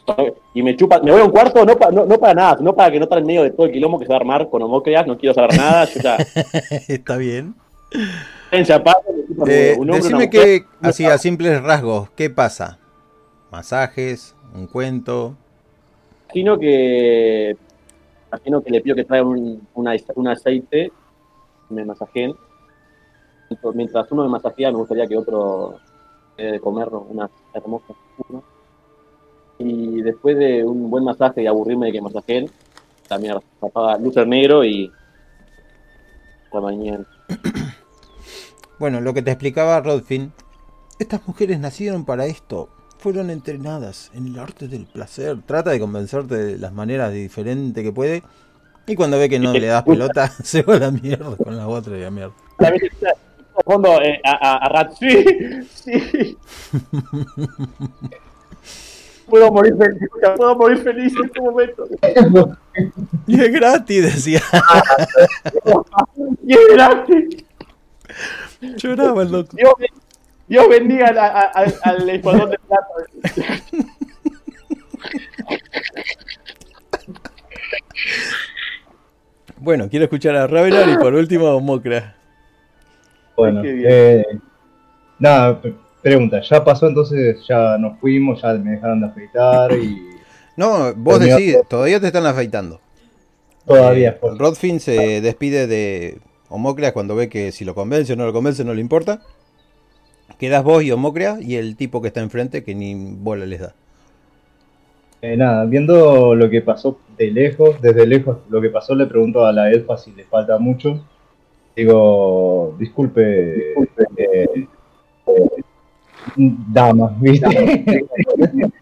No- y me chupa, me voy a un cuarto no, pa- no, no para nada, sino para que no estar en medio de todo el quilombo que se va a armar con Homocreas, no quiero saber nada, yo ya Está bien. en un Eh, huevo. Un hombre, decime que, así a simples rasgos, ¿qué pasa? ¿Masajes? ¿Un cuento? imagino que imagino que le pido que traiga un, una- un aceite me masajeen mientras uno me masajea me gustaría que otro me dé de comer una hermosa uno. Y después de un buen masaje y aburrirme de que masajeen también apaga lucer negro y hasta mañana Bueno, lo que te explicaba Rodfin, estas mujeres nacieron para esto, fueron entrenadas en el arte del placer, trata de convencerte de las maneras diferentes que puede, y cuando ve que no le das pelota, se va a la mierda con la otra y a mierda. fondo eh, a, a, a sí. puedo morir feliz puedo morir feliz en este momento Y es gratis, decía. y es gratis Lloraba el loco. Dios, Dios bendiga a- a- al, al escuadrón de plata. Bueno, quiero escuchar a Ravelar y por último a Mocra. Bueno, eh, nada, pregunta, ¿ya pasó entonces? ¿Ya nos fuimos? ¿Ya me dejaron de afeitar? Y No, vos Terminó decís, todavía te están afeitando. todavía Eh, Rodfin se despide de Homocreas cuando ve que si lo convence o no lo convence no le importa. Quedas vos y Homocreas y el tipo que está enfrente que ni bola les da. Eh, nada, viendo lo que pasó de lejos, desde lejos, lo que pasó, le pregunto a la elfa si le falta mucho. Digo, disculpe, eh, eh, dama, ¿viste?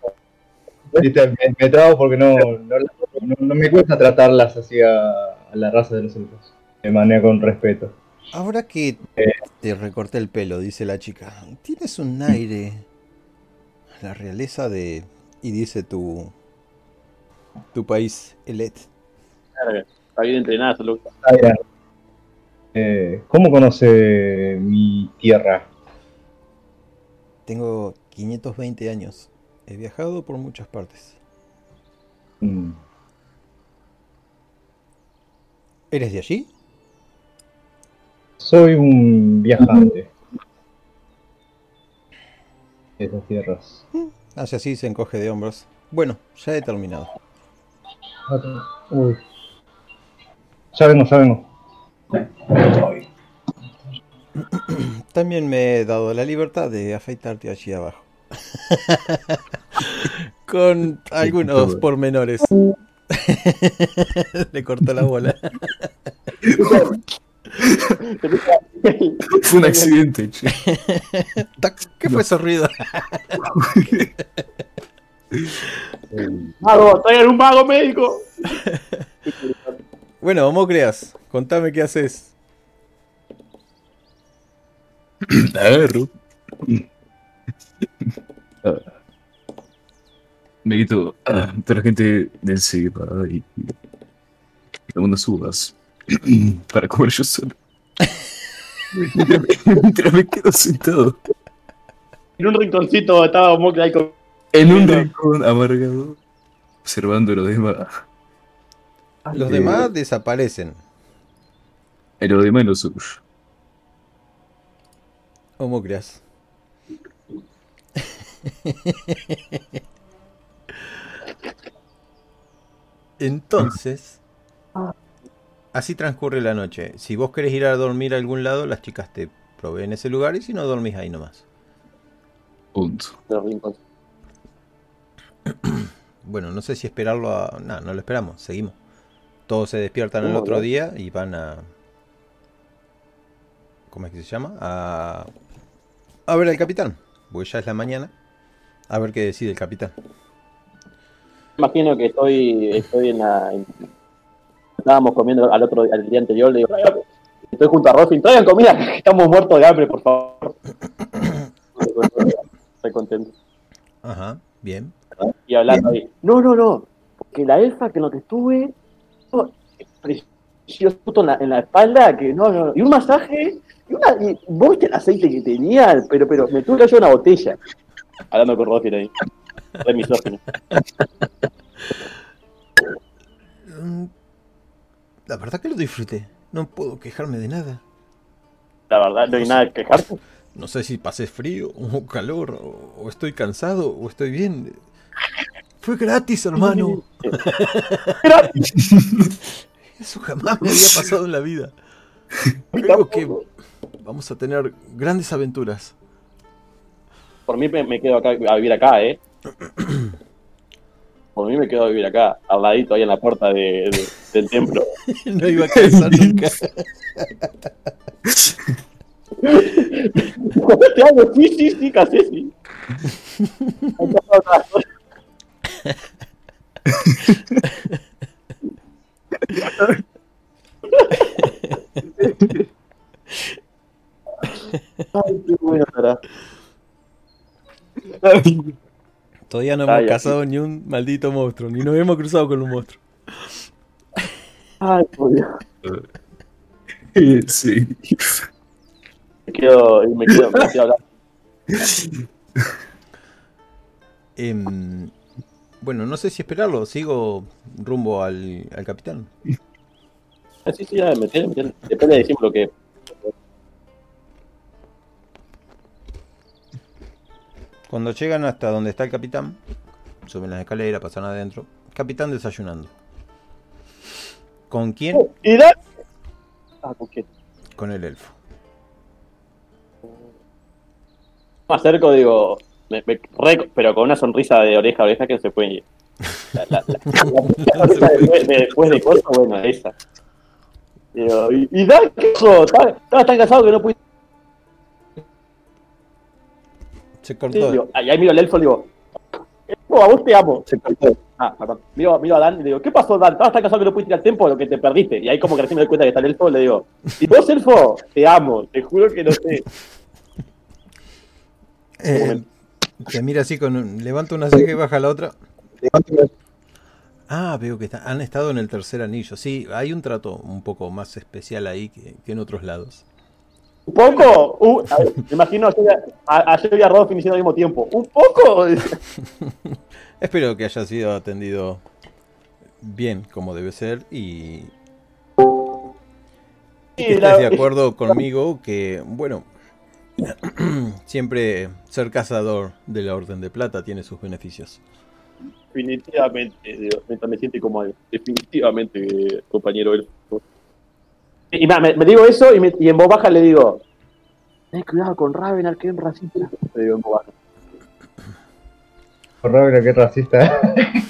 ¿Viste? Me, me trago porque no, no, no- no me cuesta tratarlas así a, a la raza de los elfos, de manera con respeto. Ahora que te recorté el pelo, dice la chica, tienes un aire a la realeza de... Y dice tu... Tu país, Elet. Está bien entrenada, eh, ¿cómo conoce mi tierra? Tengo 520 años. He viajado por muchas partes. Mm, ¿Eres de allí? Soy un viajante de esas tierras. Hace así, se encoge de hombros. Bueno, ya he terminado. Uy. Ya vengo, ya vengo. También me he dado la libertad de afeitarte allí abajo. Con algunos pormenores. Le cortó la bola. Fue un accidente, che. ¿Qué fue ese ruido? ¡Mago! ¡Traigan un mago médico! Bueno, Homocreas, contame qué haces. Agarro. Ah. Me quito ah, toda la gente de encima y y unas uvas para comer yo solo. Mientras me, mientras me quedo sentado. En un rinconcito estaba Mokra ahí con En un rincón amargado, observando lo demás. Los Eh, demás desaparecen. En lo demás no suyo. ¿Cómo creas? Entonces, así transcurre la noche. Si vos querés ir a dormir a algún lado, las chicas te proveen ese lugar y si no, dormís ahí nomás. Punto. Bueno, no sé si esperarlo a... No, no lo esperamos, seguimos. Todos se despiertan el ¿Cómo, otro día y van a... ¿Cómo es que se llama? A... A ver al capitán. Porque ya es la mañana. A ver qué decide el capitán. Imagino que estoy, estoy en la. en- estábamos comiendo al otro al día anterior, le digo, estoy junto a Rossin, traigan comida, estamos muertos de hambre, por favor. Estoy contento. Ajá, bien. Y hablando ahí, no, no, no, porque la elfa que lo que estuve, oh, precioso justo en la, en la espalda, que no, no, y un masaje, y, una, y vos viste el aceite que tenía, pero, pero me tuve que hacer una botella. Hablando con Rossin ahí, de misógino. La verdad que lo disfruté. No puedo quejarme de nada. La verdad, no hay nada que quejarse. No sé si pasé frío o calor, o, o estoy cansado, o estoy bien. Fue gratis, hermano. Eso jamás me había pasado en la vida. Creo que vamos a tener grandes aventuras. Por mí me, quedo acá a vivir acá, ¿eh? Por mí me quedo a vivir acá, al ladito, ahí en la puerta de, de- del templo. No iba a cansar nunca. Te hago, sí, sí, sí, casi sí. Hay que hacer otra cosa. Ay, qué bueno será. Todavía no hemos Ay, cazado ni un maldito monstruo, ni nos hemos cruzado con un monstruo. Ay, por Dios. Sí. Me quedo, me quedo, me quedo hablando. Em, bueno, no sé si esperarlo. Sigo rumbo al, al capitán. Ah, Sí, sí, ya, metele, metele. Depende de decir lo que. Cuando llegan hasta donde está el capitán, suben las escaleras, pasan adentro. Capitán desayunando. ¿Con quién? ¿Y da? Ah, ¿con quién? Con el elfo. Me acerco, digo, me- me- re- pero con una sonrisa de oreja a oreja que no se puede ir. La, la, la- la sonrisa después, de, después de cosas, bueno, esa. Digo, ¿y, y da qué hijo? Estaba estaba tan cansado que no pude. Se cortó. Digo, y ahí miro al elfo y digo, elfo, a vos te amo. Se cortó. Ah, perdón. Miro, miro a Dan y le digo, ¿qué pasó, Dan? Estabas tan cansado que no pudiste ir al templo lo que te perdiste. Y ahí como que recién me doy cuenta que está el elfo y le digo, y vos, elfo, te amo. Te juro que no sé. Eh, te mira así con un, levanta una ceja y baja la otra. Ah, veo que está- han estado en el tercer anillo. Sí, hay un trato un poco más especial ahí que, que en otros lados. ¿Un poco? Uh, ver, me imagino ayer, a- y a Rodolfo diciendo al mismo tiempo. ¿Un poco? Espero que haya sido atendido bien como debe ser y, y que estés de acuerdo conmigo que, bueno, siempre ser cazador de la Orden de Plata tiene sus beneficios. Definitivamente, mientras me siente como. Definitivamente, compañero elfo. Y me, me digo eso y, me- y en voz baja le digo: Ten cuidado con Ravenar, que es racista. Le digo en voz baja. Horrible, qué racista.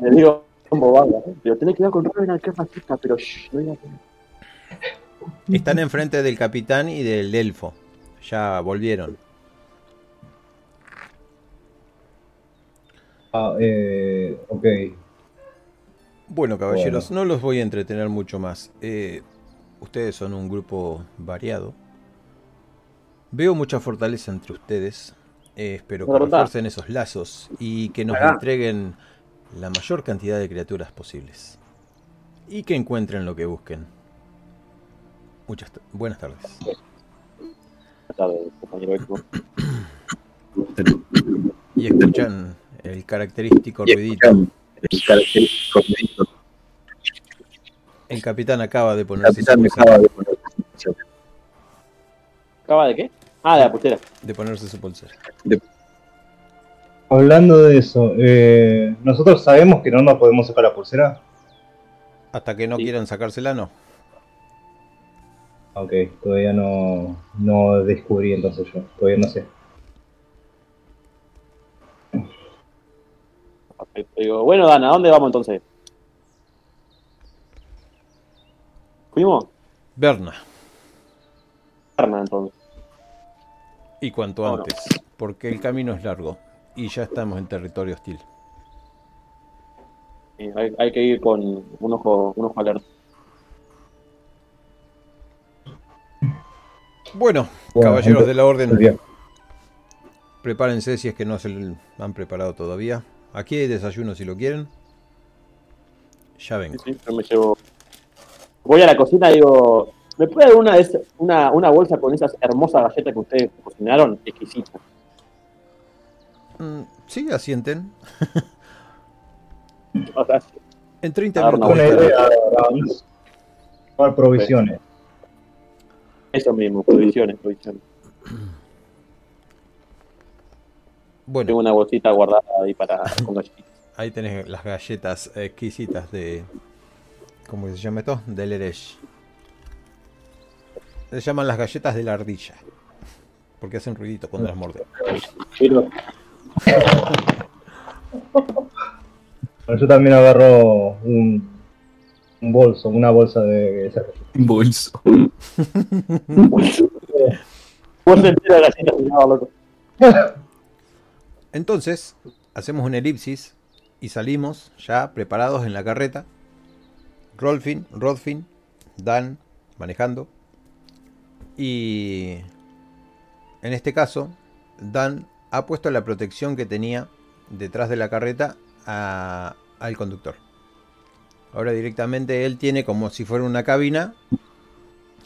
Le digo en voz baja. Le digo: Ten cuidado con Ravenar, que es racista, pero shh, no digas nada". Están enfrente del capitán y del elfo. Ya volvieron. Ah, eh, ok. Bueno, caballeros, Bueno. no los voy a entretener mucho más. Eh, ustedes son un grupo variado. Veo mucha fortaleza entre ustedes. Eh, espero que refuercen esos lazos y que nos entreguen la mayor cantidad de criaturas posibles. Y que encuentren lo que busquen. Muchas buenas tardes. Buenas tardes, compañero. Y escuchan el característico ruidito. el característico ruidito. El capitán acaba de El ponerse su capitán acaba de poner ¿Acaba de qué? Ah, de la pulsera. De ponerse su pulsera. Hablando de eso, eh, nosotros sabemos que no nos podemos sacar la pulsera. Hasta que no Sí. quieran sacársela, no. Ok, todavía no, no descubrí entonces yo, todavía no sé. Digo, bueno, Dan, ¿a dónde vamos entonces? ¿Fuimos? Berna. Arna, entonces. Y cuanto no. antes. Porque el camino es largo. Y ya estamos en territorio hostil. Sí, hay, hay que ir con un ojo, un ojo alerta. Bueno, Bueno, caballeros de la orden, Bien. prepárense si es que no se han preparado todavía. Aquí hay desayuno si lo quieren. Ya vengo. Sí, sí, yo me llevo. Voy a la cocina y digo, ¿me puede dar una, de esas- una, una bolsa con esas hermosas galletas que ustedes cocinaron? Exquisitas. Mm, sí, asienten. En 30 A dar una minutos. Estarán. idea, provisiones. Eso mismo, provisiones, provisiones. Bueno, Tengo una bolsita guardada ahí para con galletitas. ahí tenés las galletas exquisitas de. ¿Cómo se llama esto? Del Eresh. Se llaman las galletas de la ardilla. Porque hacen ruidito cuando las Bueno, yo también agarro un, un bolso, una bolsa de Un bolso. bolsa entera de loco. Entonces, hacemos una elipsis y salimos ya preparados en la carreta. Rolfin, Rodfin, Dan manejando. Y en este caso, Dan ha puesto la protección que tenía detrás de la carreta a- al conductor. Ahora directamente él tiene como si fuera una cabina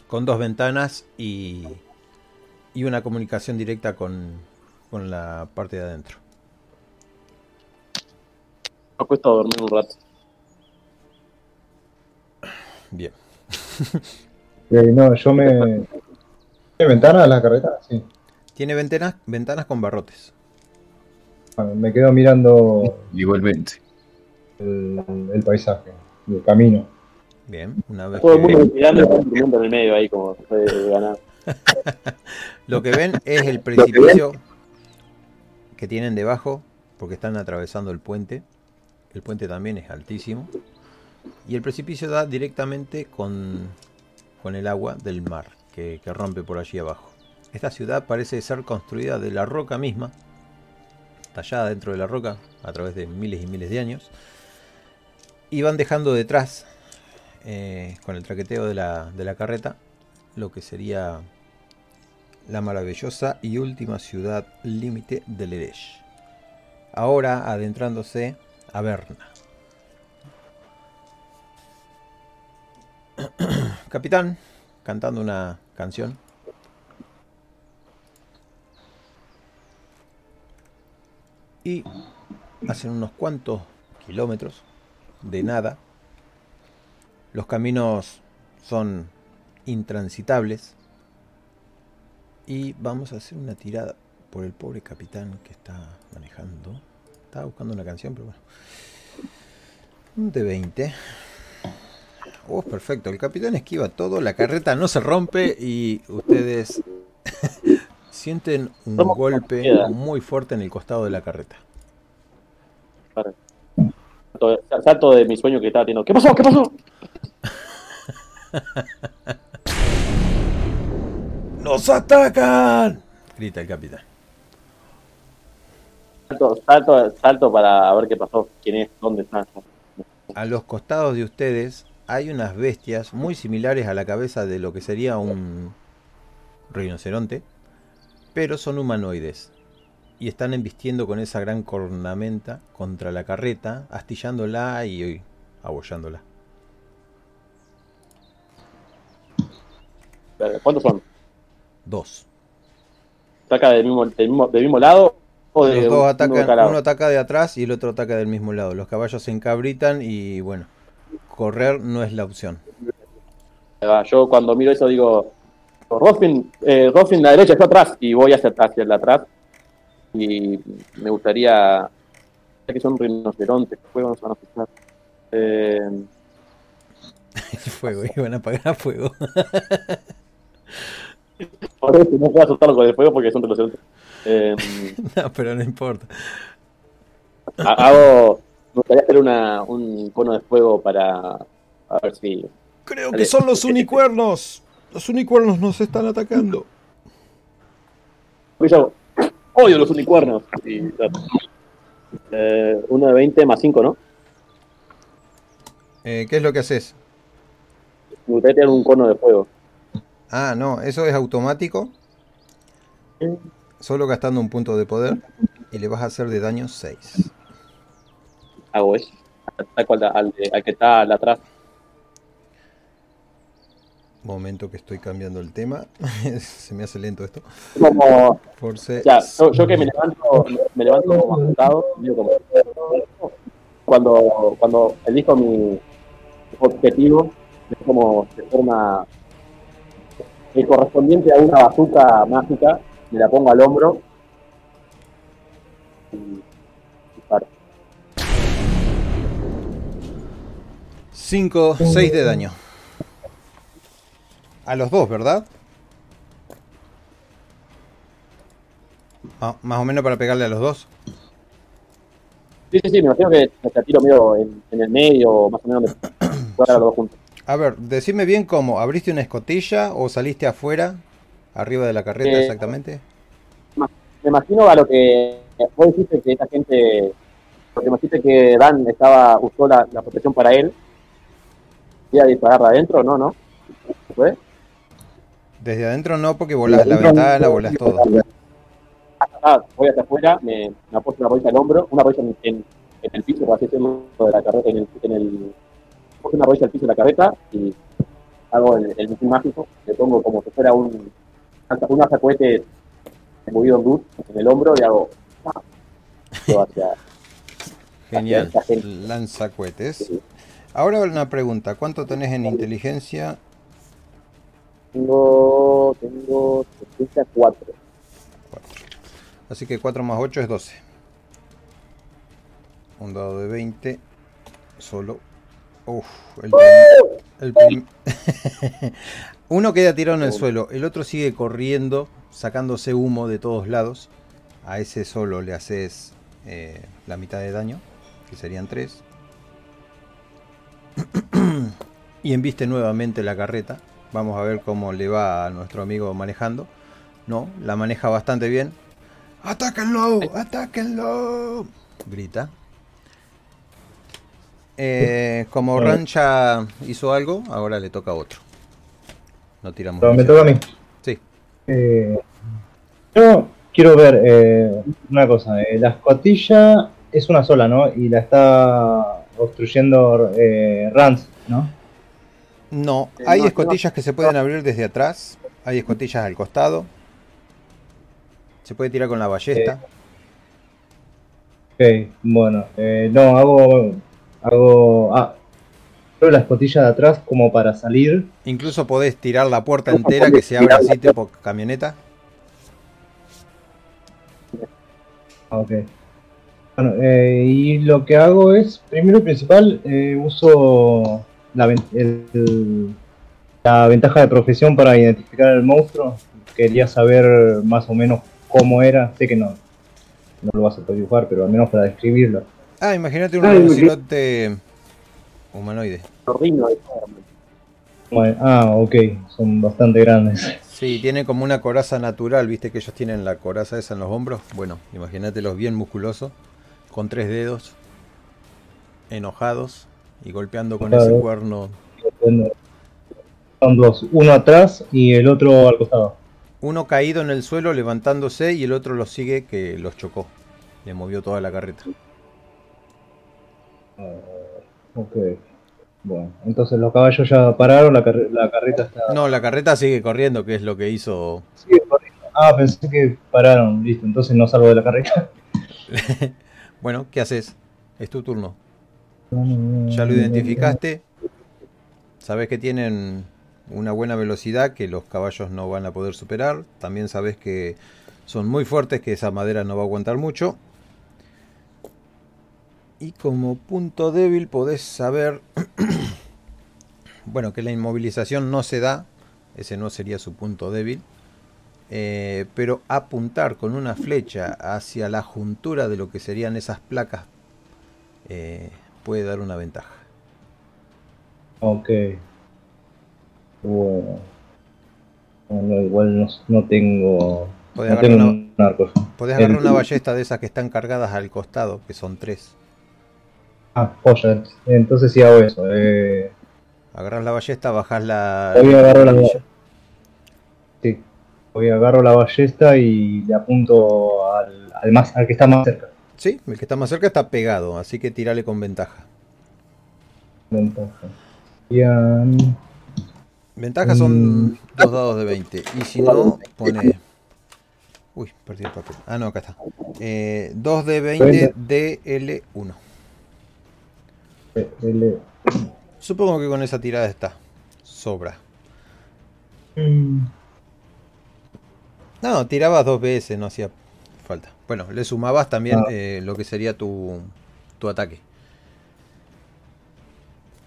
con dos ventanas y, y una comunicación directa con, con la parte de adentro. Me acuesto a dormir un rato. Bien. Eh, no, yo me. ¿Tiene ventana la carreta? Sí. Tiene ventanas, ventanas con barrotes. Bueno, me quedo mirando Igualmente. el, el paisaje, el camino. Bien. Una vez Todo el mundo mirando y yo durmiendo en el medio ahí como de ganar. lo que ven es el precipicio que tienen debajo, porque están atravesando el puente. El puente también es altísimo. Y el precipicio da directamente con, con el agua del mar que, que rompe por allí abajo. Esta ciudad parece ser construida de la roca misma, tallada dentro de la roca a través de miles y miles de años. Y van dejando detrás, eh, con el traqueteo de la, de la carreta, lo que sería la maravillosa y última ciudad límite del Eresh. Ahora adentrándose a Berna. Capitán, cantando una canción. Y hacen unos cuantos kilómetros de nada. Los caminos son intransitables. Y vamos a hacer una tirada por el pobre capitán que está manejando. Estaba buscando una canción, pero bueno. Un de 20. Oh, perfecto. El capitán esquiva todo, la carreta no se rompe y ustedes sienten un golpe muy fuerte en el costado de la carreta. Salto- Salto de mi sueño que estaba teniendo. ¿Qué pasó? ¿Qué pasó? ¡Nos atacan! Grita el capitán. Salto, salto, salto para ver qué pasó. ¿Quién es? ¿Dónde está? A los costados de ustedes hay unas bestias muy similares a la cabeza de lo que sería un rinoceronte, pero son humanoides y están embistiendo con esa gran cornamenta contra la carreta, astillándola y abollándola. ¿Cuántos son? Dos. ¿Ataca del mismo, del mismo, del mismo lado? O de Los dos atacan, uno ataca de atrás y el otro ataca del mismo lado. Los caballos se encabritan y bueno, correr no es la opción. Yo cuando miro eso digo, Rosfin, eh, Rosfin la derecha, yo atrás, y voy hacia, hacia el atrás. Y me gustaría, ya que son rinocerontes, ¿qué juegos van a fijar? Eh, fuego, iban a apagar fuego. por eso no puedo asustarlo con el fuego porque son rinocerontes. Eh, no, pero no importa. ha- hago, me gustaría hacer una, un cono de fuego para a ver si Creo que son los unicuernos. Los unicuernos nos están atacando. Odio los unicornios. Y, eh, uno de 20 más 5, ¿no? Eh, ¿Qué es lo que haces? Me gustaría tener un cono de fuego. Ah, no, eso es automático. Solo gastando un punto de poder. Y le vas a hacer de daño 6. Hago eso. Al, al, al que está al atrás. Momento que estoy cambiando el tema. Se me hace lento esto. Como, Force. sea, yo, yo que me levanto, me levanto como asustado, digo como, cuando, cuando elijo mi objetivo, es como se forma el correspondiente a una bazuca mágica, me la pongo al hombro y disparo. 5, 6 de daño. A los dos, ¿verdad? Ah, más o menos para pegarle a los dos. Sí, sí, sí, me imagino que me tiro medio en, en el medio, más o menos, donde jugar a los dos juntos. A ver, decime bien cómo. ¿Abriste una escotilla o saliste afuera? Arriba de la carreta, Eh, exactamente. Me imagino a lo que vos dijiste que esta gente, porque me dijiste que Dan estaba, usó la, la protección para él, iba a disparar de adentro, ¿no, no? ¿Fue? Desde adentro no, porque volás la ventana, volás todo. Ah, voy hacia afuera, me, me apoyo una rodilla al hombro, una rodilla en, en- en el piso, por así decirlo, de la carreta, en el, en el una rodilla al piso de la carreta y hago el, el misil mágico, le pongo como si fuera un, un movido en luz en el hombro y hago hacia, Genial. Lanza cohetes. Ahora una pregunta. ¿Cuánto tenés en inteligencia? Tengo, tengo 74. Así que 4 más 8 es 12. Un dado de 20. Solo. Uf, el el Uno queda tirado en el suelo, el otro sigue corriendo, sacándose humo de todos lados. A ese solo le haces eh, la mitad de daño, que serían 3. y embiste nuevamente la carreta. Vamos a ver cómo le va a nuestro amigo manejando. No, la maneja bastante bien. ¡Atáquenlo! ¡Atáquenlo! Grita. Eh, como Rancha hizo algo, ahora le toca a otro. No tiramos. Pero me toca a mí. Sí. Eh, yo quiero ver eh, una cosa. la escotilla es una sola, ¿no? Y la está obstruyendo Rans, ¿no? No, Eh, hay no, escotillas que se pueden abrir desde atrás. Hay escotillas al costado. Se puede tirar con la ballesta. Ok, bueno. eh, no, hago. Hago. Ah, la escotilla de atrás como para salir. Incluso podés tirar la puerta entera que se abra así tipo camioneta. Ah, Ok. Bueno, eh, y lo que hago es, primero y principal, eh, uso la, el- la ventaja de profesión para identificar al monstruo. Quería saber más o menos cómo era. Sé que no, no lo vas a poder dibujar, pero al menos para describirlo. Ah, imagínate un rinoceronte humanoide. Rino, Bueno, ah, ok, son bastante grandes. Sí, tiene como una coraza natural, viste que ellos tienen la coraza esa en los hombros. Bueno, imagínatelos bien musculosos, con tres dedos, enojados y golpeando con ese cuerno. Son dos, uno atrás y el otro al costado. Uno caído en el suelo levantándose y el otro lo sigue que los chocó. Le movió toda la carreta. Ah, ok. Bueno, entonces los caballos ya pararon, la, carre- la carreta está... No, la carreta sigue corriendo, que es lo que hizo. Sigue corriendo. Ah, pensé que pararon, listo, entonces no salgo de la carreta. Bueno, ¿qué haces? Es tu turno. Ya lo identificaste. Sabes que tienen una buena velocidad que los caballos no van a poder superar. También sabes que son muy fuertes, que esa madera no va a aguantar mucho. Y como punto débil podés saber, bueno, que la inmovilización no se da. Ese no sería su punto débil. Eh, pero apuntar con una flecha hacia la juntura de lo que serían esas placas eh, puede dar una ventaja. Ok. Bueno. Bueno, igual no, no tengo. Podés No tengo una- un arco. Podés agarrar El- una ballesta de esas que están cargadas al costado, que son tres. Ah, joya. Entonces sí hago eso. Eh, Agarrás la ballesta, bajás la. Voy a agarrar la- varilla. sí. Voy agarro la ballesta y le apunto al, al más, al que está más cerca. Sí, el que está más cerca está pegado, así que tirale con ventaja. Ventaja. Bien. Ventaja son Mm. dos dados de 20. Y si no, pone. Uy, perdí el papel. Ah, no, acá está. Eh, 2 de 20 DL1. Eh, el- Supongo que con esa tirada está. Sobra. Mm, No, tirabas dos veces, no hacía falta. Bueno, le sumabas también Ah. eh, lo que sería tu, tu ataque.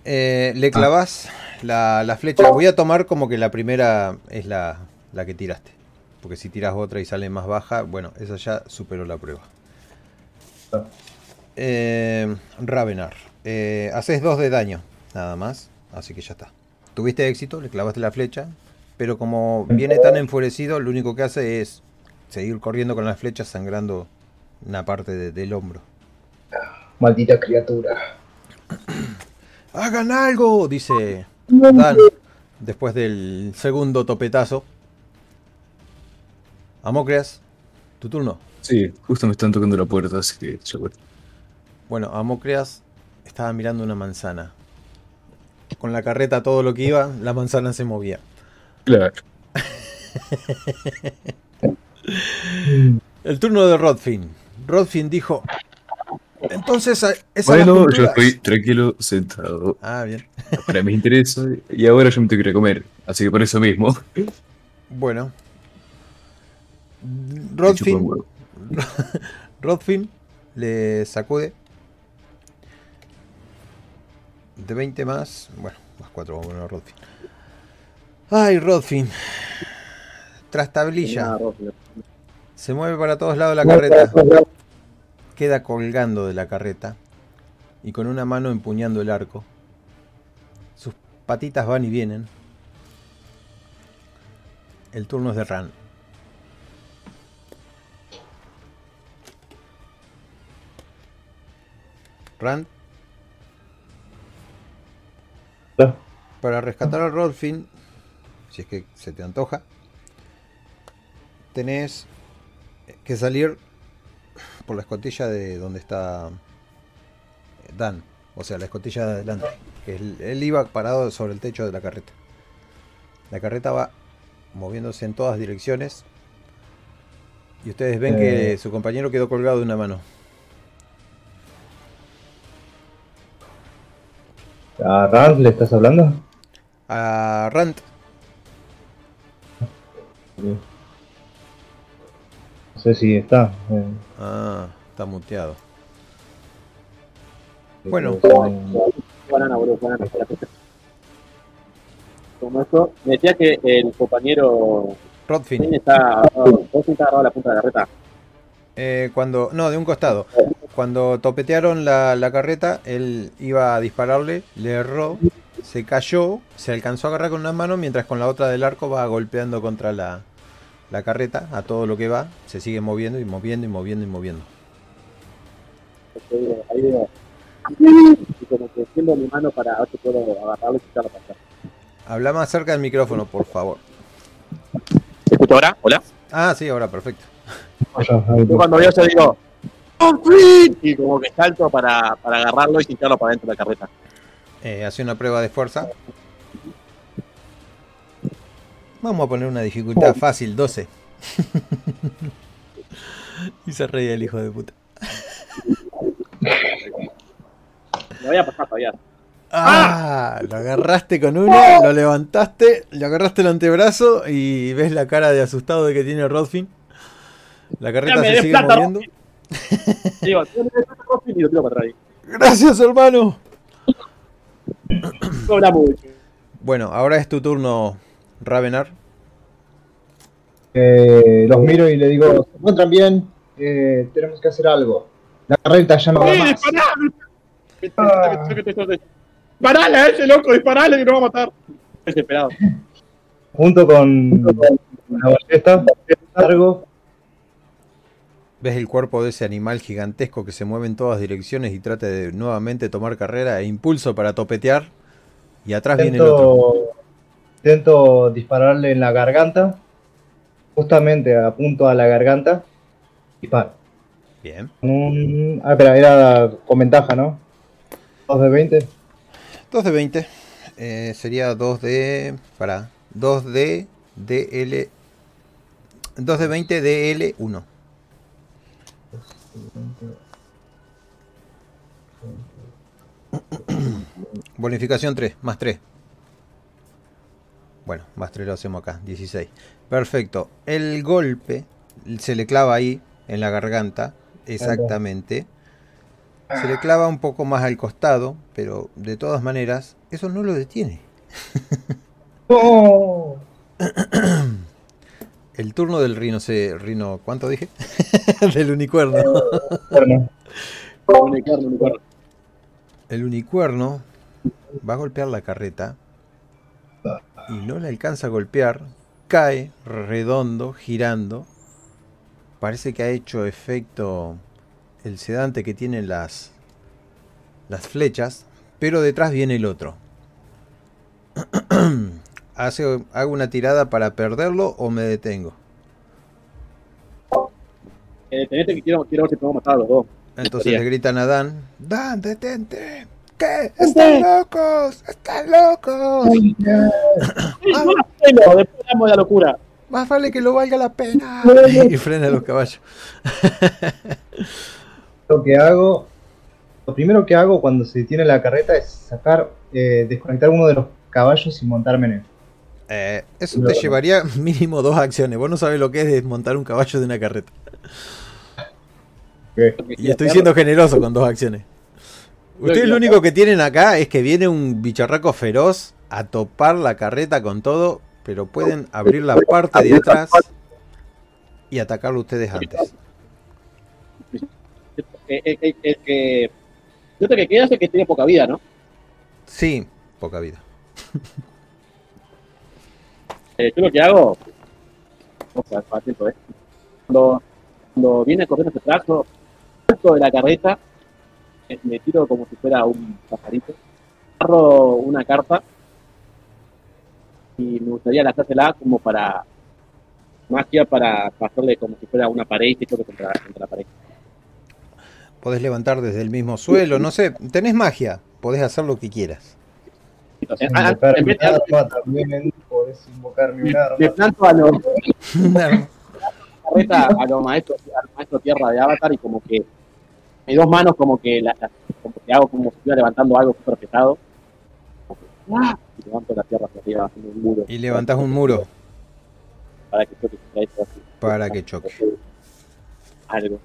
Eh, le clavas la, la flecha. Voy a tomar como que la primera es la, la que tiraste. Porque si tiras otra y sale más baja, bueno, esa ya superó la prueba. Ah. Eh, Ravenar. Eh, haces dos de daño, nada más. Así que ya está. Tuviste éxito, le clavaste la flecha. Pero como viene tan enfurecido, lo único que hace es seguir corriendo con las flechas sangrando una parte de- del hombro. Maldita criatura. ¡Hagan algo! Dice Dan después del segundo topetazo. Amocreas, tu turno. Sí, justo me están tocando la puerta, así que ya voy. Bueno, Amocreas estaba mirando una manzana. Con la carreta todo lo que iba, la manzana se movía. Claro. El turno de Rodfin. Rodfin dijo... Entonces, esa Bueno, yo culturas". estoy tranquilo, sentado. Ah, bien. Para mis intereses. Y ahora yo me tengo que ir a comer. Así que por eso mismo. Bueno. me Rodfin. Rodfin le sacude. De 20 más. Bueno, más 4 vamos a poner Rodfin. Ay, Rodfin. Trastablilla. Nada, Rodfin. Se mueve para todos lados la carreta. Queda colgando de la carreta. Y con una mano empuñando el arco. Sus patitas van y vienen. El turno es de Ran. Ran, Ah, para rescatar al Rodfin, si es que se te antoja, tenés que salir por la escotilla de donde está Dan, o sea, la escotilla de adelante. Que él, él iba parado sobre el techo de la carreta. La carreta va moviéndose en todas direcciones. Y ustedes ven que Eh. su compañero quedó colgado de una mano. ¿A Rand le estás hablando? A Rand, No sé si está. eh, ah, está muteado. Bueno. Banana, boludo, banana, espérate. Como esto, me decía que el compañero Rodfin. está está agarrado a la punta de la carreta. Eh, cuando, no, de un costado. Cuando topetearon la, la carreta, él iba a dispararle, le erró, se cayó, se alcanzó a agarrar con una mano, mientras con la otra del arco va golpeando contra la, la carreta, a todo lo que va, se sigue moviendo y moviendo y moviendo y moviendo. Ahí veo, ahí veo. Y como que extiendo mi mano para ver si puedo agarrarlo y quitarlo para. Habla más cerca del micrófono, por favor. ¿Me escucho ahora? ¿Hola? Ah, sí, ahora, perfecto. Yo cuando veo eso digo. Y como que salto para, para agarrarlo y tirarlo para dentro de la carreta. Eh, hace una prueba de fuerza. Vamos a poner una dificultad fácil, 12. y se reía el hijo de puta. Lo voy a pasar todavía. Ah, lo agarraste con uno, lo levantaste, le agarraste el antebrazo y ves la cara de asustado de que tiene Rodfin. La carreta me se sigue plata, moviendo. Digo, yo me dejo Rodfin y lo tiro para atrás. Gracias, hermano. Bueno, ahora es tu turno, Ravenar. Eh, los miro y le digo, ¿se encuentran bien? Eh, tenemos que hacer algo. La carreta ya no va ¡Eh, más. dispará! ¡Disparale a ese loco! ¡Disparale que nos va a matar! Desesperado. Junto con una ballesta, largo, Ves el cuerpo de ese animal gigantesco que se mueve en todas direcciones y trata de nuevamente tomar carrera e impulso para topetear. Y atrás viene el otro. Intento, dispararle en la garganta. Justamente apunto a la garganta. Disparo. Bien. Un- Ah, espera, era con ventaja, ¿no? 2 de 20. 2 de 20. eh, sería 2 de. Para. 2 de. DL. 2 de 20 DL1. Bonificación 3, más 3. Bueno, más 3 lo hacemos acá, 16. Perfecto. El golpe se le clava ahí, en la garganta, exactamente. Se le clava un poco más al costado, pero de todas maneras, eso no lo detiene. ¡Oh! El turno del rino se. Rino, ¿cuánto dije? del unicuerno. El unicuerno va a golpear la carreta y no la alcanza a golpear. Cae redondo, girando. Parece que ha hecho efecto el sedante que tienen las, las flechas, pero detrás viene el otro. Hace, ¿Hago una tirada para perderlo o me detengo? Eh, tenete que quiero, quiero ver si podemos matar a los dos. Entonces le gritan a Dan, Dan, detente. ¿Qué? ¡Están locos! ¡Están locos! ¡Sí, no la freno! Después damos la locura. Más vale que lo valga la pena. y frena los caballos. lo que hago, lo primero que hago cuando se detiene la carreta es sacar, eh, desconectar uno de los caballos y montarme en él. Eh, eso te llevaría mínimo dos acciones. Vos no sabés lo que es desmontar un caballo de una carreta. Y estoy siendo generoso con dos acciones. Ustedes lo único que tienen acá es que viene un bicharraco feroz a topar la carreta con todo, pero pueden abrir la parte de atrás y atacarlo ustedes antes. Eh, eh, eh, El que. Yo creo que queda es el que tiene poca vida, ¿no? Sí, poca vida. Eh, yo lo que hago. O sea, atento, ¿eh? Cuando, cuando viene corriendo este trazo, salto de la carreta, eh, me tiro como si fuera un pajarito, agarro una carta y me gustaría lanzársela como para magia para pasarle como si fuera una pared y que choque contra, contra la pared. Podés levantar desde el mismo suelo, no sé, tenés magia, podés hacer lo que quieras. Entonces, ah, en vez de arma también, podés invocar mi arma. le planto a los carreta a los maestros, al maestro tierra de Avatar y como que mis dos manos como que la, la- como que hago como si estuviera levantando algo súper pesado. ¡ah! Y levanto la tierra hacia arriba haciendo un muro. Y levantás un muro para que choque para que choque. Algo.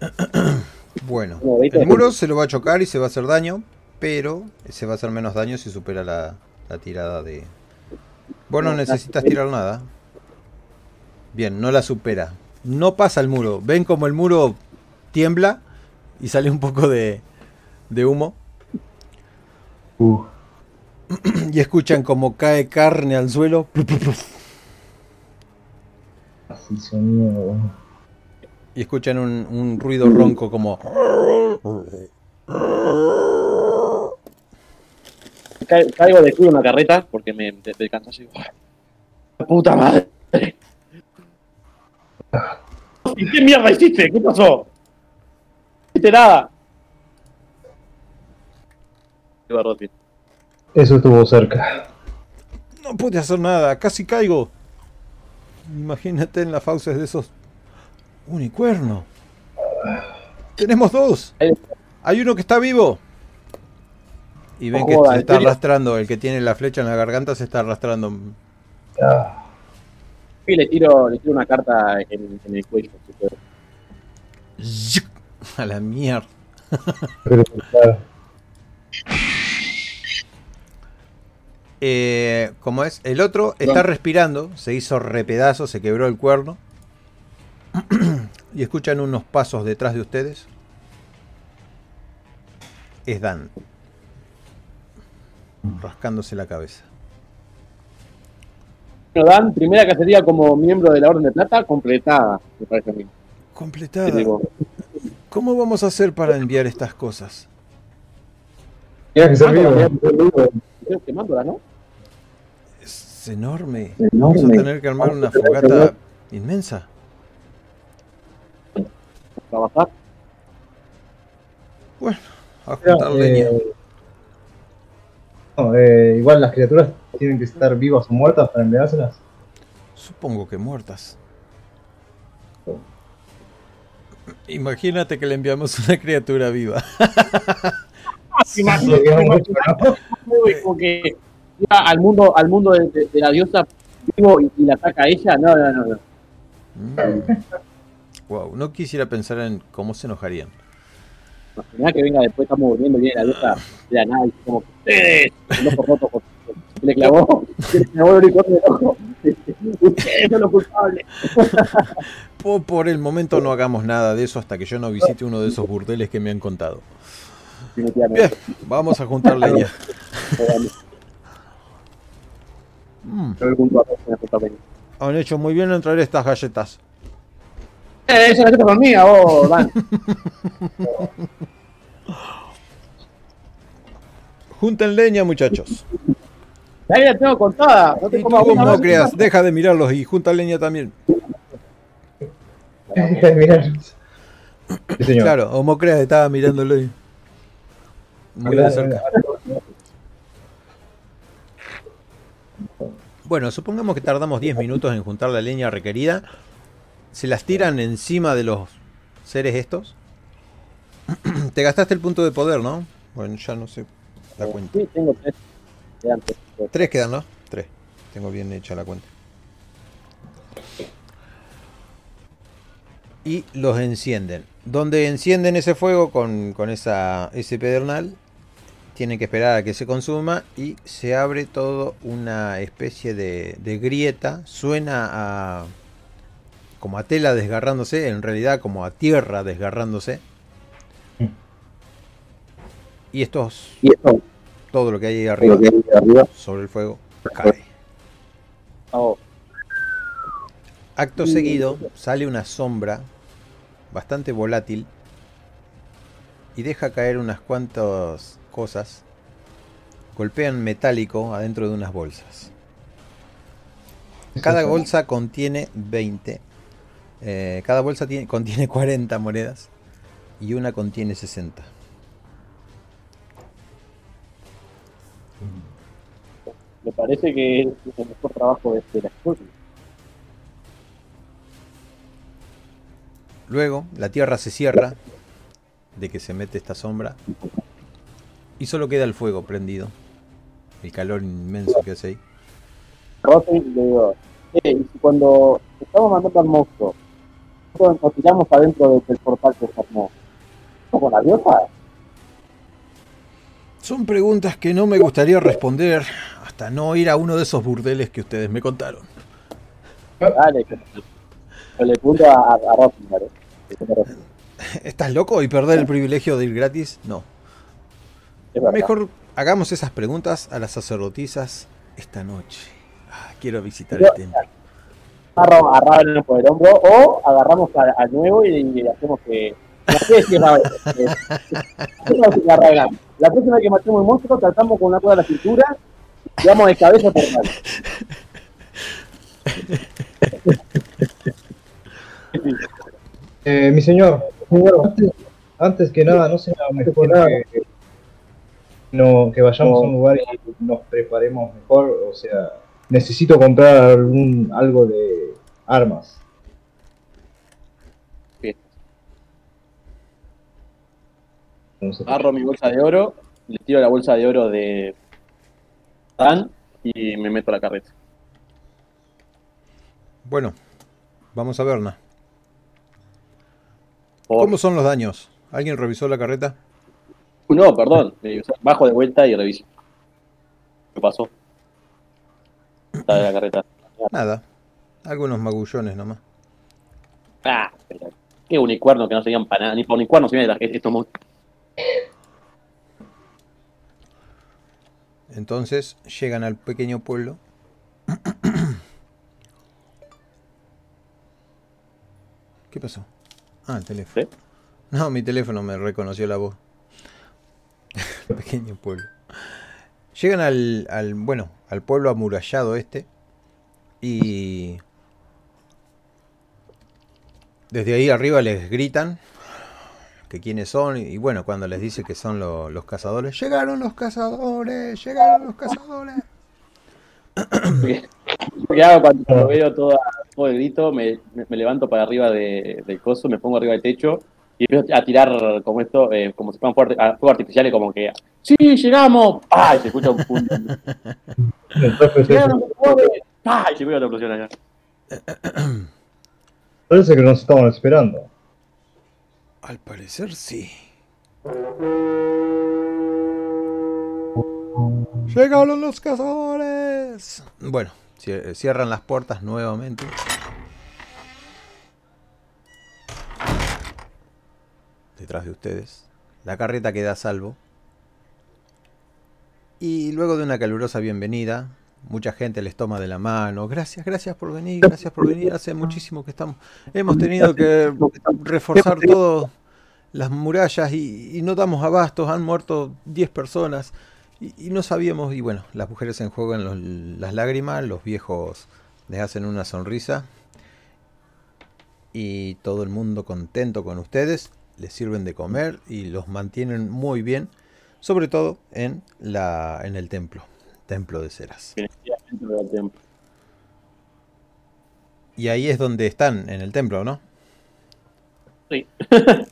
Bueno, el muro se lo va a chocar y se va a hacer daño, pero se va a hacer menos daño si supera la, la tirada de... Vos no necesitas tirar nada. Bien, no la supera. No pasa el muro. Ven como el muro tiembla y sale un poco de, de humo. Uh, Y escuchan como cae carne al suelo. así sonido. Y escuchan un, un ruido ronco como... Ca- Caigo de culo en la carreta porque me cansancio digo, ¡La puta madre! ¿Y qué mierda hiciste? ¿Qué pasó? No hiciste nada. Eso estuvo cerca. No pude hacer nada, casi caigo. Imagínate en las fauces de esos unicuerno. Tenemos dos. Hay uno que está vivo. Y ven que se ¿en está arrastrando. El que tiene la flecha en la garganta se está arrastrando. Y le tiro, le tiro una carta en, en el cuello. si. A la mierda. pero, claro. Eh, como es, el otro está respirando, se hizo repedazo, se quebró el cuerno. y escuchan unos pasos detrás de ustedes. Es Dan. Rascándose la cabeza. Bueno, Dan, primera cacería como miembro de la Orden de Plata, completada, me parece a mí. Completada. ¿Cómo vamos a hacer para enviar estas cosas? Tienes que ser Mándola, vivo. creo que mándola, ¿no? Es enorme. Vamos a tener que armar una fogata inmensa. Trabajar. A juntar leña. Eh, no, eh, igual las criaturas tienen que estar vivas o muertas para enviárselas. Supongo que muertas. Imagínate que le enviamos una criatura viva. ¿no? Como que al mundo, al mundo de, de- de la diosa vivo y, y la ataca a ella. No, no, no. no. Wow, no quisiera pensar en cómo se enojarían. Imaginá que venga después, estamos volviendo y viene la diosa de la nada y como ustedes, el ojo roto, con- le clavó, le clavó el unicornio en el ojo. Ustedes son los culpables. Po- Por el momento no hagamos nada de eso hasta que yo no visite uno de esos burdeles que me han contado. Bien, vamos a juntar leña. Mm, han hecho muy bien en traer estas galletas. Eh, esa galleta son mía, vos, Dan. Junten leña, muchachos. Ahí la tengo contada. No te Y comas creas, deja de mirarlos y junta leña también. Mirá. Sí, señor. Claro, Homo Creas estaba mirándolo ahí. Muy de cerca. Bueno, supongamos que tardamos 10 minutos en juntar la leña requerida. Se las tiran encima de los seres estos. Te gastaste el punto de poder, ¿no? Bueno, ya no sé la cuenta. Sí, tengo tres antes. Tres quedan, ¿no? Tres. Tengo bien hecha la cuenta. Y los encienden. Donde encienden ese fuego con, con esa, ese pedernal, tienen que esperar a que se consuma y se abre todo una especie de, de grieta. Suena a como a tela desgarrándose, en realidad como a tierra desgarrándose. Y estos, Y esto, todo lo que hay ahí arriba, lo que hay arriba. sobre el fuego, cae. Oh, Acto seguido sale una sombra bastante volátil y deja caer unas cuantas cosas. Golpean metálico adentro de unas bolsas. Cada bolsa contiene 20. eh, cada bolsa tiene- contiene 40 monedas y una contiene 60. Me parece que es el mejor trabajo de, de la historia. Luego la tierra se cierra de que se mete esta sombra y solo queda el fuego prendido. El calor inmenso que hace ahí. Rosen le digo, eh, cuando estamos mandando al monstruo, nosotros nos tiramos adentro del, portal que se armó, ¿no con la diosa? Son preguntas que no me gustaría responder hasta no ir a uno de esos burdeles que ustedes me contaron. Dale, le pregunto a, a. ¿Estás loco y perder el privilegio de ir gratis? No. Mejor hagamos esas preguntas a las sacerdotisas esta noche. Ah, quiero visitar Yo- el templo. agarro a Raven por el hombro o agarramos al, nuevo y, y hacemos que. La próxima vez que matemos el monstruo, tratamos con una cuerda a la cintura vamos de cabeza por mal. Eh, mi señor, antes, antes que nada, no será mejor que, no, que vayamos a un lugar y nos preparemos mejor. O sea, necesito comprar algún, algo de armas. Sé. Agarro mi bolsa de oro, le tiro la bolsa de oro de Dan y me meto a la carreta. Bueno, vamos a verla. Por- ¿Cómo son los daños? ¿Alguien revisó la carreta? No, perdón. eh, Bajo de vuelta y reviso. ¿Qué pasó? Está de la carreta. Nada. Algunos magullones nomás. Ah, qué unicornio que no serían para nada. Ni por unicornio se vienen estos monstruos. Entonces llegan al pequeño pueblo. ¿Qué pasó? Ah, el teléfono. No, mi teléfono me reconoció la voz. pequeño pueblo. Llegan al, al, bueno, al pueblo amurallado este. Y desde ahí arriba les gritan que quiénes son. Y bueno, cuando les dice que son lo- los cazadores, llegaron los cazadores, llegaron los cazadores. ¿Qué hago cuando veo toda, todo el grito? Me, me- levanto para arriba de- del coso, me pongo arriba del techo y empiezo a tirar como esto, eh, como si fueran fuegos arti- fuegos artificiales, como que ¡Sí, llegamos! ¡Ay! Se escucha un punto. ¡Llegaron los cazadores! ¡Ay! Se ve la explosión allá. parece que nos estaban esperando. Al parecer sí. Llegaron los cazadores. Bueno, cier- cierran las puertas nuevamente. Detrás de ustedes. La carreta queda a salvo. Y luego de una calurosa bienvenida, mucha gente les toma de la mano. Gracias, gracias por venir, gracias por venir. Hace muchísimo que estamos. Hemos tenido que reforzar todo las murallas y, y no damos abastos. Han muerto 10 personas y, no sabíamos. Y bueno, las mujeres se enjuagan las lágrimas, los viejos les hacen una sonrisa. Y todo el mundo contento con ustedes. Les sirven de comer y los mantienen muy bien. Sobre todo en, la, en el templo. Templo de Ceras. Y ahí es donde están, en el templo, ¿no? Sí.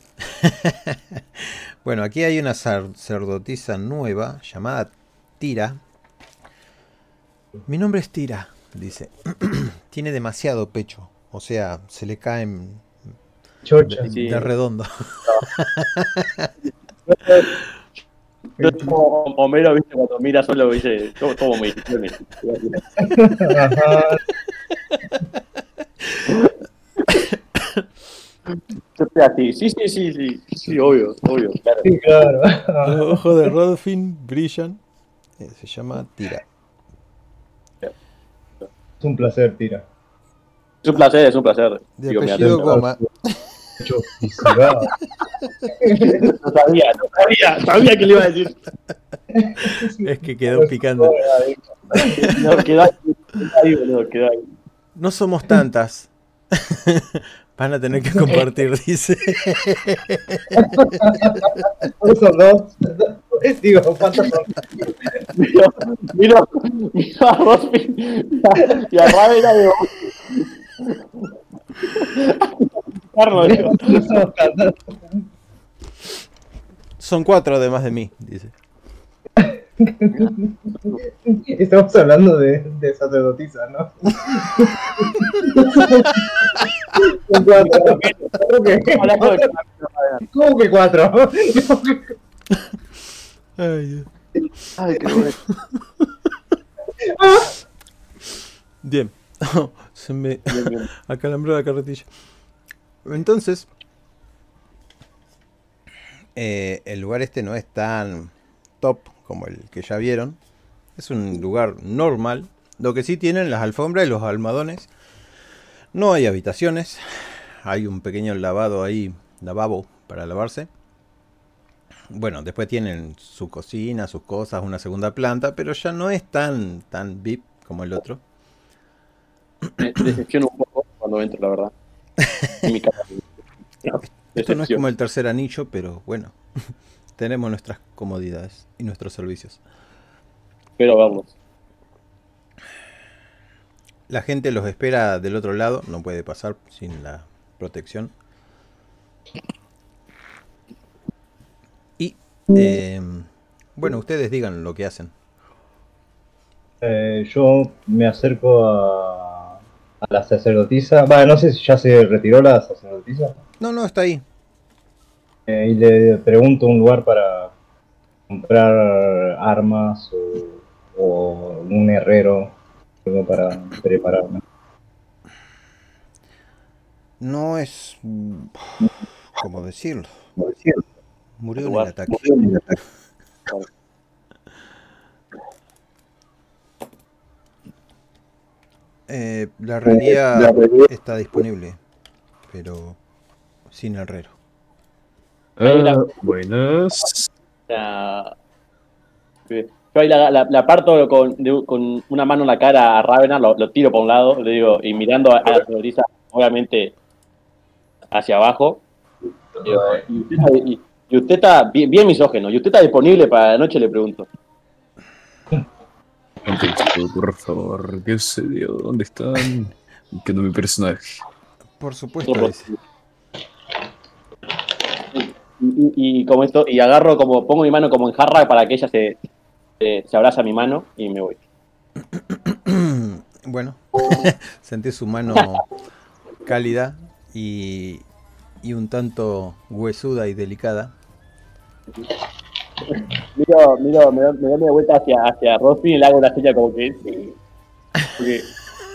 Bueno, aquí hay una sacerdotisa nueva llamada Tira. Mi nombre es Tira, dice. Tiene demasiado pecho. O sea, se le caen Chocha. de, Sí. de redondo. Yo como Homero, viste, cuando mira solo, dice, todo, todo muy Ajá. Yo estoy así, sí, sí, sí, sí, sí, obvio, obvio, claro. Sí, claro. Los ojos de Rodfin brillan. Eh, Se llama Tira. Es un placer, tira. Es un placer, es un placer. De Digo, me apellido atento. Choticidad. No sabía, no sabía, sabía que le iba a decir. Es que quedó picando. No, quedó ahí, boludo, quedó ahí. No somos tantas. Van a tener que compartir, dice. Son dos. Digo, ¿cuántos son? Miro, miro, miro a Rosby y a Ravena de Carlos. Son cuatro además de mí, dice. Estamos hablando de, de sacerdotisa, ¿no? Son cuatro. ¿Cómo que- de ¿Cómo que cuatro? Ay, Dios. Ay, qué bueno. Bien. Se me acalambró la carretilla. Entonces, eh, el lugar este no es tan top como el que ya vieron. Es un lugar normal. Lo que sí tienen las alfombras y los almohadones. No hay habitaciones. Hay un pequeño lavado ahí, lavabo para lavarse. Bueno, después tienen su cocina, sus cosas, una segunda planta, pero ya no es tan tan VIP como el otro. Me un poco cuando entro, la verdad. Mi. Esto no es como el tercer anillo, pero bueno, tenemos nuestras comodidades y nuestros servicios. Espero verlos. La gente los espera del otro lado, no puede pasar sin la protección. Y, eh, bueno, ustedes digan lo que hacen. Eh, yo me acerco a, a la sacerdotisa. Va, no sé si ya se retiró la sacerdotisa. No, no, está ahí. Eh, y le pregunto un lugar para comprar armas o, o un herrero algo para prepararme. No es... ¿Cómo decirlo? Murió en el ataque. Eh, la herrería está disponible, pero sin herrero. Ah, buenas. La- Yo ahí la, la, la parto con, de- con una mano en la cara a Ravenar, lo, lo tiro para un lado, le digo, y mirando a, a la sacerdotisa, obviamente, hacia abajo. Digo, y, usted, está- y- y usted está bien, bien misógeno, y usted está disponible para la noche, le pregunto. Contexto, por favor. ¿Qué sucedió? ¿Dónde están? Que no mi personaje. Por supuesto. Y, y- y como esto, y agarro como, pongo mi mano como en jarra para que ella se, se, se abraza a mi mano y me voy. Bueno, sentí su mano cálida y, y un tanto huesuda y delicada. Miro, miro, me doy, me doy media vuelta hacia, hacia Rossi y le hago una señal como que sí. Porque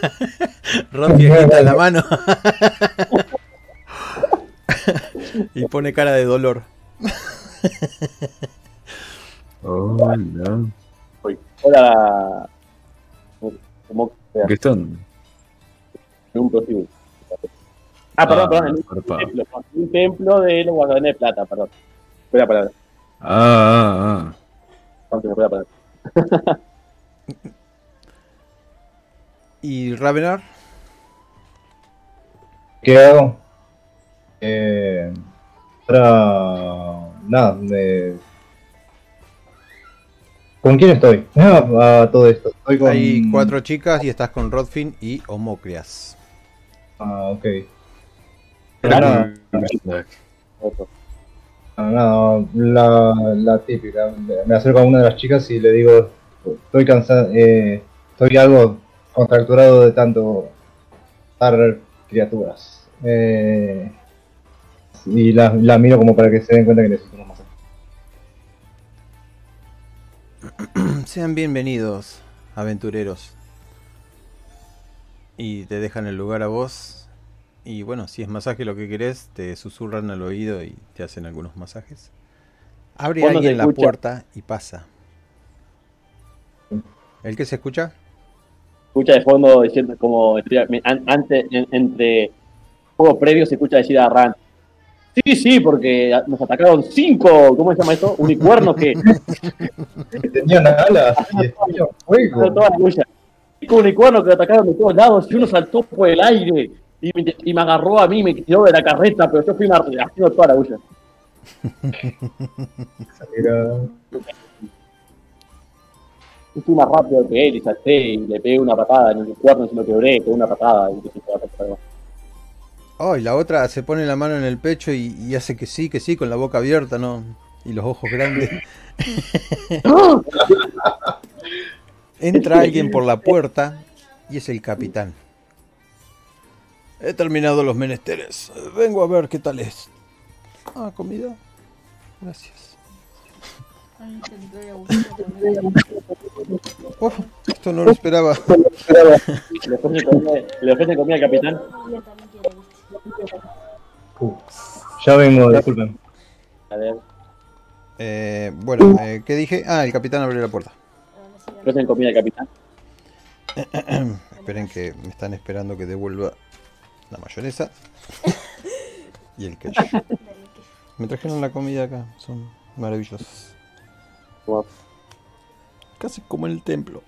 Rocky agita la mano y pone cara de dolor. Hola. Hoy. Hola. Como ¿Qué están? en un prostíbulo. Ah, perdón, perdón. En un zarpado. templo, un templo de los guardianes de plata, perdón. Palabra. Ah, ah, palabra. ¿Y Ravenar? ¿Qué hago? Eh, ahora, nada, me- ¿Con quién estoy? Ah, a todo esto. Estoy con... Hay cuatro chicas y estás con Rodfin y Homocrias. Ah, ok. Claro. Nada, nada, la, la típica. Me acerco a una de las chicas y le digo, estoy cansado, eh, estoy algo contracturado de tanto dar criaturas. Eh, y la, miro como para que se den cuenta que necesito masajes. Sean bienvenidos, aventureros. Y te dejan el lugar a vos. Y bueno, si es masaje lo que querés, te susurran al oído y te hacen algunos masajes. Abre ¿Cuándo se alguien la puerta y pasa. ¿El que se escucha? Escucha de fondo diciendo como antes, en- entre juegos previos se escucha decir a Ran. Sí, sí, porque nos atacaron cinco, ¿cómo se llama esto? Unicornos que tenían alas y fuego. toda la lucha. Cinco unicornos que atacaron de todos lados y uno saltó por el aire y me, y me agarró a mí, me tiró de la carreta, pero yo fui haciendo toda la lucha. Era- Yo fui más rápido que él y salté y le pegué una patada en el unicornio, se lo quebré, pegué una patada y se Oh, y la otra se pone la mano en el pecho y, y hace que sí, que sí, con la boca abierta, ¿no? Y los ojos grandes. Entra alguien por la puerta y es el capitán. He terminado los menesteres. Vengo a ver qué tal es. Ah, comida. Gracias. Oh, esto no lo esperaba. Le ofrecen comida, le ofrecen comida al capitán. Ya vengo, disculpen. A ver, Eh, bueno, eh, ¿qué dije? Ah, el capitán abrió la puerta. Ofrecen comida al capitán. Esperen que me están esperando que devuelva la mayonesa y el queso. Me trajeron la comida acá, son maravillosos. Wow. Casi como en el templo.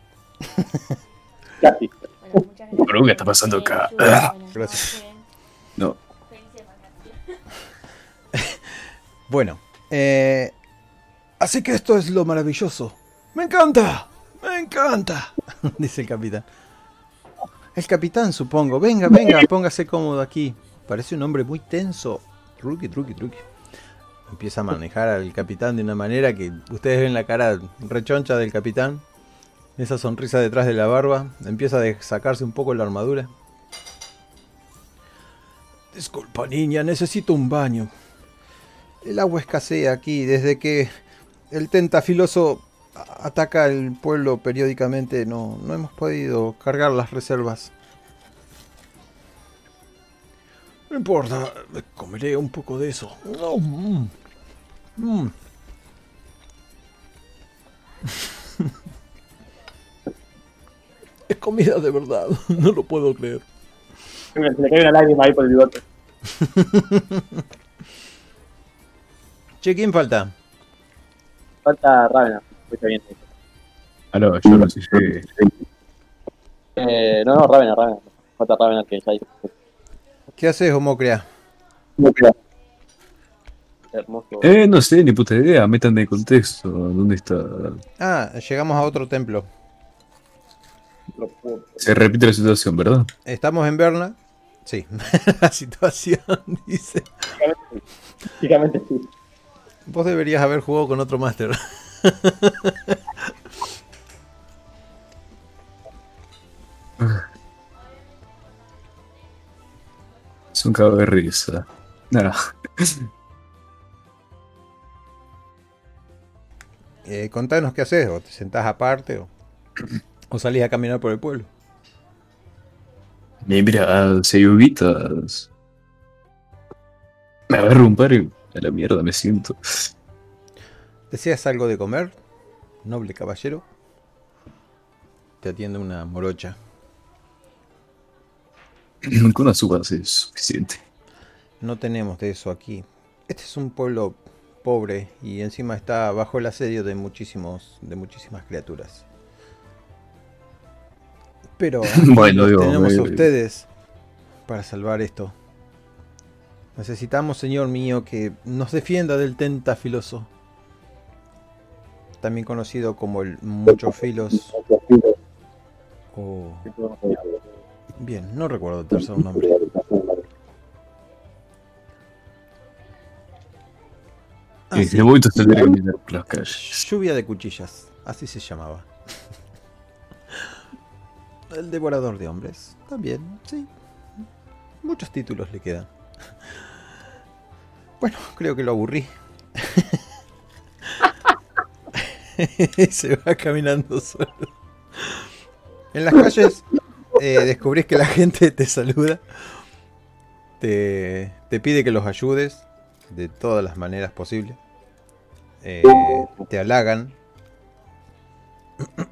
Casi. Bueno, muchas gracias. Pero, ¿qué está pasando acá? Ah. Gracias. No. Bueno, eh, así que esto es lo maravilloso. ¡Me encanta! ¡Me encanta! Dice el capitán. El capitán, supongo. Venga, venga, póngase cómodo aquí. Parece un hombre muy tenso. Truqui, truqui, truqui. Empieza a manejar al capitán de una manera que ustedes ven la cara rechoncha del capitán. Esa sonrisa detrás de la barba. Empieza a sacarse un poco la armadura. Disculpa, niña, necesito un baño. El agua escasea aquí desde que el tentafiloso ataca el pueblo periódicamente. No, no hemos podido cargar las reservas. No importa, me comeré un poco de eso. No, mm, mm. es comida de verdad, no lo puedo creer. Se le cae una lágrima ahí por el bigote. Che, ¿quién falta? Falta Ravena. Escucha bien. Ah, no, yo no sé si. Eh, no, no, Ravena, Ravena. Falta Ravena que ya dijo. ¿Qué haces, Homocrea? Hermoso. Eh, no sé, ni puta idea. Métanme en contexto. ¿Dónde está? Ah, llegamos a otro templo. Se repite la situación, ¿verdad? Estamos en Berna. Sí, la situación dice. Básicamente sí. Vos deberías haber jugado con otro máster. Es un cago de risa. Nada. Eh, contanos qué haces, o te sentás aparte o, o salís a caminar por el pueblo. Mira, si hay uvitas. Me agarro un par y a la mierda me siento. ¿Deseas algo de comer, noble caballero? Te atiende una morocha. Con una suba es suficiente. No tenemos de eso aquí. Este es un pueblo pobre y encima está bajo el asedio de muchísimos de muchísimas criaturas. Pero Bueno, digo, tenemos a ustedes para salvar esto. Necesitamos, señor mío, que nos defienda del tentafiloso. También conocido como el muchos filos o bien, no recuerdo el tercer nombre. Ah, sí. Lluvia de cuchillas, así se llamaba. El devorador de hombres, también, sí. Muchos títulos le quedan. Bueno, creo que lo aburrí. se va caminando solo. En las calles eh, descubrís que la gente te saluda. Te, te pide que los ayudes de todas las maneras posibles. Eh, te halagan.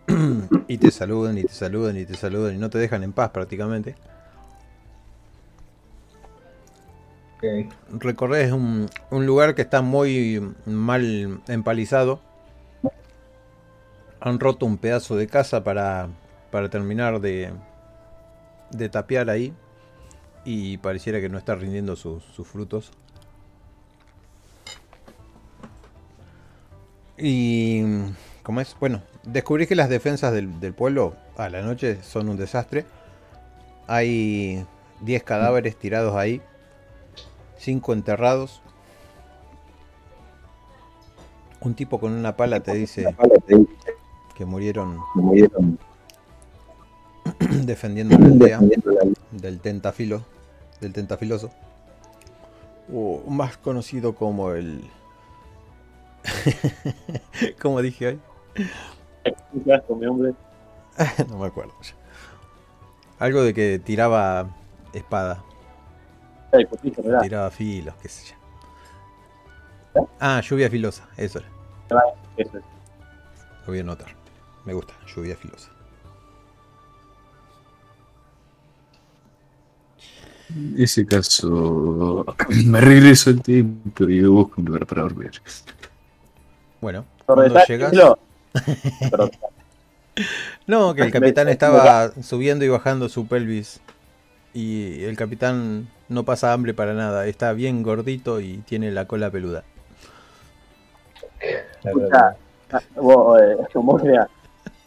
y te saludan y te saludan y te saludan y no te dejan en paz prácticamente. Ok. Recorres un, un lugar que está muy mal empalizado. Han roto un pedazo de casa para, para terminar de, de tapiar ahí. Y pareciera que no está rindiendo sus, frutos. Y... ¿Cómo es? Bueno, descubrí que las defensas del, del pueblo a la noche son un desastre. Hay 10 cadáveres tirados ahí. 5 enterrados. Un tipo con una pala te dice que murieron defendiendo la aldea del tentafilo, del tentafiloso. O más conocido como el... como dije hoy. ¿Qué asco, mi hombre? no me acuerdo. Algo de que tiraba espada, Ay, ¿verdad? tiraba filos, qué sé yo. Ah, lluvia filosa, eso era. Eso es. Lo voy a anotar. Me gusta, lluvia filosa. En ese caso, me regreso al templo y busco un lugar para dormir. Bueno, cuando llegas... No, que el capitán estaba subiendo y bajando su pelvis. Y el capitán no pasa hambre para nada. Está bien gordito y tiene la cola peluda. escucha, vos, eh,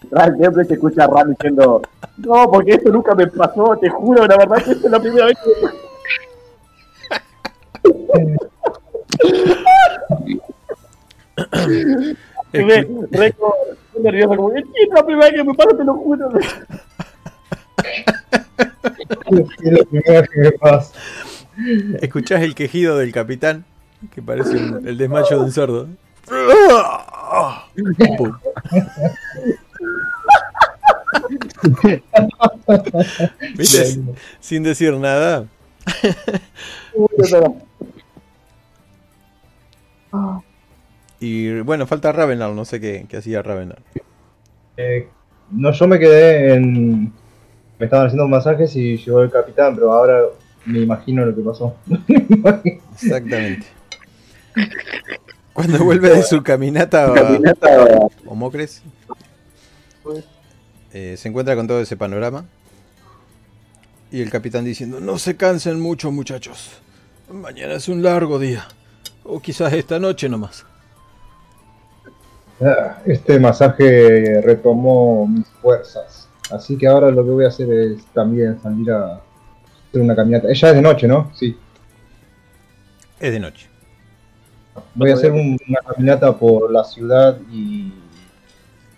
y se escucha a Ram diciendo, No, porque esto nunca me pasó, te juro, la verdad que esta es la primera vez que... re, re nervioso, como, es que es la primera vez que me pasa, te lo juro. Es lo primero que me pasa. ¿Escuchás el quejido del capitán? Que parece un- el desmayo de un cerdo. Sin decir nada. Y bueno, falta Ravenar, no sé qué, qué hacía Ravenar. Eh, no, yo me quedé en. Me estaban haciendo masajes y llegó el capitán, pero ahora me imagino lo que pasó. Exactamente. Cuando vuelve de su caminata, Caminata, Homocres eh, se encuentra con todo ese panorama. Y el capitán diciendo, no se cansen mucho muchachos. Mañana es un largo día. O quizás esta noche nomás. Ah, Este masaje retomó mis fuerzas. Así que ahora lo que voy a hacer es también salir a hacer una caminata. Ella es de noche, ¿no? Sí. Es de noche. Voy a hacer un- una caminata por la ciudad y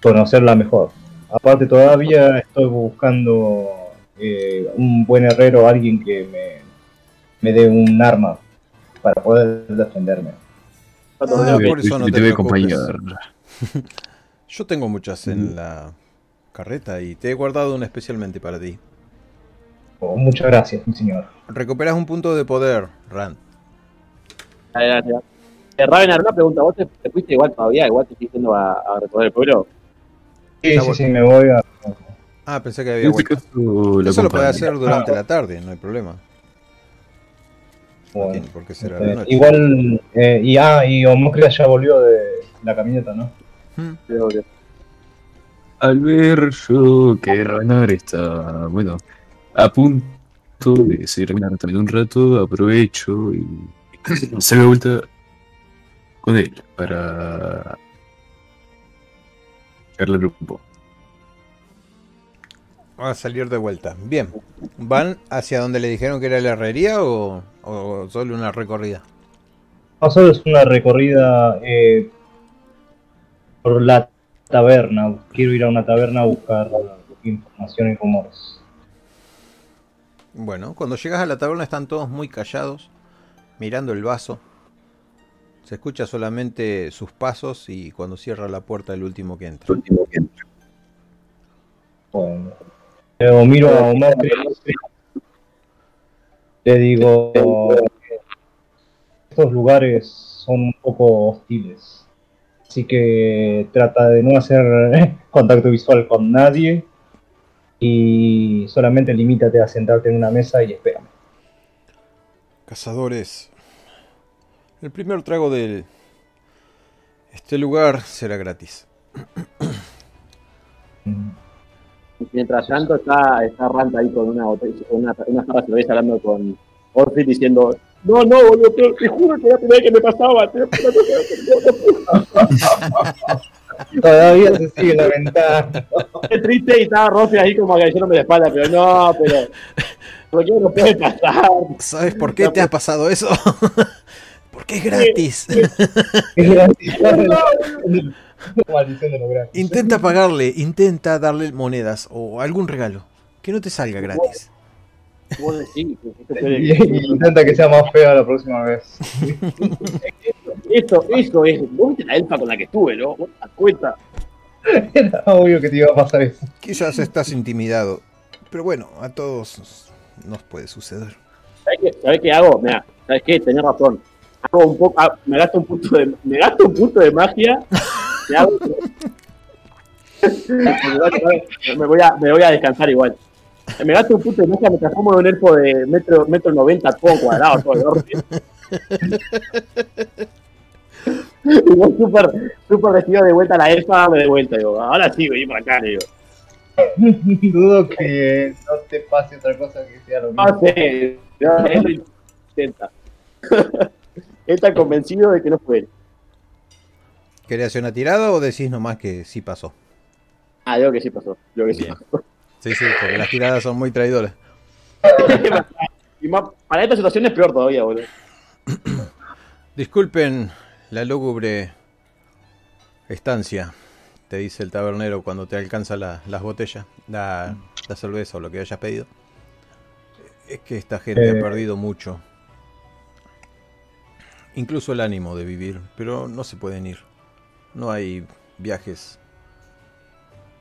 conocerla mejor. Aparte todavía estoy buscando eh, un buen herrero, alguien que me, me dé un arma para poder defenderme. Ah, por eso no te, te voy a preocupes. acompañar. Yo tengo muchas en la carreta y te he guardado una especialmente para ti. Oh, muchas gracias, mi señor. Recuperas un punto de poder, Rand. Gracias. Eh, Ravenar, una pregunta, ¿vos te, te fuiste igual todavía? ¿Igual te estás yendo a, a recorrer el pueblo? Sí, sí, sí, me voy a... Ah, pensé que había este caso, Eso lo puede hacer durante la tarde, no hay problema. No bueno, tiene por qué ser a eh, la noche. igual, eh, y ah, y Omocria ya volvió de la caminata, ¿no? Hmm. Al ver yo que Ravenar está, bueno, a punto de seguir caminando también un rato, aprovecho y se me vuelta con él para poco. Va a salir de vuelta. Bien. ¿Van hacia donde le dijeron que era la herrería o, o solo una recorrida? No solo es una recorrida eh, por la taberna. Quiero ir a una taberna a buscar información y rumores. Bueno, cuando llegas a la taberna están todos muy callados, mirando el vaso. Se escucha solamente sus pasos y cuando cierra la puerta el último que entra. Bueno, Luego miro a Omocria. Le digo, estos lugares son un poco hostiles. Así que trata de no hacer contacto visual con nadie y solamente limítate a sentarte en una mesa y espérame. Cazadores, el primer trago de este lugar será gratis. Mientras tanto está, está Rant ahí con una botella, una, una jarra de cerveza hablando con Orfrid diciendo no, no, boludo, te, te juro que era la primera vez que me pasaba. te- te- Todavía se sigue lamentando. Qué triste y estaba Orfrid ahí como acariciándome la espalda, pero no, pero... ¿Por qué no puede pasar? ¿Sabes por qué te ha pasado eso? Porque es gratis. Maldición de lo gratis. Intenta pagarle, intenta darle monedas o algún regalo. Que no te salga gratis. Vos decís intenta que sea más fea la próxima vez. Esto, eso es. Vos viste la elfa con la que estuve, ¿no? Vos te das cuenta. Era obvio que te iba a pasar eso. Quizás estás intimidado. Pero bueno, a todos nos, puede suceder. ¿Sabés qué, ¿Sabés qué hago? Mira, ¿sabés qué? Tenés razón. Hago un poco, ah, me gasto un punto de, me gasto un punto de magia. Me, hago, me, voy a, me voy a descansar igual. Me gasto un punto de magia, me transformo en un elfo de metro, metro 90, todo cuadrado, todo enorme. Y voy súper, súper vestido de vuelta a la elfa, me de vuelta, digo, ahora sí, voy para acá, digo. Dudo que no te pase otra cosa que sea lo mismo. No sé, no, intenta. Él está convencido de que no fue él. ¿Querés hacer una tirada o decís nomás que sí pasó? Ah, digo que sí pasó. Digo que sí pasó. Sí, sí, porque las tiradas son muy traidoras. Y más, para esta situación es peor todavía, boludo. Disculpen la lúgubre estancia, te dice el tabernero cuando te alcanza la- las botellas, la, la cerveza o lo que hayas pedido. Es que esta gente Eh. ha perdido mucho. Incluso el ánimo de vivir, pero no se pueden ir. No hay viajes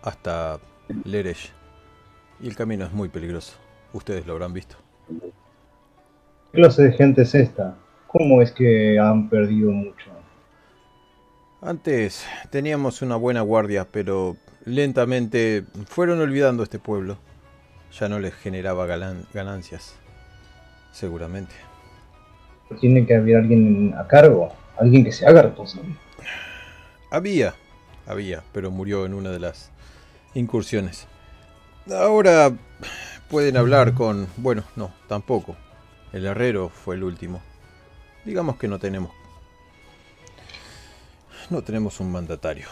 hasta Leresh. Y el camino es muy peligroso. Ustedes lo habrán visto. ¿Qué clase de gente es esta? ¿Cómo es que han perdido mucho? Antes teníamos una buena guardia, pero lentamente fueron olvidando este pueblo. Ya no les generaba ganancias, seguramente. Tiene que haber alguien a cargo, alguien que se haga responsable. Había, había, pero murió en una de las incursiones. Ahora pueden hablar con... Bueno, no, tampoco. El herrero fue el último. Digamos que no tenemos... No tenemos un mandatario.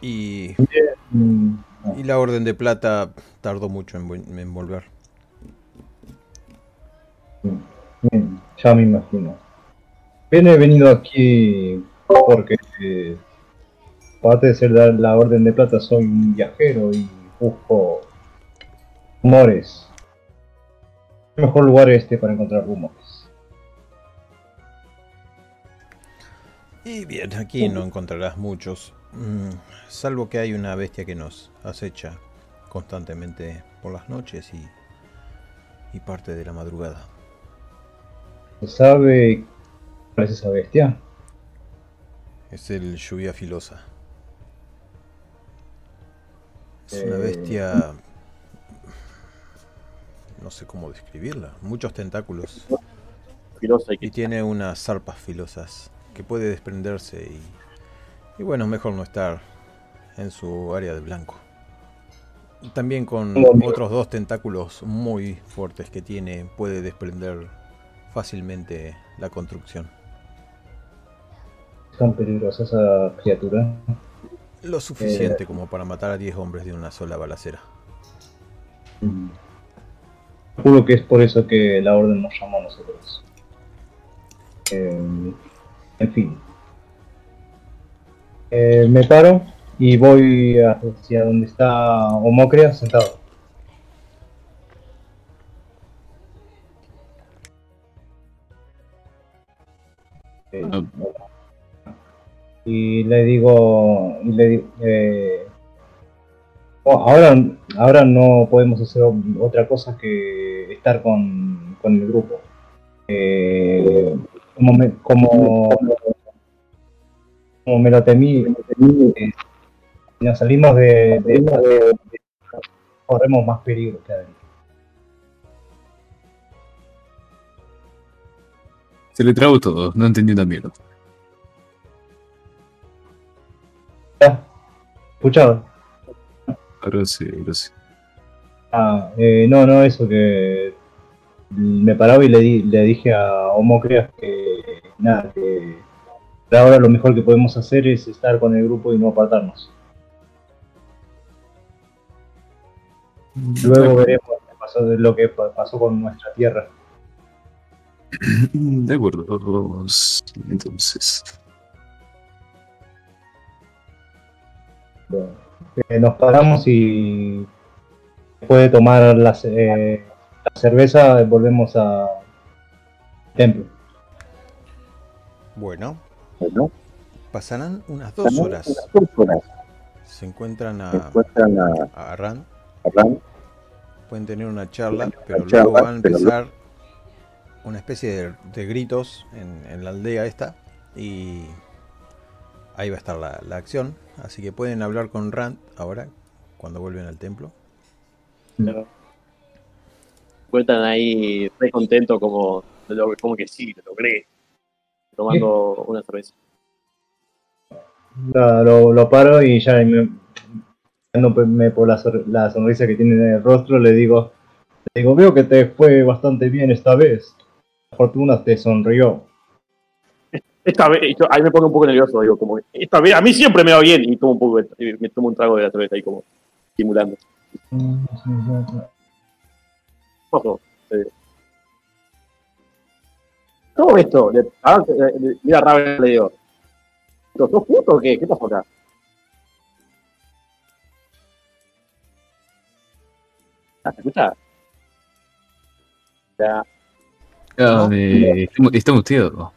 Y Mm, Y la Orden de Plata tardó mucho en, en volver. Bien, ya me imagino. Bien, he venido aquí porque, eh, aparte de ser la, Orden de Plata, soy un viajero y busco rumores. El mejor lugar este para encontrar rumores. Y bien, aquí no encontrarás muchos, mm, salvo que hay una bestia que nos acecha constantemente por las noches y, y parte de la madrugada. ¿Se sabe cuál es esa bestia? Es el lluvia filosa. Es una Eh. bestia... No sé cómo describirla. Muchos tentáculos. Filosa y que Y tiene unas zarpas filosas que puede desprenderse y, y bueno, mejor no estar en su área de blanco. También con otros dos tentáculos muy fuertes que tiene, puede desprender fácilmente la construcción. ¿Es tan peligrosa esa criatura? Lo suficiente como para matar a 10 hombres de una sola balacera. Mm. Juro que es por eso que la orden nos llamó a nosotros. Eh, en fin. Eh, me paro y voy hacia donde está Homocrea sentado. Y le digo, y le eh, oh, ahora, ahora no podemos hacer otra cosa que estar con, con el grupo. Eh, como, me, como, como me lo temí, eh, si nos salimos de, de esta, corremos más peligro que adentro. Se le trabó todo, no entendí una mierda. ¿Ya? ¿Escuchado? Ahora sí, ahora sí. Ah, eh, no, no, eso que me paraba y le, di- le dije a Homocreas que nada, que ahora lo mejor que podemos hacer es estar con el grupo y no apartarnos. Luego veremos lo que pa- pasó con nuestra tierra. De acuerdo, vamos. Entonces. Bueno, eh, nos paramos y después de tomar la, eh, la cerveza volvemos a templo. Bueno, Bueno, pasarán unas dos horas. unas dos horas Se encuentran se a, encuentran a a Arran, Arran, pueden tener una charla, pero charla, luego van a pero empezar una especie de, de gritos en, en la aldea esta y ahí va a estar la, la acción. Así que pueden hablar con Rand ahora, cuando vuelven al templo. cuentan ahí re contento como, como que sí, lo logré. Tomando una cerveza. Lo, lo paro y ya me, me por la sonrisa que tiene en el rostro, le digo, le digo, veo que te fue bastante bien esta vez. Fortuna te sonrió. Esta vez, yo- ahí me pongo un poco nervioso, digo, como, esta vez, a mí siempre me va bien, y tomo un poco, de- me tomo un trago de la cerveza y como, Simulando. Ojo, eh. Todo esto, le- ahora, le- mira Raven le digo, ¿sos o qué? ¿Qué pasó acá? Ah, ¿Se escucha? Ya, Ah, eh, está mu- está muteado.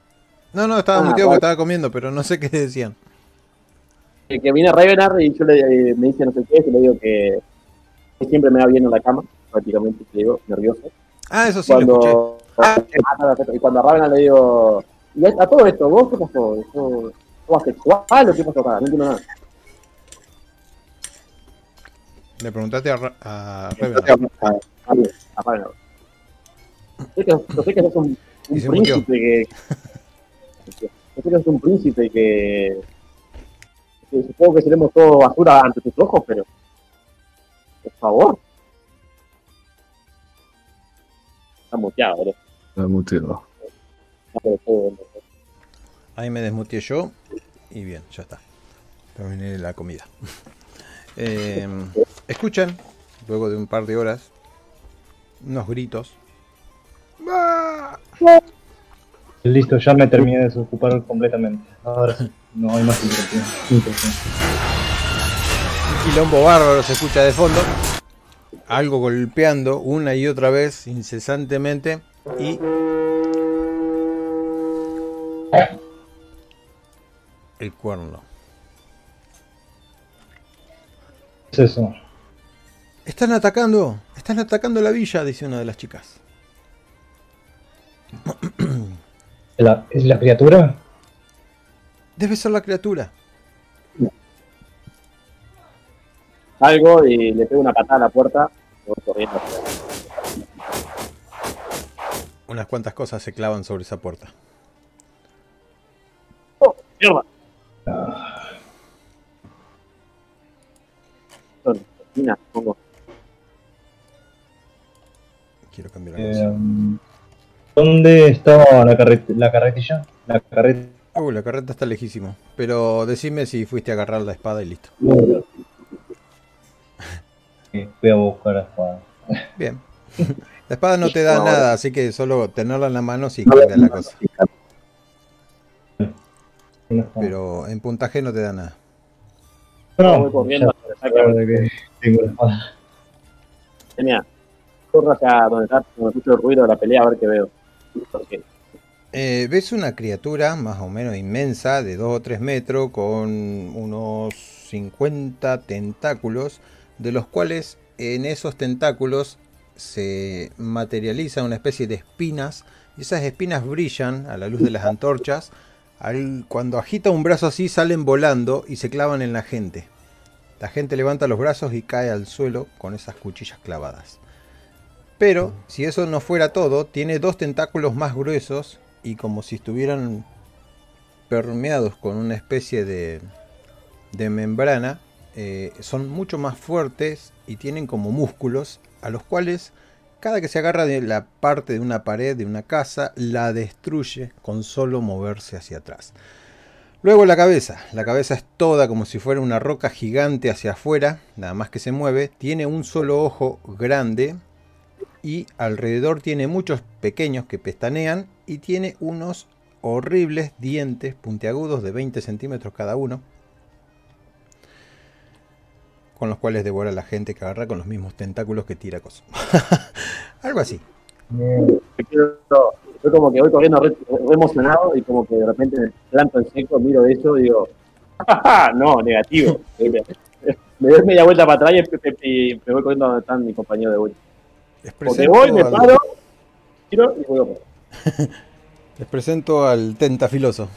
No, no, estaba Ah, muteado porque estaba comiendo, pero no sé qué decían. que, que viene Ravenar y yo le, eh, me dice no sé qué, y le digo que, que siempre me va bien en la cama, prácticamente, te digo, nervioso. Ah, eso sí lo escuché. cuando, Ah, perfecto. y cuando a Ravenar le digo, y a, a todo esto, ¿vos qué pasó? ¿Eso, ¿Sos asexual o qué pasó acá? No entiendo nada. Le preguntaste a, Ra- a Revenant. A, a Ravenar. Sé que, yo sé que sos un, un príncipe que... Yo sé que sos un príncipe que... que supongo que seremos todos basura ante tus ojos, pero... Por favor. Está muteado, bro. Está muteado. Está ¿no? Ahí me desmuteé yo. Y bien, ya está. Terminé la comida. Eh, escuchan, luego de un par de horas, unos gritos. Listo, ya me terminé de desocupar completamente. Ahora sí, no hay más interrupción. interrupción. Un quilombo bárbaro se escucha de fondo. Algo golpeando una y otra vez, incesantemente. Y. El cuerno. ¿Qué es eso? Están atacando, están atacando la villa, dice una de las chicas. ¿La- ¿Es la criatura? Debe ser la criatura. Salgo y le pego una patada a la puerta. y Voy corriendo. Unas cuantas cosas se clavan sobre esa puerta. ¡Oh, mierda! Pongo. Quiero cambiar la cosa. Eh, ¿Dónde estaba la, carret- la carretilla? La carreta. Uh, la carreta está lejísimo. Pero decime si fuiste a agarrar la espada y listo. Voy a buscar la espada. Bien. La espada no te da No, nada, así que solo tenerla en la mano sí cambia la cosa. Pero en puntaje no te da nada. no, voy corriendo hasta que tengo la espada. Tenía. Corro hacia donde está, donde escucho el ruido de la pelea a ver qué veo. Eh, ves una criatura más o menos inmensa, de 2 o 3 metros, con unos 50 tentáculos, de los cuales en esos tentáculos se materializa una especie de espinas, y esas espinas brillan a la luz de las antorchas. Cuando agita un brazo así salen volando y se clavan en la gente. La gente levanta los brazos y cae al suelo con esas cuchillas clavadas. Pero, si eso no fuera todo, tiene dos tentáculos más gruesos y como si estuvieran permeados con una especie de, de membrana, eh, son mucho más fuertes y tienen como músculos a los cuales cada que se agarra de la parte de una pared de una casa, la destruye con solo moverse hacia atrás. Luego la cabeza. La cabeza es toda como si fuera una roca gigante hacia afuera, nada más que se mueve. Tiene un solo ojo grande y alrededor tiene muchos pequeños que pestanean y tiene unos horribles dientes puntiagudos de 20 centímetros cada uno con los cuales devora a la gente que agarra con los mismos tentáculos que tira cosas. Algo así. Yo, como que voy corriendo re, emocionado y como que de repente me planto en seco, miro eso y digo, "Ja, ja, no, negativo. me doy media vuelta para atrás y, me voy corriendo donde está mi compañero de vuelta. Les presento, voy, me al, paro, tiro y voy a les presento al tentafiloso.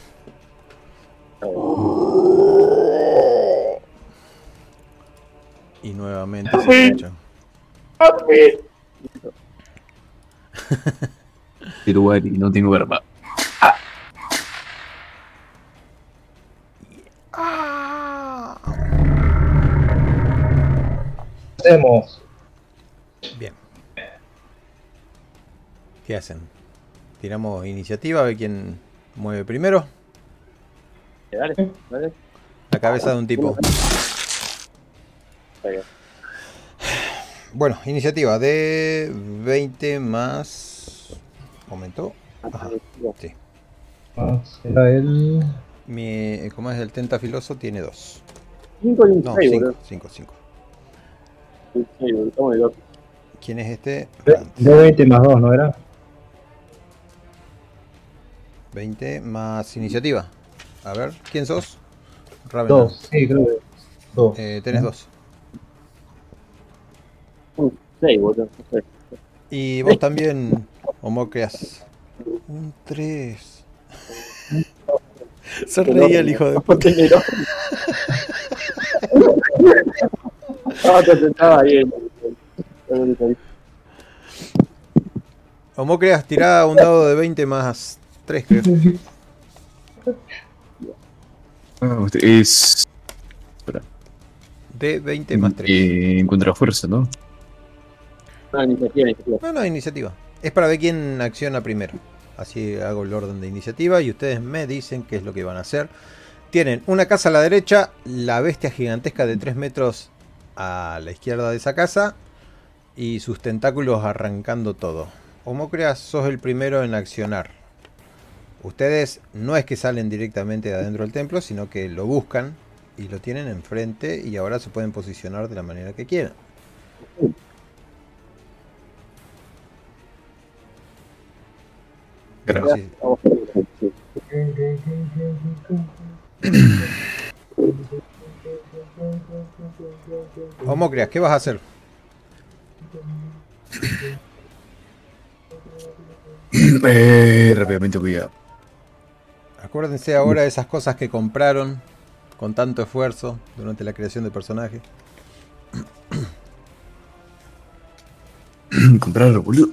Y nuevamente se escucha. Pero bueno, y no tengo verba. ¿Qué hacemos? Bien. ¿Qué hacen? Tiramos iniciativa a ver quién mueve primero. Dale, dale. La cabeza de un tipo. Bueno, iniciativa de 20 más. Momento. Ajá, sí. Será el. Mi, como es el tentafiloso, tiene 2. 5 y un No, 6, 5, boludo. 5, 5. Sí, boludo, estamos de loco. ¿Quién es este? De 20 más 2, ¿no era? 20 más iniciativa. A ver, ¿quién sos? Raven. 2, sí, creo que 2. Eh, tenés 2. Un 6, boludo. no sé. Y vos también, Homocreas. Un 3. Se reía el hijo de puta. Ah, te sentaba ahí. Homocreas, tirá un dado de 20 más 3, creo. Ah, es. De 20 más 3. Eh, en contrafuerza, ¿no? No, iniciativa, iniciativa. No, no, iniciativa. Es para ver quién acciona primero. Así hago el orden de iniciativa y ustedes me dicen qué es lo que van a hacer. Tienen una casa a la derecha, la bestia gigantesca de 3 metros a la izquierda de esa casa y sus tentáculos arrancando todo. Homocreas, sos el primero en accionar. Ustedes no es que salen directamente de adentro del templo, sino que lo buscan y lo tienen enfrente y ahora se pueden posicionar de la manera que quieran. Sí. Homocreas, ¿qué vas a hacer? Eh, rápidamente a. Acuérdense ahora de esas cosas que compraron con tanto esfuerzo durante la creación del personaje. comprarlo, boludo.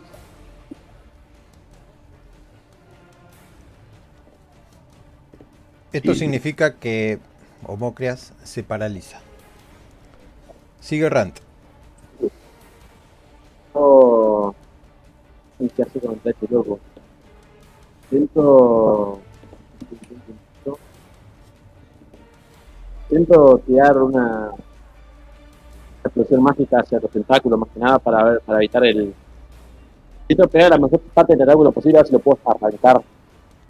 Esto Sí. significa que Homocreas se paraliza. Sigue Rant. Oh, ¿qué hace con este loco? Siento. Siento tirar una explosión mágica hacia los tentáculos, más que nada, para ver, para evitar el. Siento pegar la mayor parte del tentáculo posible, a ver si lo puedo arrancar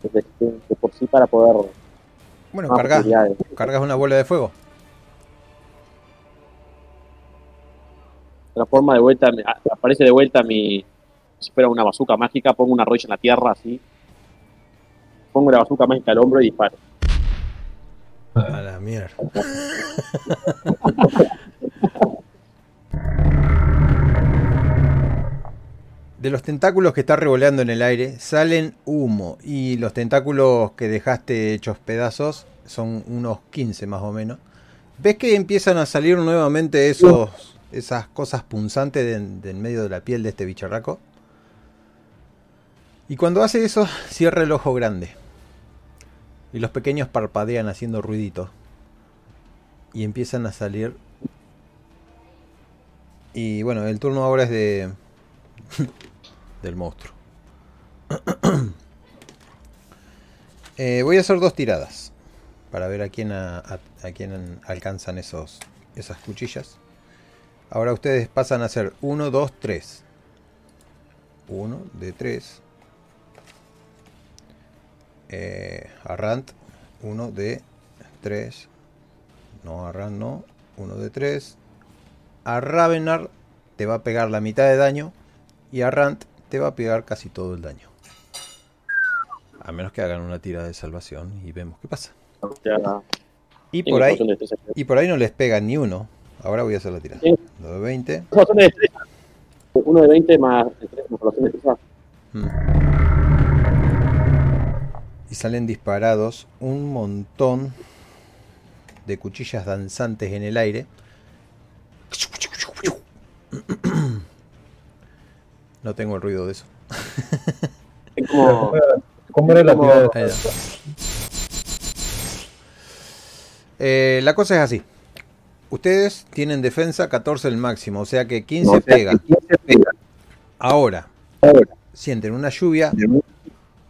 desde, de por sí para poder. Bueno, cargas, cargas una bola de fuego. transforma de vuelta, aparece de vuelta mi, si fuera una bazuca mágica, pongo una rodilla en la tierra así, pongo la bazuca mágica al hombro y disparo. A la mierda. De los tentáculos que está revoleando en el aire salen humo y los tentáculos que dejaste hechos pedazos son unos 15 más o menos. ¿Ves que empiezan a salir nuevamente esos, esas cosas punzantes de, en medio de la piel de este bicharraco? Y cuando hace eso, cierra el ojo grande. Y los pequeños parpadean haciendo ruidito. Y empiezan a salir. Y bueno, el turno ahora es de. del monstruo. Eh, voy a hacer dos tiradas. Para ver a quién, a quién alcanzan esos, esas cuchillas. Ahora ustedes pasan a hacer 1, 2, 3. 1 de 3. Eh, Arrant, 1 de 3. No, Arrant no. 1 de 3. A Ravenar te va a pegar la mitad de daño. Y a Rant te va a pegar casi todo el daño. A menos que hagan una tira de salvación y vemos qué pasa. Y por ahí, y por ahí no les pega ni uno. Ahora voy a hacer la tirada. Sí. 2 de 20. Tengo poción de destreza. Uno de 20 más de 3 más poción de destreza. Mm. Y salen disparados un montón de cuchillas danzantes en el aire. No tengo el ruido de eso. Es como. ¿Cómo era la tirada? Eh, la cosa es así. Ustedes tienen defensa 14 el máximo, o sea que 15 pega. Ahora, Ahora. sienten una lluvia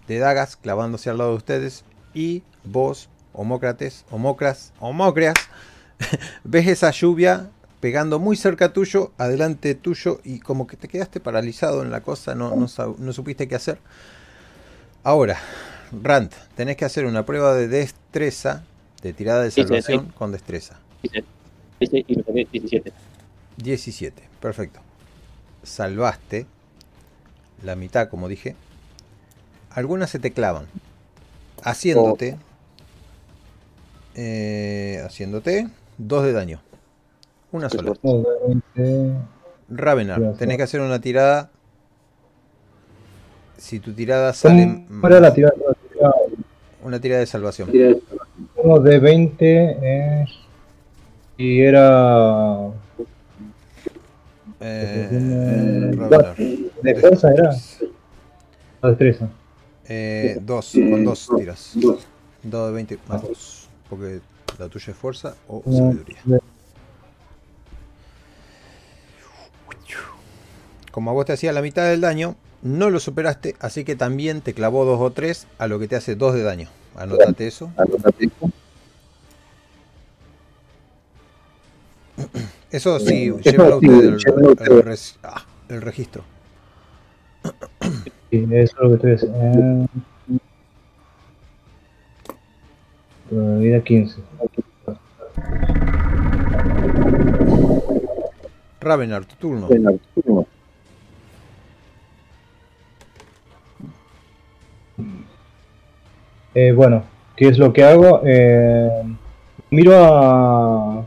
de dagas clavándose al lado de ustedes y vos, homócrates, homocras, homócreas, ves esa lluvia pegando muy cerca tuyo, adelante tuyo, y como que te quedaste paralizado en la cosa, no, no, supiste qué hacer. Ahora, Rand, tenés que hacer una prueba de destreza, de tirada de salvación con destreza. Dice, dice, y me saqué 17. 17, perfecto. Salvaste la mitad, como dije. Algunas se te clavan. Haciéndote. eh, haciéndote 2 de daño. Una sola. Ravenar, tenés que hacer una tirada. Si tu tirada sale. ¿Cómo era la tirada? Una tirada de salvación. Uno de 20 es- y era Eh, Cuatro. Ravenar. de fuerza era la destreza. Eh, dos, con dos tiras. Dos de 20 más dos. Porque la tuya es fuerza o sabiduría. Como a vos te hacía la mitad del daño, no lo superaste, así que también te clavó dos o tres, a lo que te hace dos de daño. Anotate eso. Eso sí, llévalo el, el res- ah, el registro. Sí, eso es lo que estoy haciendo. Eh, Vida 15. Ravenar, tu turno. Eh, bueno, ¿qué es lo que hago? Eh, miro a.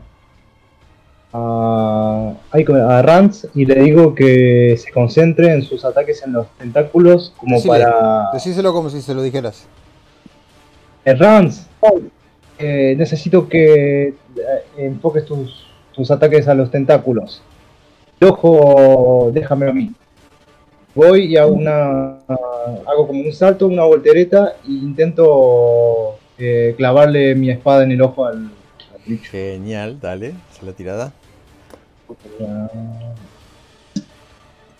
a, ay, ¿cómo- a Rance y le digo que se concentre en sus ataques en los tentáculos como Decile, para. Decíselo como si se lo dijeras. Eh, Rance, eh, necesito que eh, enfoques tus, tus ataques a los tentáculos. El ojo, déjame a mí. Voy y hago una. hago como un salto, una voltereta e intento eh, clavarle mi espada en el ojo al, al bicho. Genial, dale, esa es la tirada. Ah,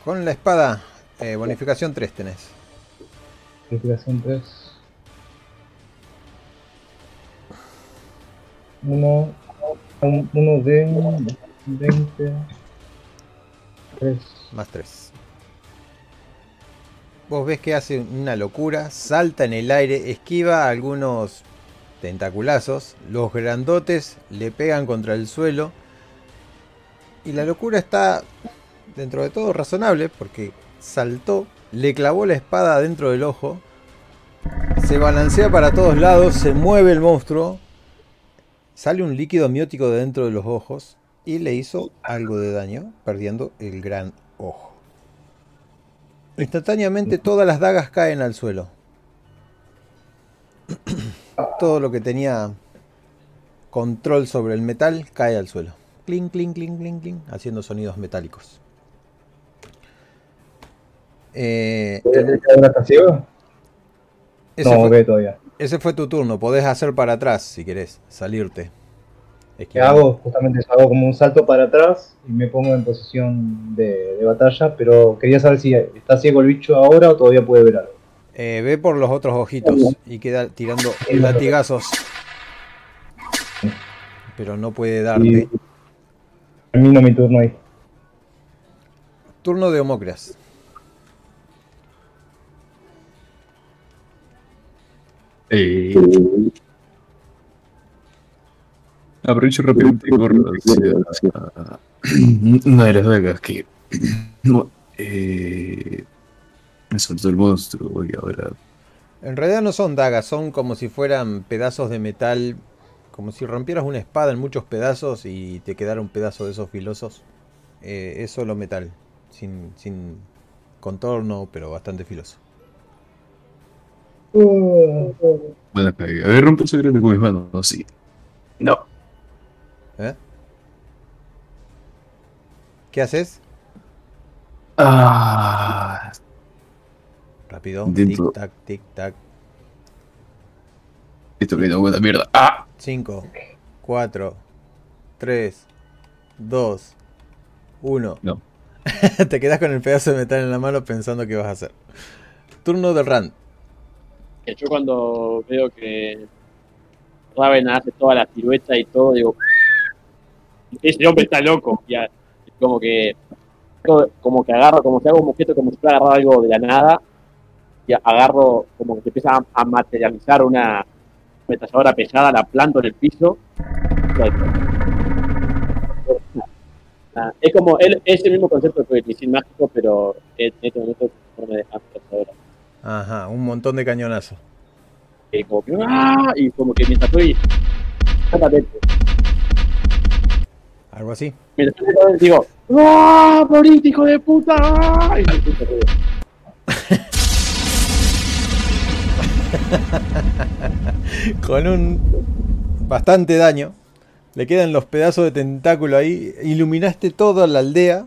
Con la espada, eh, bonificación 3 tenés. Verificación 3. Uno, un- uno de 20. 3. Más 3. Vos ves que hace una locura, salta en el aire, esquiva algunos tentaculazos, los grandotes le pegan contra el suelo y la locura está dentro de todo razonable porque saltó, le clavó la espada dentro del ojo, se balancea para todos lados, se mueve el monstruo, sale un líquido amniótico de dentro de los ojos y le hizo algo de daño, perdiendo el gran ojo. Instantáneamente todas las dagas caen al suelo. Todo lo que tenía control sobre el metal cae al suelo. Cling, cling, cling, cling, cling, haciendo sonidos metálicos. Eh, el- ¿Ahora está ciego? ese, No, fue, ve todavía. ese fue tu turno. Podés hacer para atrás si querés, salirte. ¿Qué hago? Justamente hago como un salto para atrás y me pongo en posición de, de batalla, pero quería saber si está ciego el bicho ahora o todavía puede ver algo. Eh, ve por los otros ojitos y queda tirando latigazos. Pero no puede darte. Termino mi turno ahí. Turno de Homocras. Eh, aprovecho rápidamente y corro hacia, una de las dagas que eh, me soltó el monstruo y ahora En realidad no son dagas, son como si fueran pedazos de metal. Como si rompieras una espada en muchos pedazos y te quedara un pedazo de esos filosos. Eh, es solo metal. Sin, sin contorno, pero bastante filoso. Buena caída. A ver, rompe el secreto con mis manos. No, sí. No. ¿Eh? ¿Qué haces? Ah, Rápido. Tic tac, tic tac. Esto que buena mierda. Ah, 5, 4, 3, 2, 1. No. Te quedas con el pedazo de metal en la mano pensando qué vas a hacer. Turno de Rand. Que Yo cuando veo que Raven hace toda la pirueta y todo, digo, ese hombre está loco. Ya, como que como- que agarro, como si hago un objeto como si fuera agarrar algo de la nada y agarro, como que se empieza a materializar una ametralladora pesada, la planto en el piso. Ah, Es como, él, es el mismo concepto que el mágico, pero en este momento en forma de ametralladora. Ajá, un montón de cañonazos. Y como que, ¡ah! y como que mientras estoy, Algo así. mientras estoy digo, ¡ah! ¡Morite, hijo de puta! ¡ah! Y me. Con un bastante daño. Le quedan los pedazos de tentáculo ahí. Iluminaste toda la aldea.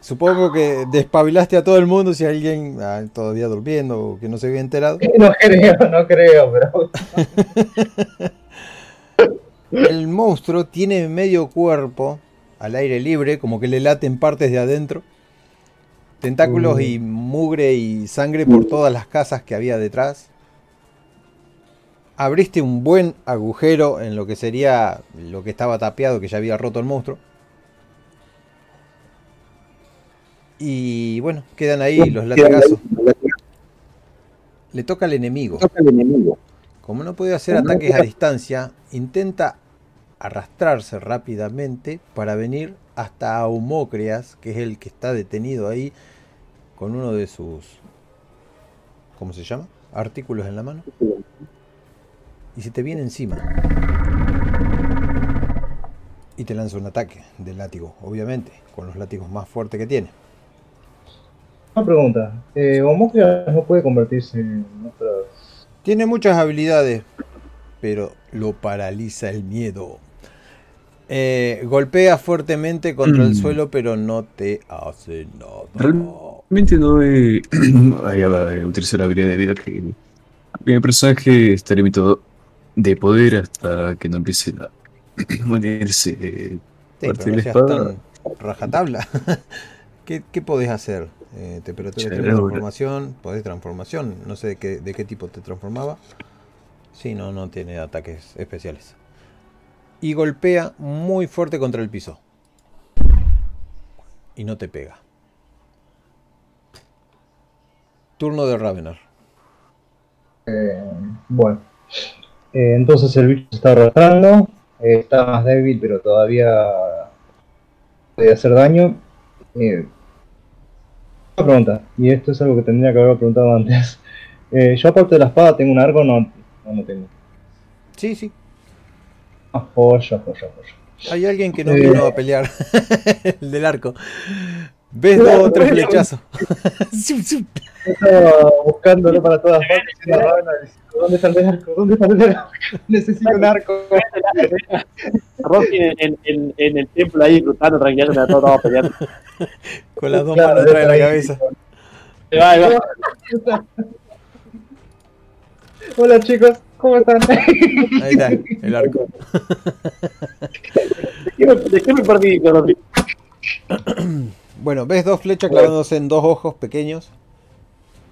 Supongo que despabilaste a todo el mundo si alguien ah, todavía durmiendo o que no se había enterado. No creo, no creo, pero. El monstruo tiene medio cuerpo al aire libre, como que le laten partes de adentro. Tentáculos Mm. y mugre y sangre por todas las casas que había detrás. Abriste un buen agujero en lo que sería lo que estaba tapeado, que ya había roto el monstruo. Y bueno, quedan ahí los latigazos. Le toca al enemigo. Como no puede hacer ataques a distancia, intenta arrastrarse rápidamente para venir hasta Aumócreas, que es el que está detenido ahí con uno de sus ¿cómo se llama? artículos en la mano. Y se te viene encima. Y te lanza un ataque de látigo, obviamente, con los látigos más fuertes que tiene. Una pregunta. Eh, Homocleas no puede convertirse en otras. Tiene muchas habilidades, pero lo paraliza el miedo. Eh, golpea fuertemente contra el Mm. suelo, pero no te hace nada. Realmente no he, utilizar la habilidad de vida que mi personaje está limitado de poder hasta que no empiece a unirse. eh, Sí, de la espada. rajatabla. ¿Qué, ¿Qué podés hacer? Eh, temperatura ahora. transformación. ¿Podés transformación? No sé de qué, de qué tipo te transformaba. Sí, no, no tiene ataques especiales. Y golpea muy fuerte contra el piso. Y no te pega. Turno de Ravener. Eh, bueno. Eh, entonces el bicho se está arrastrando. eh, está más débil, pero todavía puede hacer daño. Eh, una pregunta, y esto es algo que tendría que haber preguntado antes. Yo aparte de la espada tengo un arco, no, no, no tengo. Sí, sí. Ah, joya, joya, joya. Hay alguien que no vino a pelear. el del arco. ¿Ves dos o tres flechazos? Estaba buscándolo para todas partes. diciendo, "Ah, no, necesito- ¿Dónde está el arco? ¿Dónde está el arco? Necesito un arco. Rocky en, en, en, en el templo ahí disfrutando tranquilo todos estamos peleando. Con las dos Claro, manos atrás de la cabeza. Ahí va, ahí va. Hola chicos, ¿cómo están? Ahí está, el arco. ¿De qué me, de qué me perdí, Rocky? Bueno, ves dos flechas clavándose en dos ojos pequeños.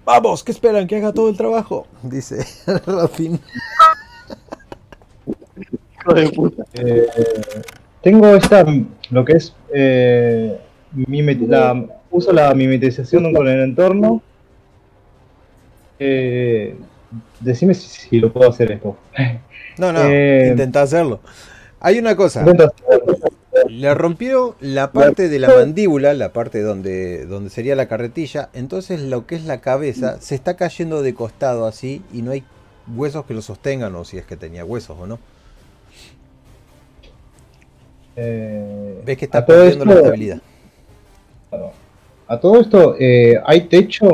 Vamos, ¿qué esperan? Que haga todo el trabajo. Dice Rafin. Hijo de puta. Eh, tengo esta, lo que es, eh, la, uso la mimetización con el entorno. Eh, decime si, si lo puedo hacer esto. No, no, Eh, intenta hacerlo. Hay una cosa. Le rompió la parte de la mandíbula, la parte donde, donde sería la carretilla. Entonces lo que es la cabeza se está cayendo de costado así y no hay huesos que lo sostengan o si es que tenía huesos o no. Eh, Ves que está perdiendo la esto- estabilidad. A todo esto, eh, ¿hay techo?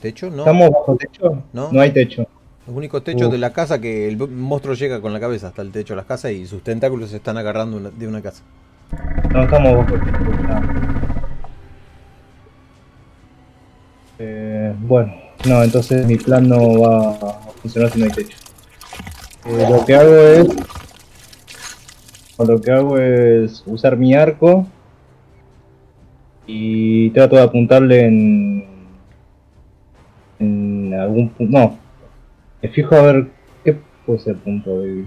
¿Techo? No. ¿Estamos bajo techo? No. No hay techo. El único techo Uf. de la casa que el monstruo llega con la cabeza hasta el techo de las casas y sus tentáculos se están agarrando una- de una casa. No estamos bajo techo. no. Eh, bueno, no, entonces mi plan no va a funcionar si no hay techo. Eh, lo que hago es. Lo que hago es usar mi arco y trato de apuntarle en. en algún punto. No, me fijo a ver qué puede ser punto débil.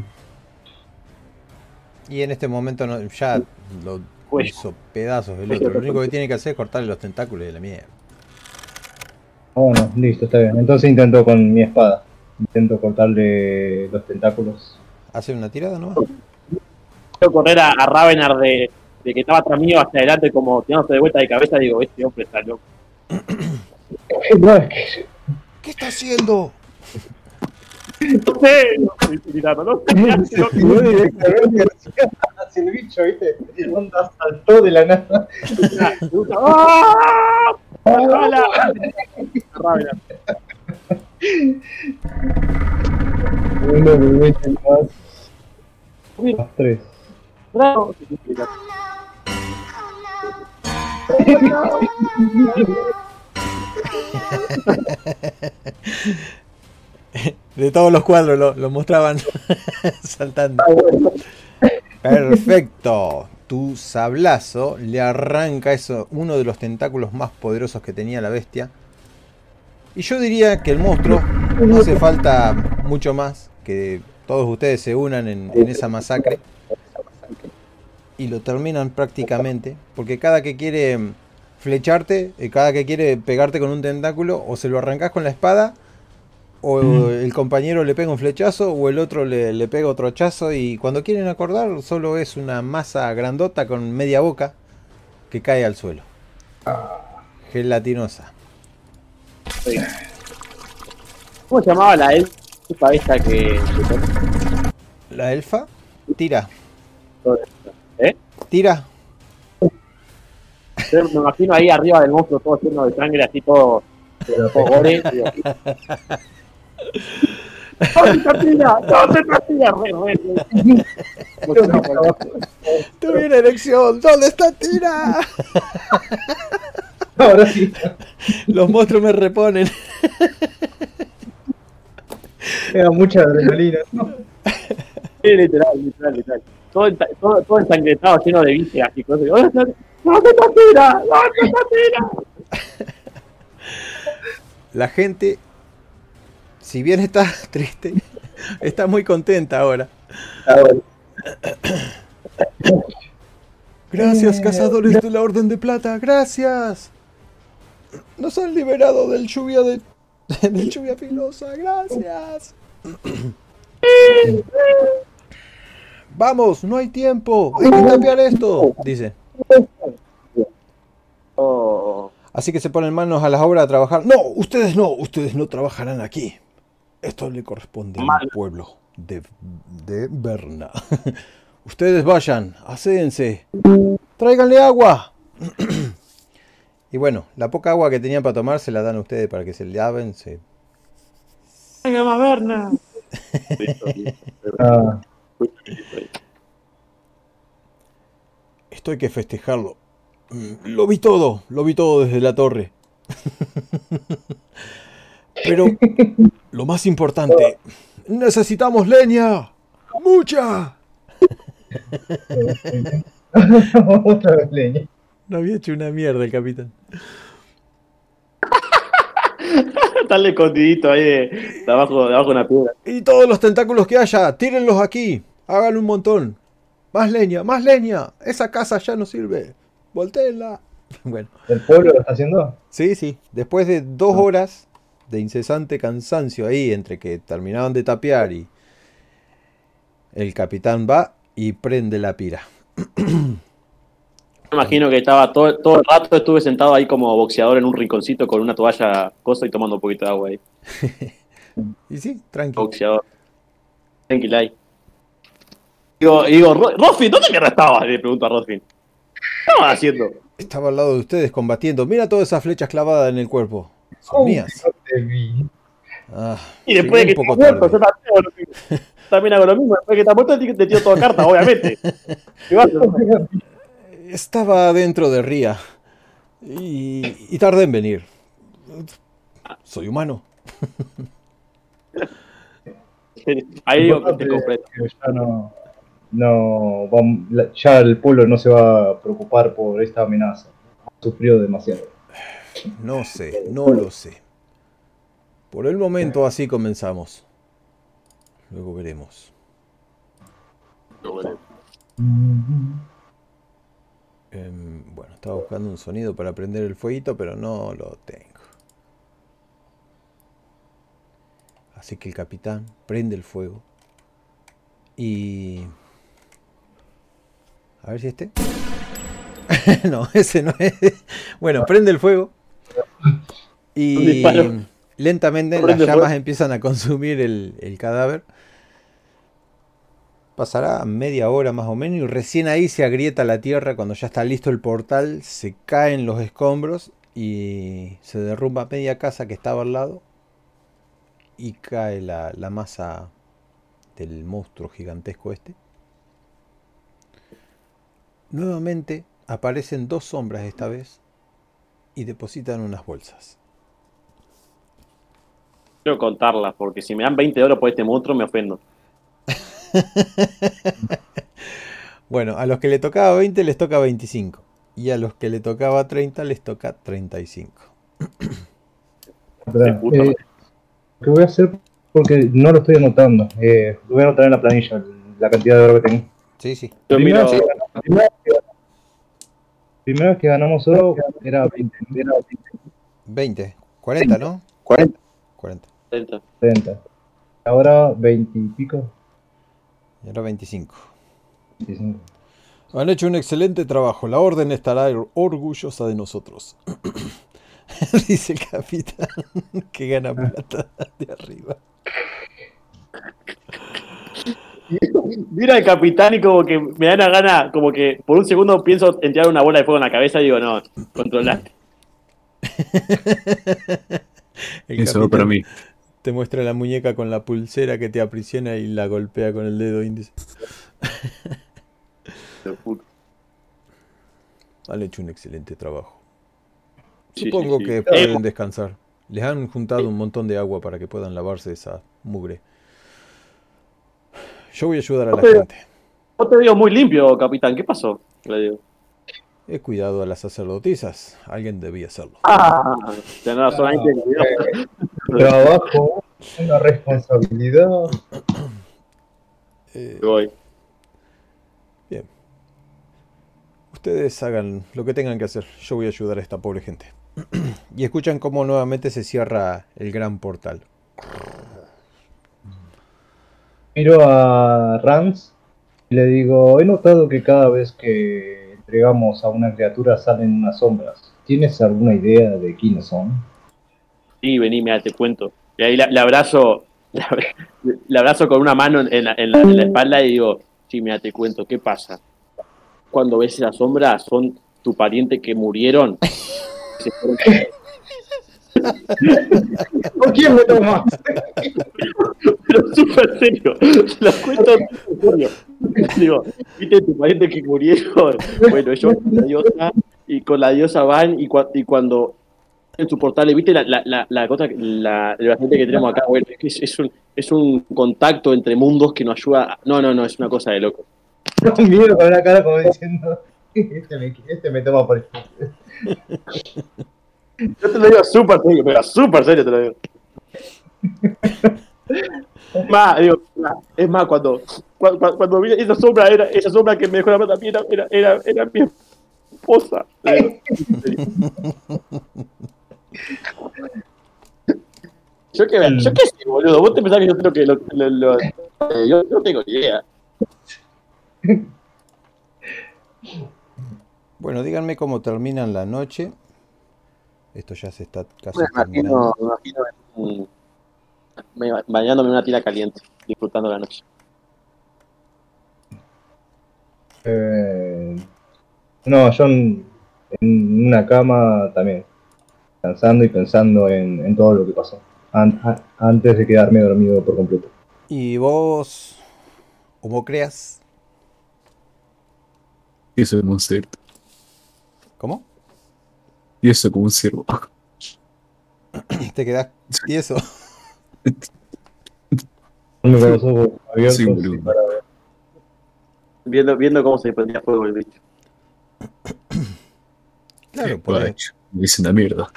Y en este momento no- ya lo Cuello. hizo pedazos el otro. Lo único que tiene que hacer es cortarle los tentáculos de la mierda. Bueno, listo, está bien. Entonces intento con mi espada. Intento cortarle los tentáculos. Hace una tirada nomás. Quiero correr a, a Ravenar de, de que estaba atrás mío hacia adelante, como tirándose de vuelta de cabeza. Digo, este hombre está loco. No, es que ¿Qué está haciendo? No sé, no sé. no directamente hacia, el bicho, ¿viste? Y onda saltó de la nada. ¡Ah! Ravenar. Uno me mete más. Más tres. Bravo. De todos los cuadros lo, lo mostraban saltando. Perfecto. Tu sablazo le arranca eso, uno de los tentáculos más poderosos que tenía la bestia. Y yo diría que el monstruo no hace falta mucho más que todos ustedes se unan en, en esa masacre y lo terminan prácticamente. Porque cada que quiere flecharte, eh, cada que quiere pegarte con un tentáculo, o se lo arrancás con la espada, o el compañero le pega un flechazo, o el otro le, le pega otro hachazo, y cuando quieren acordar, solo es una masa grandota con media boca que cae al suelo. Gelatinosa. ¿Cómo se llamaba la elfa esta que... La elfa tira, ¿Eh? tira. Yo me imagino ahí arriba del monstruo todo lleno de sangre, así todo... todo gore. ¡No se tatilla! Re, re, re. Tuve una erección, ¿dónde está Tira? Ahora sí. Los monstruos me reponen. Era mucha adrenalina. Sí, literal, literal, literal. Todo, todo, ensangrentado, lleno de vísceras y cosas. ¡No se ¡No se tatilla! ¡No se tatilla! La gente, si bien está triste, está muy contenta ahora. Gracias, cazadores de la Orden de Plata, gracias. Nos han liberado del lluvia de del lluvia filosa, gracias. Vamos, no hay tiempo, hay que tapear esto, dice. Oh. Así que se ponen manos a las obras a trabajar. No, ustedes no, ustedes no trabajarán aquí. Esto le corresponde al pueblo de, de Berna. ustedes vayan, acédense, tráiganle agua. y bueno, la poca agua que tenían para tomar se la dan a ustedes para que se laven. Se... Venga, más Berna. Ah, Esto hay que festejarlo. Lo vi todo, lo vi todo desde la torre. Pero lo más importante, necesitamos leña. Mucha. otra vez leña. No había hecho una mierda el capitán. Está escondidito ahí de, de abajo, de abajo de una piedra. Y todos los tentáculos que haya, tírenlos aquí. Hagan un montón. Más leña, más leña. Esa casa ya no sirve. Volteenla. Bueno, ¿El pueblo lo está haciendo? sí, sí. Después de dos horas de incesante cansancio ahí, entre que terminaban de tapear y el capitán va y prende la pira. Me imagino que estaba todo, todo el rato, estuve sentado ahí como boxeador en un rinconcito con una toalla cosa y tomando un poquito de agua ahí. Y sí, tranquilo. Boxeador. Tranquila ahí. Digo, digo, "Ro- Rosfin, ¿dónde mierda estabas? Le pregunto a Rosfin. ¿Qué estabas haciendo? Estaba al lado de ustedes combatiendo. Mira todas esas flechas clavadas en el cuerpo. Son mías. Vi. Ah, Y después de que poco muerto, yo también, hago lo mismo. también hago lo mismo. Después de que estás muerto, te tiro toda carta, obviamente. Estaba dentro de Ría y, y tardé en venir. Soy humano. Ahí digo que Ya no, no ya el pueblo no se va a preocupar por esta amenaza. Ha sufrido demasiado. No sé, no lo sé. Por el momento así comenzamos. Luego veremos. Em, bueno, estaba buscando un sonido para prender el fueguito, pero no lo tengo. Así que el capitán prende el fuego. Y... A ver si este. no, ese no es. Bueno, prende el fuego. Y lentamente las llamas empiezan a consumir el, el cadáver. Pasará media hora más o menos y recién ahí se agrieta la tierra cuando ya está listo el portal, se caen los escombros y se derrumba media casa que estaba al lado y cae la, la masa del monstruo gigantesco este. Nuevamente aparecen dos sombras esta vez y depositan unas bolsas. Quiero contarlas, porque si me dan 20 euros por este monstruo me ofendo. Bueno, a los que le tocaba 20 les toca 25 y a los que le tocaba 30 les toca 35. Espera, Qué puta eh. ¿Qué voy a hacer? Porque no lo estoy anotando. Eh, lo voy a anotar en la planilla, la cantidad de oro que tengo. Sí, sí. Yo Primero, miro- primero ganamos- primero que ganamos oro era 20, era 20, 40, ¿no? 40, 40. 30. 30. Ahora 20 y pico. Y ahora 25. 25. Han hecho un excelente trabajo. La orden estará or- orgullosa de nosotros. Dice el capitán que gana plata de arriba. Mira al capitán y como que me da una gana, como que por un segundo pienso en tirar una bola de fuego en la cabeza y digo, no, controlaste. El Eso para mí. te muestra la muñeca con la pulsera que te aprisiona y la golpea con el dedo índice. Han hecho un excelente trabajo. Sí, Supongo sí, sí. que Eh, pueden descansar. Les han juntado un montón de agua para que puedan lavarse esa mugre. Yo voy a ayudar a la gente. No te veo muy limpio, capitán. ¿Qué pasó? Le digo. He cuidado a las sacerdotisas. Alguien debía hacerlo. Ah, tenés razón, ahí te cuidó. Trabajo, una responsabilidad. Eh, Voy. ustedes hagan lo que tengan que hacer. Yo voy a ayudar a esta pobre gente. y escuchan cómo nuevamente se cierra el gran portal. Miro a Rams y le digo, he notado que cada vez que entregamos a una criatura salen unas sombras. ¿Tienes alguna idea de quiénes son? Sí, vení, mira, te cuento. Y ahí la, la abrazo, la, abrazo con una mano en, la, en en la espalda y digo, sí, mira, te cuento, ¿qué pasa? Cuando ves esas sombras, son tu pariente que murieron. ¿Con quién me tomas? Pero súper serio, te lo cuento en serio. Digo, viste tu pariente que murieron. Bueno, ellos con la diosa y con la diosa van y, y cuando en su portal, viste la, la, la, la cosa, la, la gente que tenemos acá, bueno, es, es, un, es un contacto entre mundos que nos ayuda. a- No, no, no, es una cosa de loco. Miro con la cara como diciendo, este me, este me toma por el... Yo te lo digo súper serio, pero súper serio te lo digo. Es más, digo, es más, cuando, cuando, cuando vi esa sombra, era, esa sombra que me dejó la plata a mí era, era, era, era mi esposa. Yo qué, yo qué sé, boludo. Vos te pensás que yo tengo que. Lo, lo- lo- eh, yo no tengo idea. Bueno, díganme cómo terminan la noche. Esto ya se está casi Me imagino, me imagino mm, me- bañándome en una tira caliente, disfrutando la noche. Eh, no, yo en, en una cama también, pensando y pensando en, en todo lo que pasó, an- a- antes de quedarme dormido por completo. ¿Y vos, cómo creas? Eso como un cerdo. ¿Cómo? Y eso como un ciervo. ¿Te quedás tieso? Ojos abiertos Sí, para ver. Viendo, viendo cómo se prendía fuego el bicho. Claro, pues, Me dicen la mierda.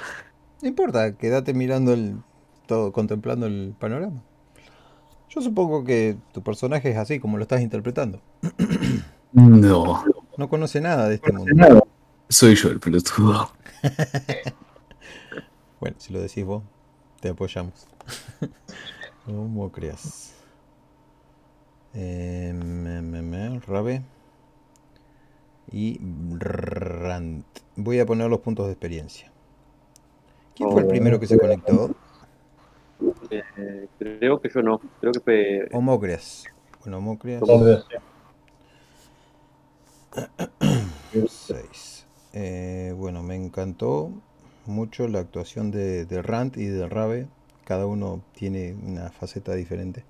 no importa, quédate mirando el todo, contemplando el panorama. Yo supongo que tu personaje es así como lo estás interpretando. No, No conoce nada de este mundo. soy yo el pelotudo. Bueno, si lo decís vos, te apoyamos. ¿Cómo creas? Eh, me, me, me, Rabe. Y Rant. Voy a poner los puntos de experiencia. ¿Quién fue el primero que se conectó? Eh, creo que yo no. Creo que fue. Homocreas. Bueno, Homocreas. Homocreas. 6. Eh, bueno, me encantó mucho la actuación de, de Rant y de Rabe. Cada uno tiene una faceta diferente.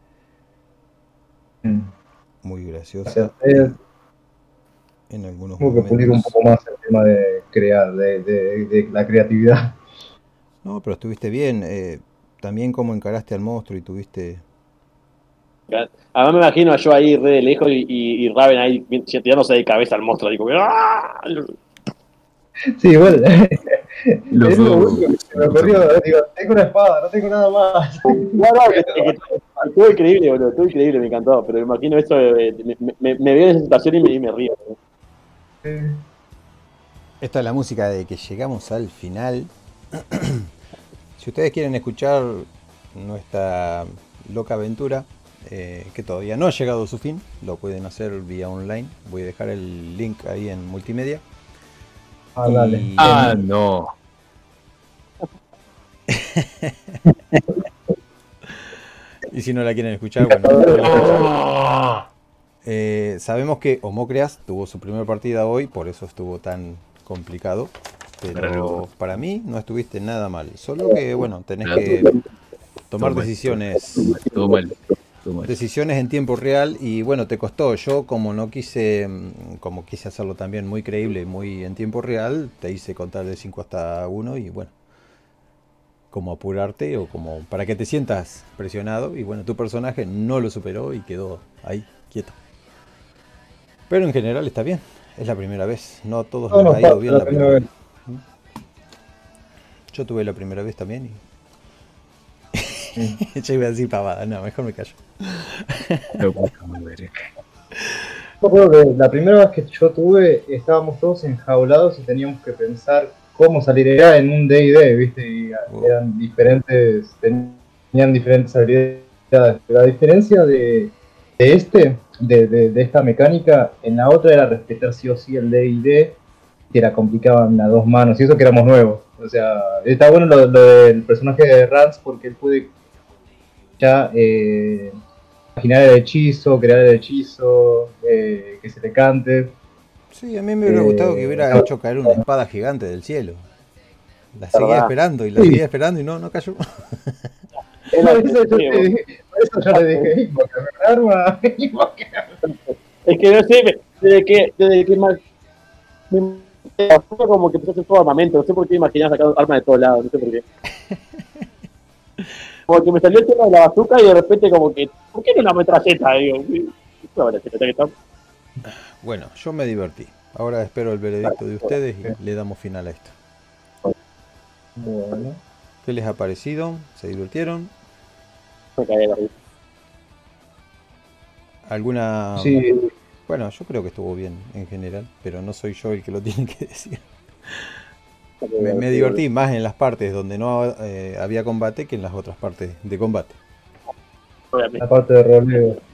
Mm. Muy graciosa Gracias a en algunos Tengo que pulir un momentos. poco más el tema de crear, de, de- de la creatividad. No, pero estuviste bien. eh, también como encaraste al monstruo y tuviste... Además me imagino yo ahí re de lejos y, y, y Raven ahí tirándose de cabeza al monstruo. Digo, ¡ah! Sí, igual. Los es lo único que se me ocurrió. Digo, tengo una espada, no tengo nada más. No, no, estuvo increíble, boludo. Estuvo increíble, me encantó. Pero me imagino eso, eh, me, me, me veo en esa situación y me, y me río. Esta es la música de que llegamos al final. si ustedes quieren escuchar nuestra loca aventura, eh, que todavía no ha llegado a su fin, lo pueden hacer vía online. Voy a dejar el link ahí en multimedia. Ah, dale. Y- Ah, no. Y si no la quieren escuchar, bueno. Eh, sabemos que Homocreas tuvo su primera partida hoy, por eso estuvo tan complicado. Pero para mí no estuviste nada mal. Solo que, bueno, tenés que tomar decisiones. Todo mal. Decisiones en tiempo real y bueno, te costó. Yo como no quise, mm, como quise hacerlo también muy creíble y muy en tiempo real, te hice contar de 5 hasta 1 y bueno, como apurarte o como para que te sientas presionado y bueno, tu personaje no lo superó y quedó ahí, quieto. Pero en general está bien, es la primera vez, no a todos No, les no, ha ido bien la la primera primera vez. Yo tuve la primera vez también y... Yo iba a decir pavada, no, mejor me callo. La. Yo creo que la primera vez que yo tuve, estábamos todos enjaulados y teníamos que pensar cómo salir. Era en un D&D, ¿viste? Y eran diferentes, tenían diferentes habilidades. Pero la diferencia de, de este, de, de- de esta mecánica, en la otra era respetar sí o sí el D&D, que era complicaban a dos manos, y eso que éramos nuevos. O sea, está bueno lo, lo del personaje de Rance porque él puede ya eh, imaginar el hechizo, crear el hechizo, eh, que se le cante. Sí, a mí me hubiera Eh, gustado que hubiera hecho caer una espada gigante del cielo. La seguía ¿Verdad? esperando y la Sí. seguía esperando y no, no cayó. Es Por eso yo, te dije- por eso yo le dije, invoca mi arma, invoca". Es que no sé, desde que, desde que ma- me, como que empezó a hacer todo armamento, no sé por qué imaginaba sacar armas de todos lados, no sé por qué. Como que me salió el tema de la bazooka y de repente como que, ¿por qué no una metralleta? Digo, no, la metralleta que está- Bueno, yo me divertí. Ahora espero el veredicto de ustedes y le damos final a esto. Bueno, ¿Qué les ha parecido? ¿Se divirtieron? me de la. ¿Alguna...? sí, Bueno, yo creo que estuvo bien en general, pero no soy yo el que lo tiene que decir. Me, me divertí más en las partes donde no eh, había combate que en las otras partes de combate. La parte de roleo.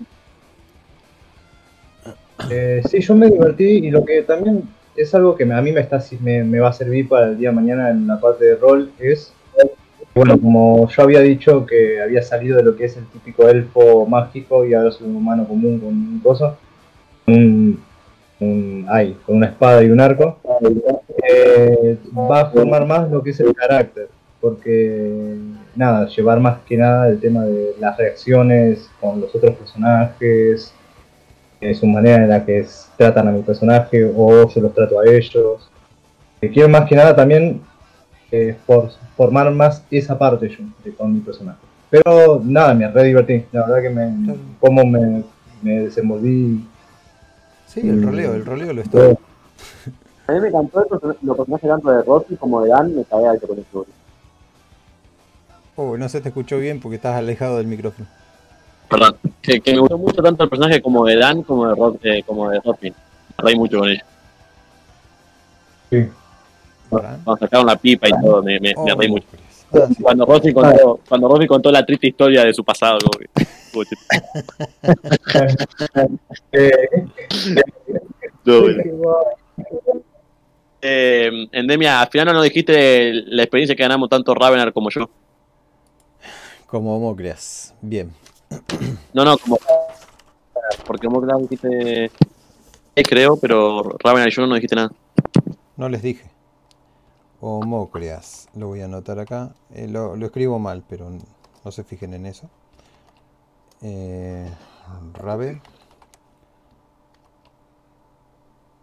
Eh, sí, yo me divertí y lo que también es algo que a mí me, está, me, me va a servir para el día de mañana en la parte de rol es, bueno, como yo había dicho que había salido de lo que es el típico elfo mágico y ahora soy un humano común con un coso, un, un, ay, con una espada y un arco, eh, va a formar más lo que es el carácter, porque nada, llevar más que nada el tema de las reacciones con los otros personajes, eh, su manera en la que tratan a mi personaje o se los trato a ellos. Eh, quiero más que nada también eh, for- formar más esa parte yo de, con mi personaje. Pero nada, me re divertí, la verdad que me, cómo me, me desenvolví. Sí, el roleo, el roleo lo es todo. todo. A mí me encantó el person- los personajes tanto de Rocky como de Dan, me cagué alto con eso. Oh, no se te escuchó bien porque estás alejado del micrófono. Perdón, que, que me gustó mucho tanto el personaje como de Dan como de, Rock, eh, como de Robin. reí mucho con ellos. Sí. Cuando sacaron la pipa y todo, me, me, me Oh, reí mucho. Ah, sí. Cuando Rossi contó, cuando Rossi contó la triste historia de su pasado, como que- como que- Eh, bueno. Eh, Endemia, al final no nos dijiste la experiencia que ganamos tanto Ravenar como yo. Como Homocreas. Bien. No, no, como. Porque claro, dijiste. Eh, creo, pero Ravenar y yo no nos dijiste nada. No les dije. Homocreas. Lo voy a anotar acá. Eh, lo, escribo mal, pero no se fijen en eso. Eh, Ravel.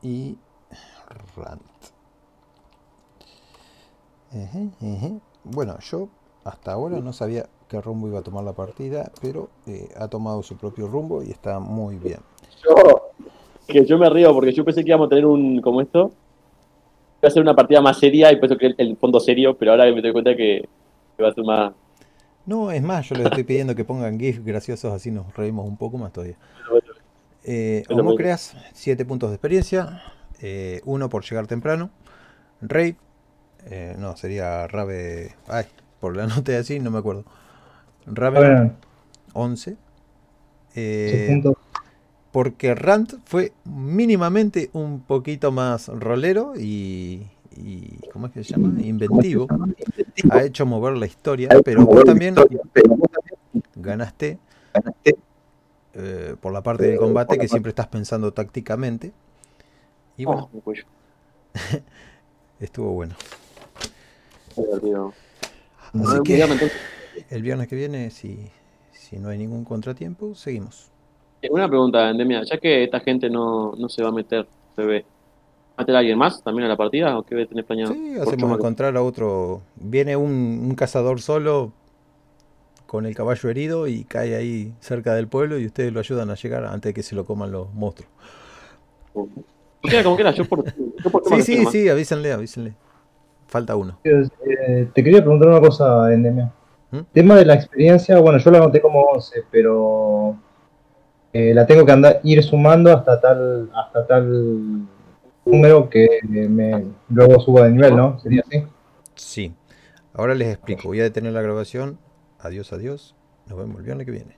Y Rant. Bueno, yo hasta ahora no sabía qué rumbo iba a tomar la partida, pero eh, ha tomado su propio rumbo y está muy bien. Yo. Que yo me río porque yo pensé que íbamos a tener un. como esto. Iba a ser una partida más seria y pensé que el, fondo serio, pero ahora me doy cuenta que que va a ser más. No, es más, yo les estoy pidiendo que pongan GIFs graciosos, así nos reímos un poco más todavía. Eh, Homocreas, 7 puntos de experiencia, 1 por llegar temprano. Raid, eh, no, sería Rave. Ay, por la nota así, no me acuerdo. Rave, bueno, 11. ese Eh. Porque Rant fue mínimamente un poquito más rolero y, y ¿cómo es que se llama? Inventivo. Ha hecho mover la historia, pero vos también ganaste eh, por la parte del combate que siempre estás pensando tácticamente. Y bueno, estuvo bueno. Así que el viernes que viene, si, si no hay ningún contratiempo, seguimos. Eh, Una pregunta, Endemia. Ya que esta gente no, no se va a meter, se ve. ¿Va a meter a alguien más también a la partida o qué tenés planeado? Sí, hacemos encontrar a otro. Viene un, un cazador solo con el caballo herido y cae ahí cerca del pueblo y ustedes lo ayudan a llegar antes de que se lo coman los monstruos. Como quiera, como quiera, yo por, yo por Sí, sí, nomás. sí, avísenle, avísenle. Falta uno. Eh, te quería preguntar una cosa, Endemia. ¿Mm? Tema de la experiencia, bueno, yo la anoté como 11, pero eh, la tengo que andar, ir sumando hasta tal, hasta tal número que me, luego suba de nivel, ¿no? Sería así. Sí. Ahora les explico. Voy a detener la grabación. Adiós, adiós. Nos vemos el viernes que viene.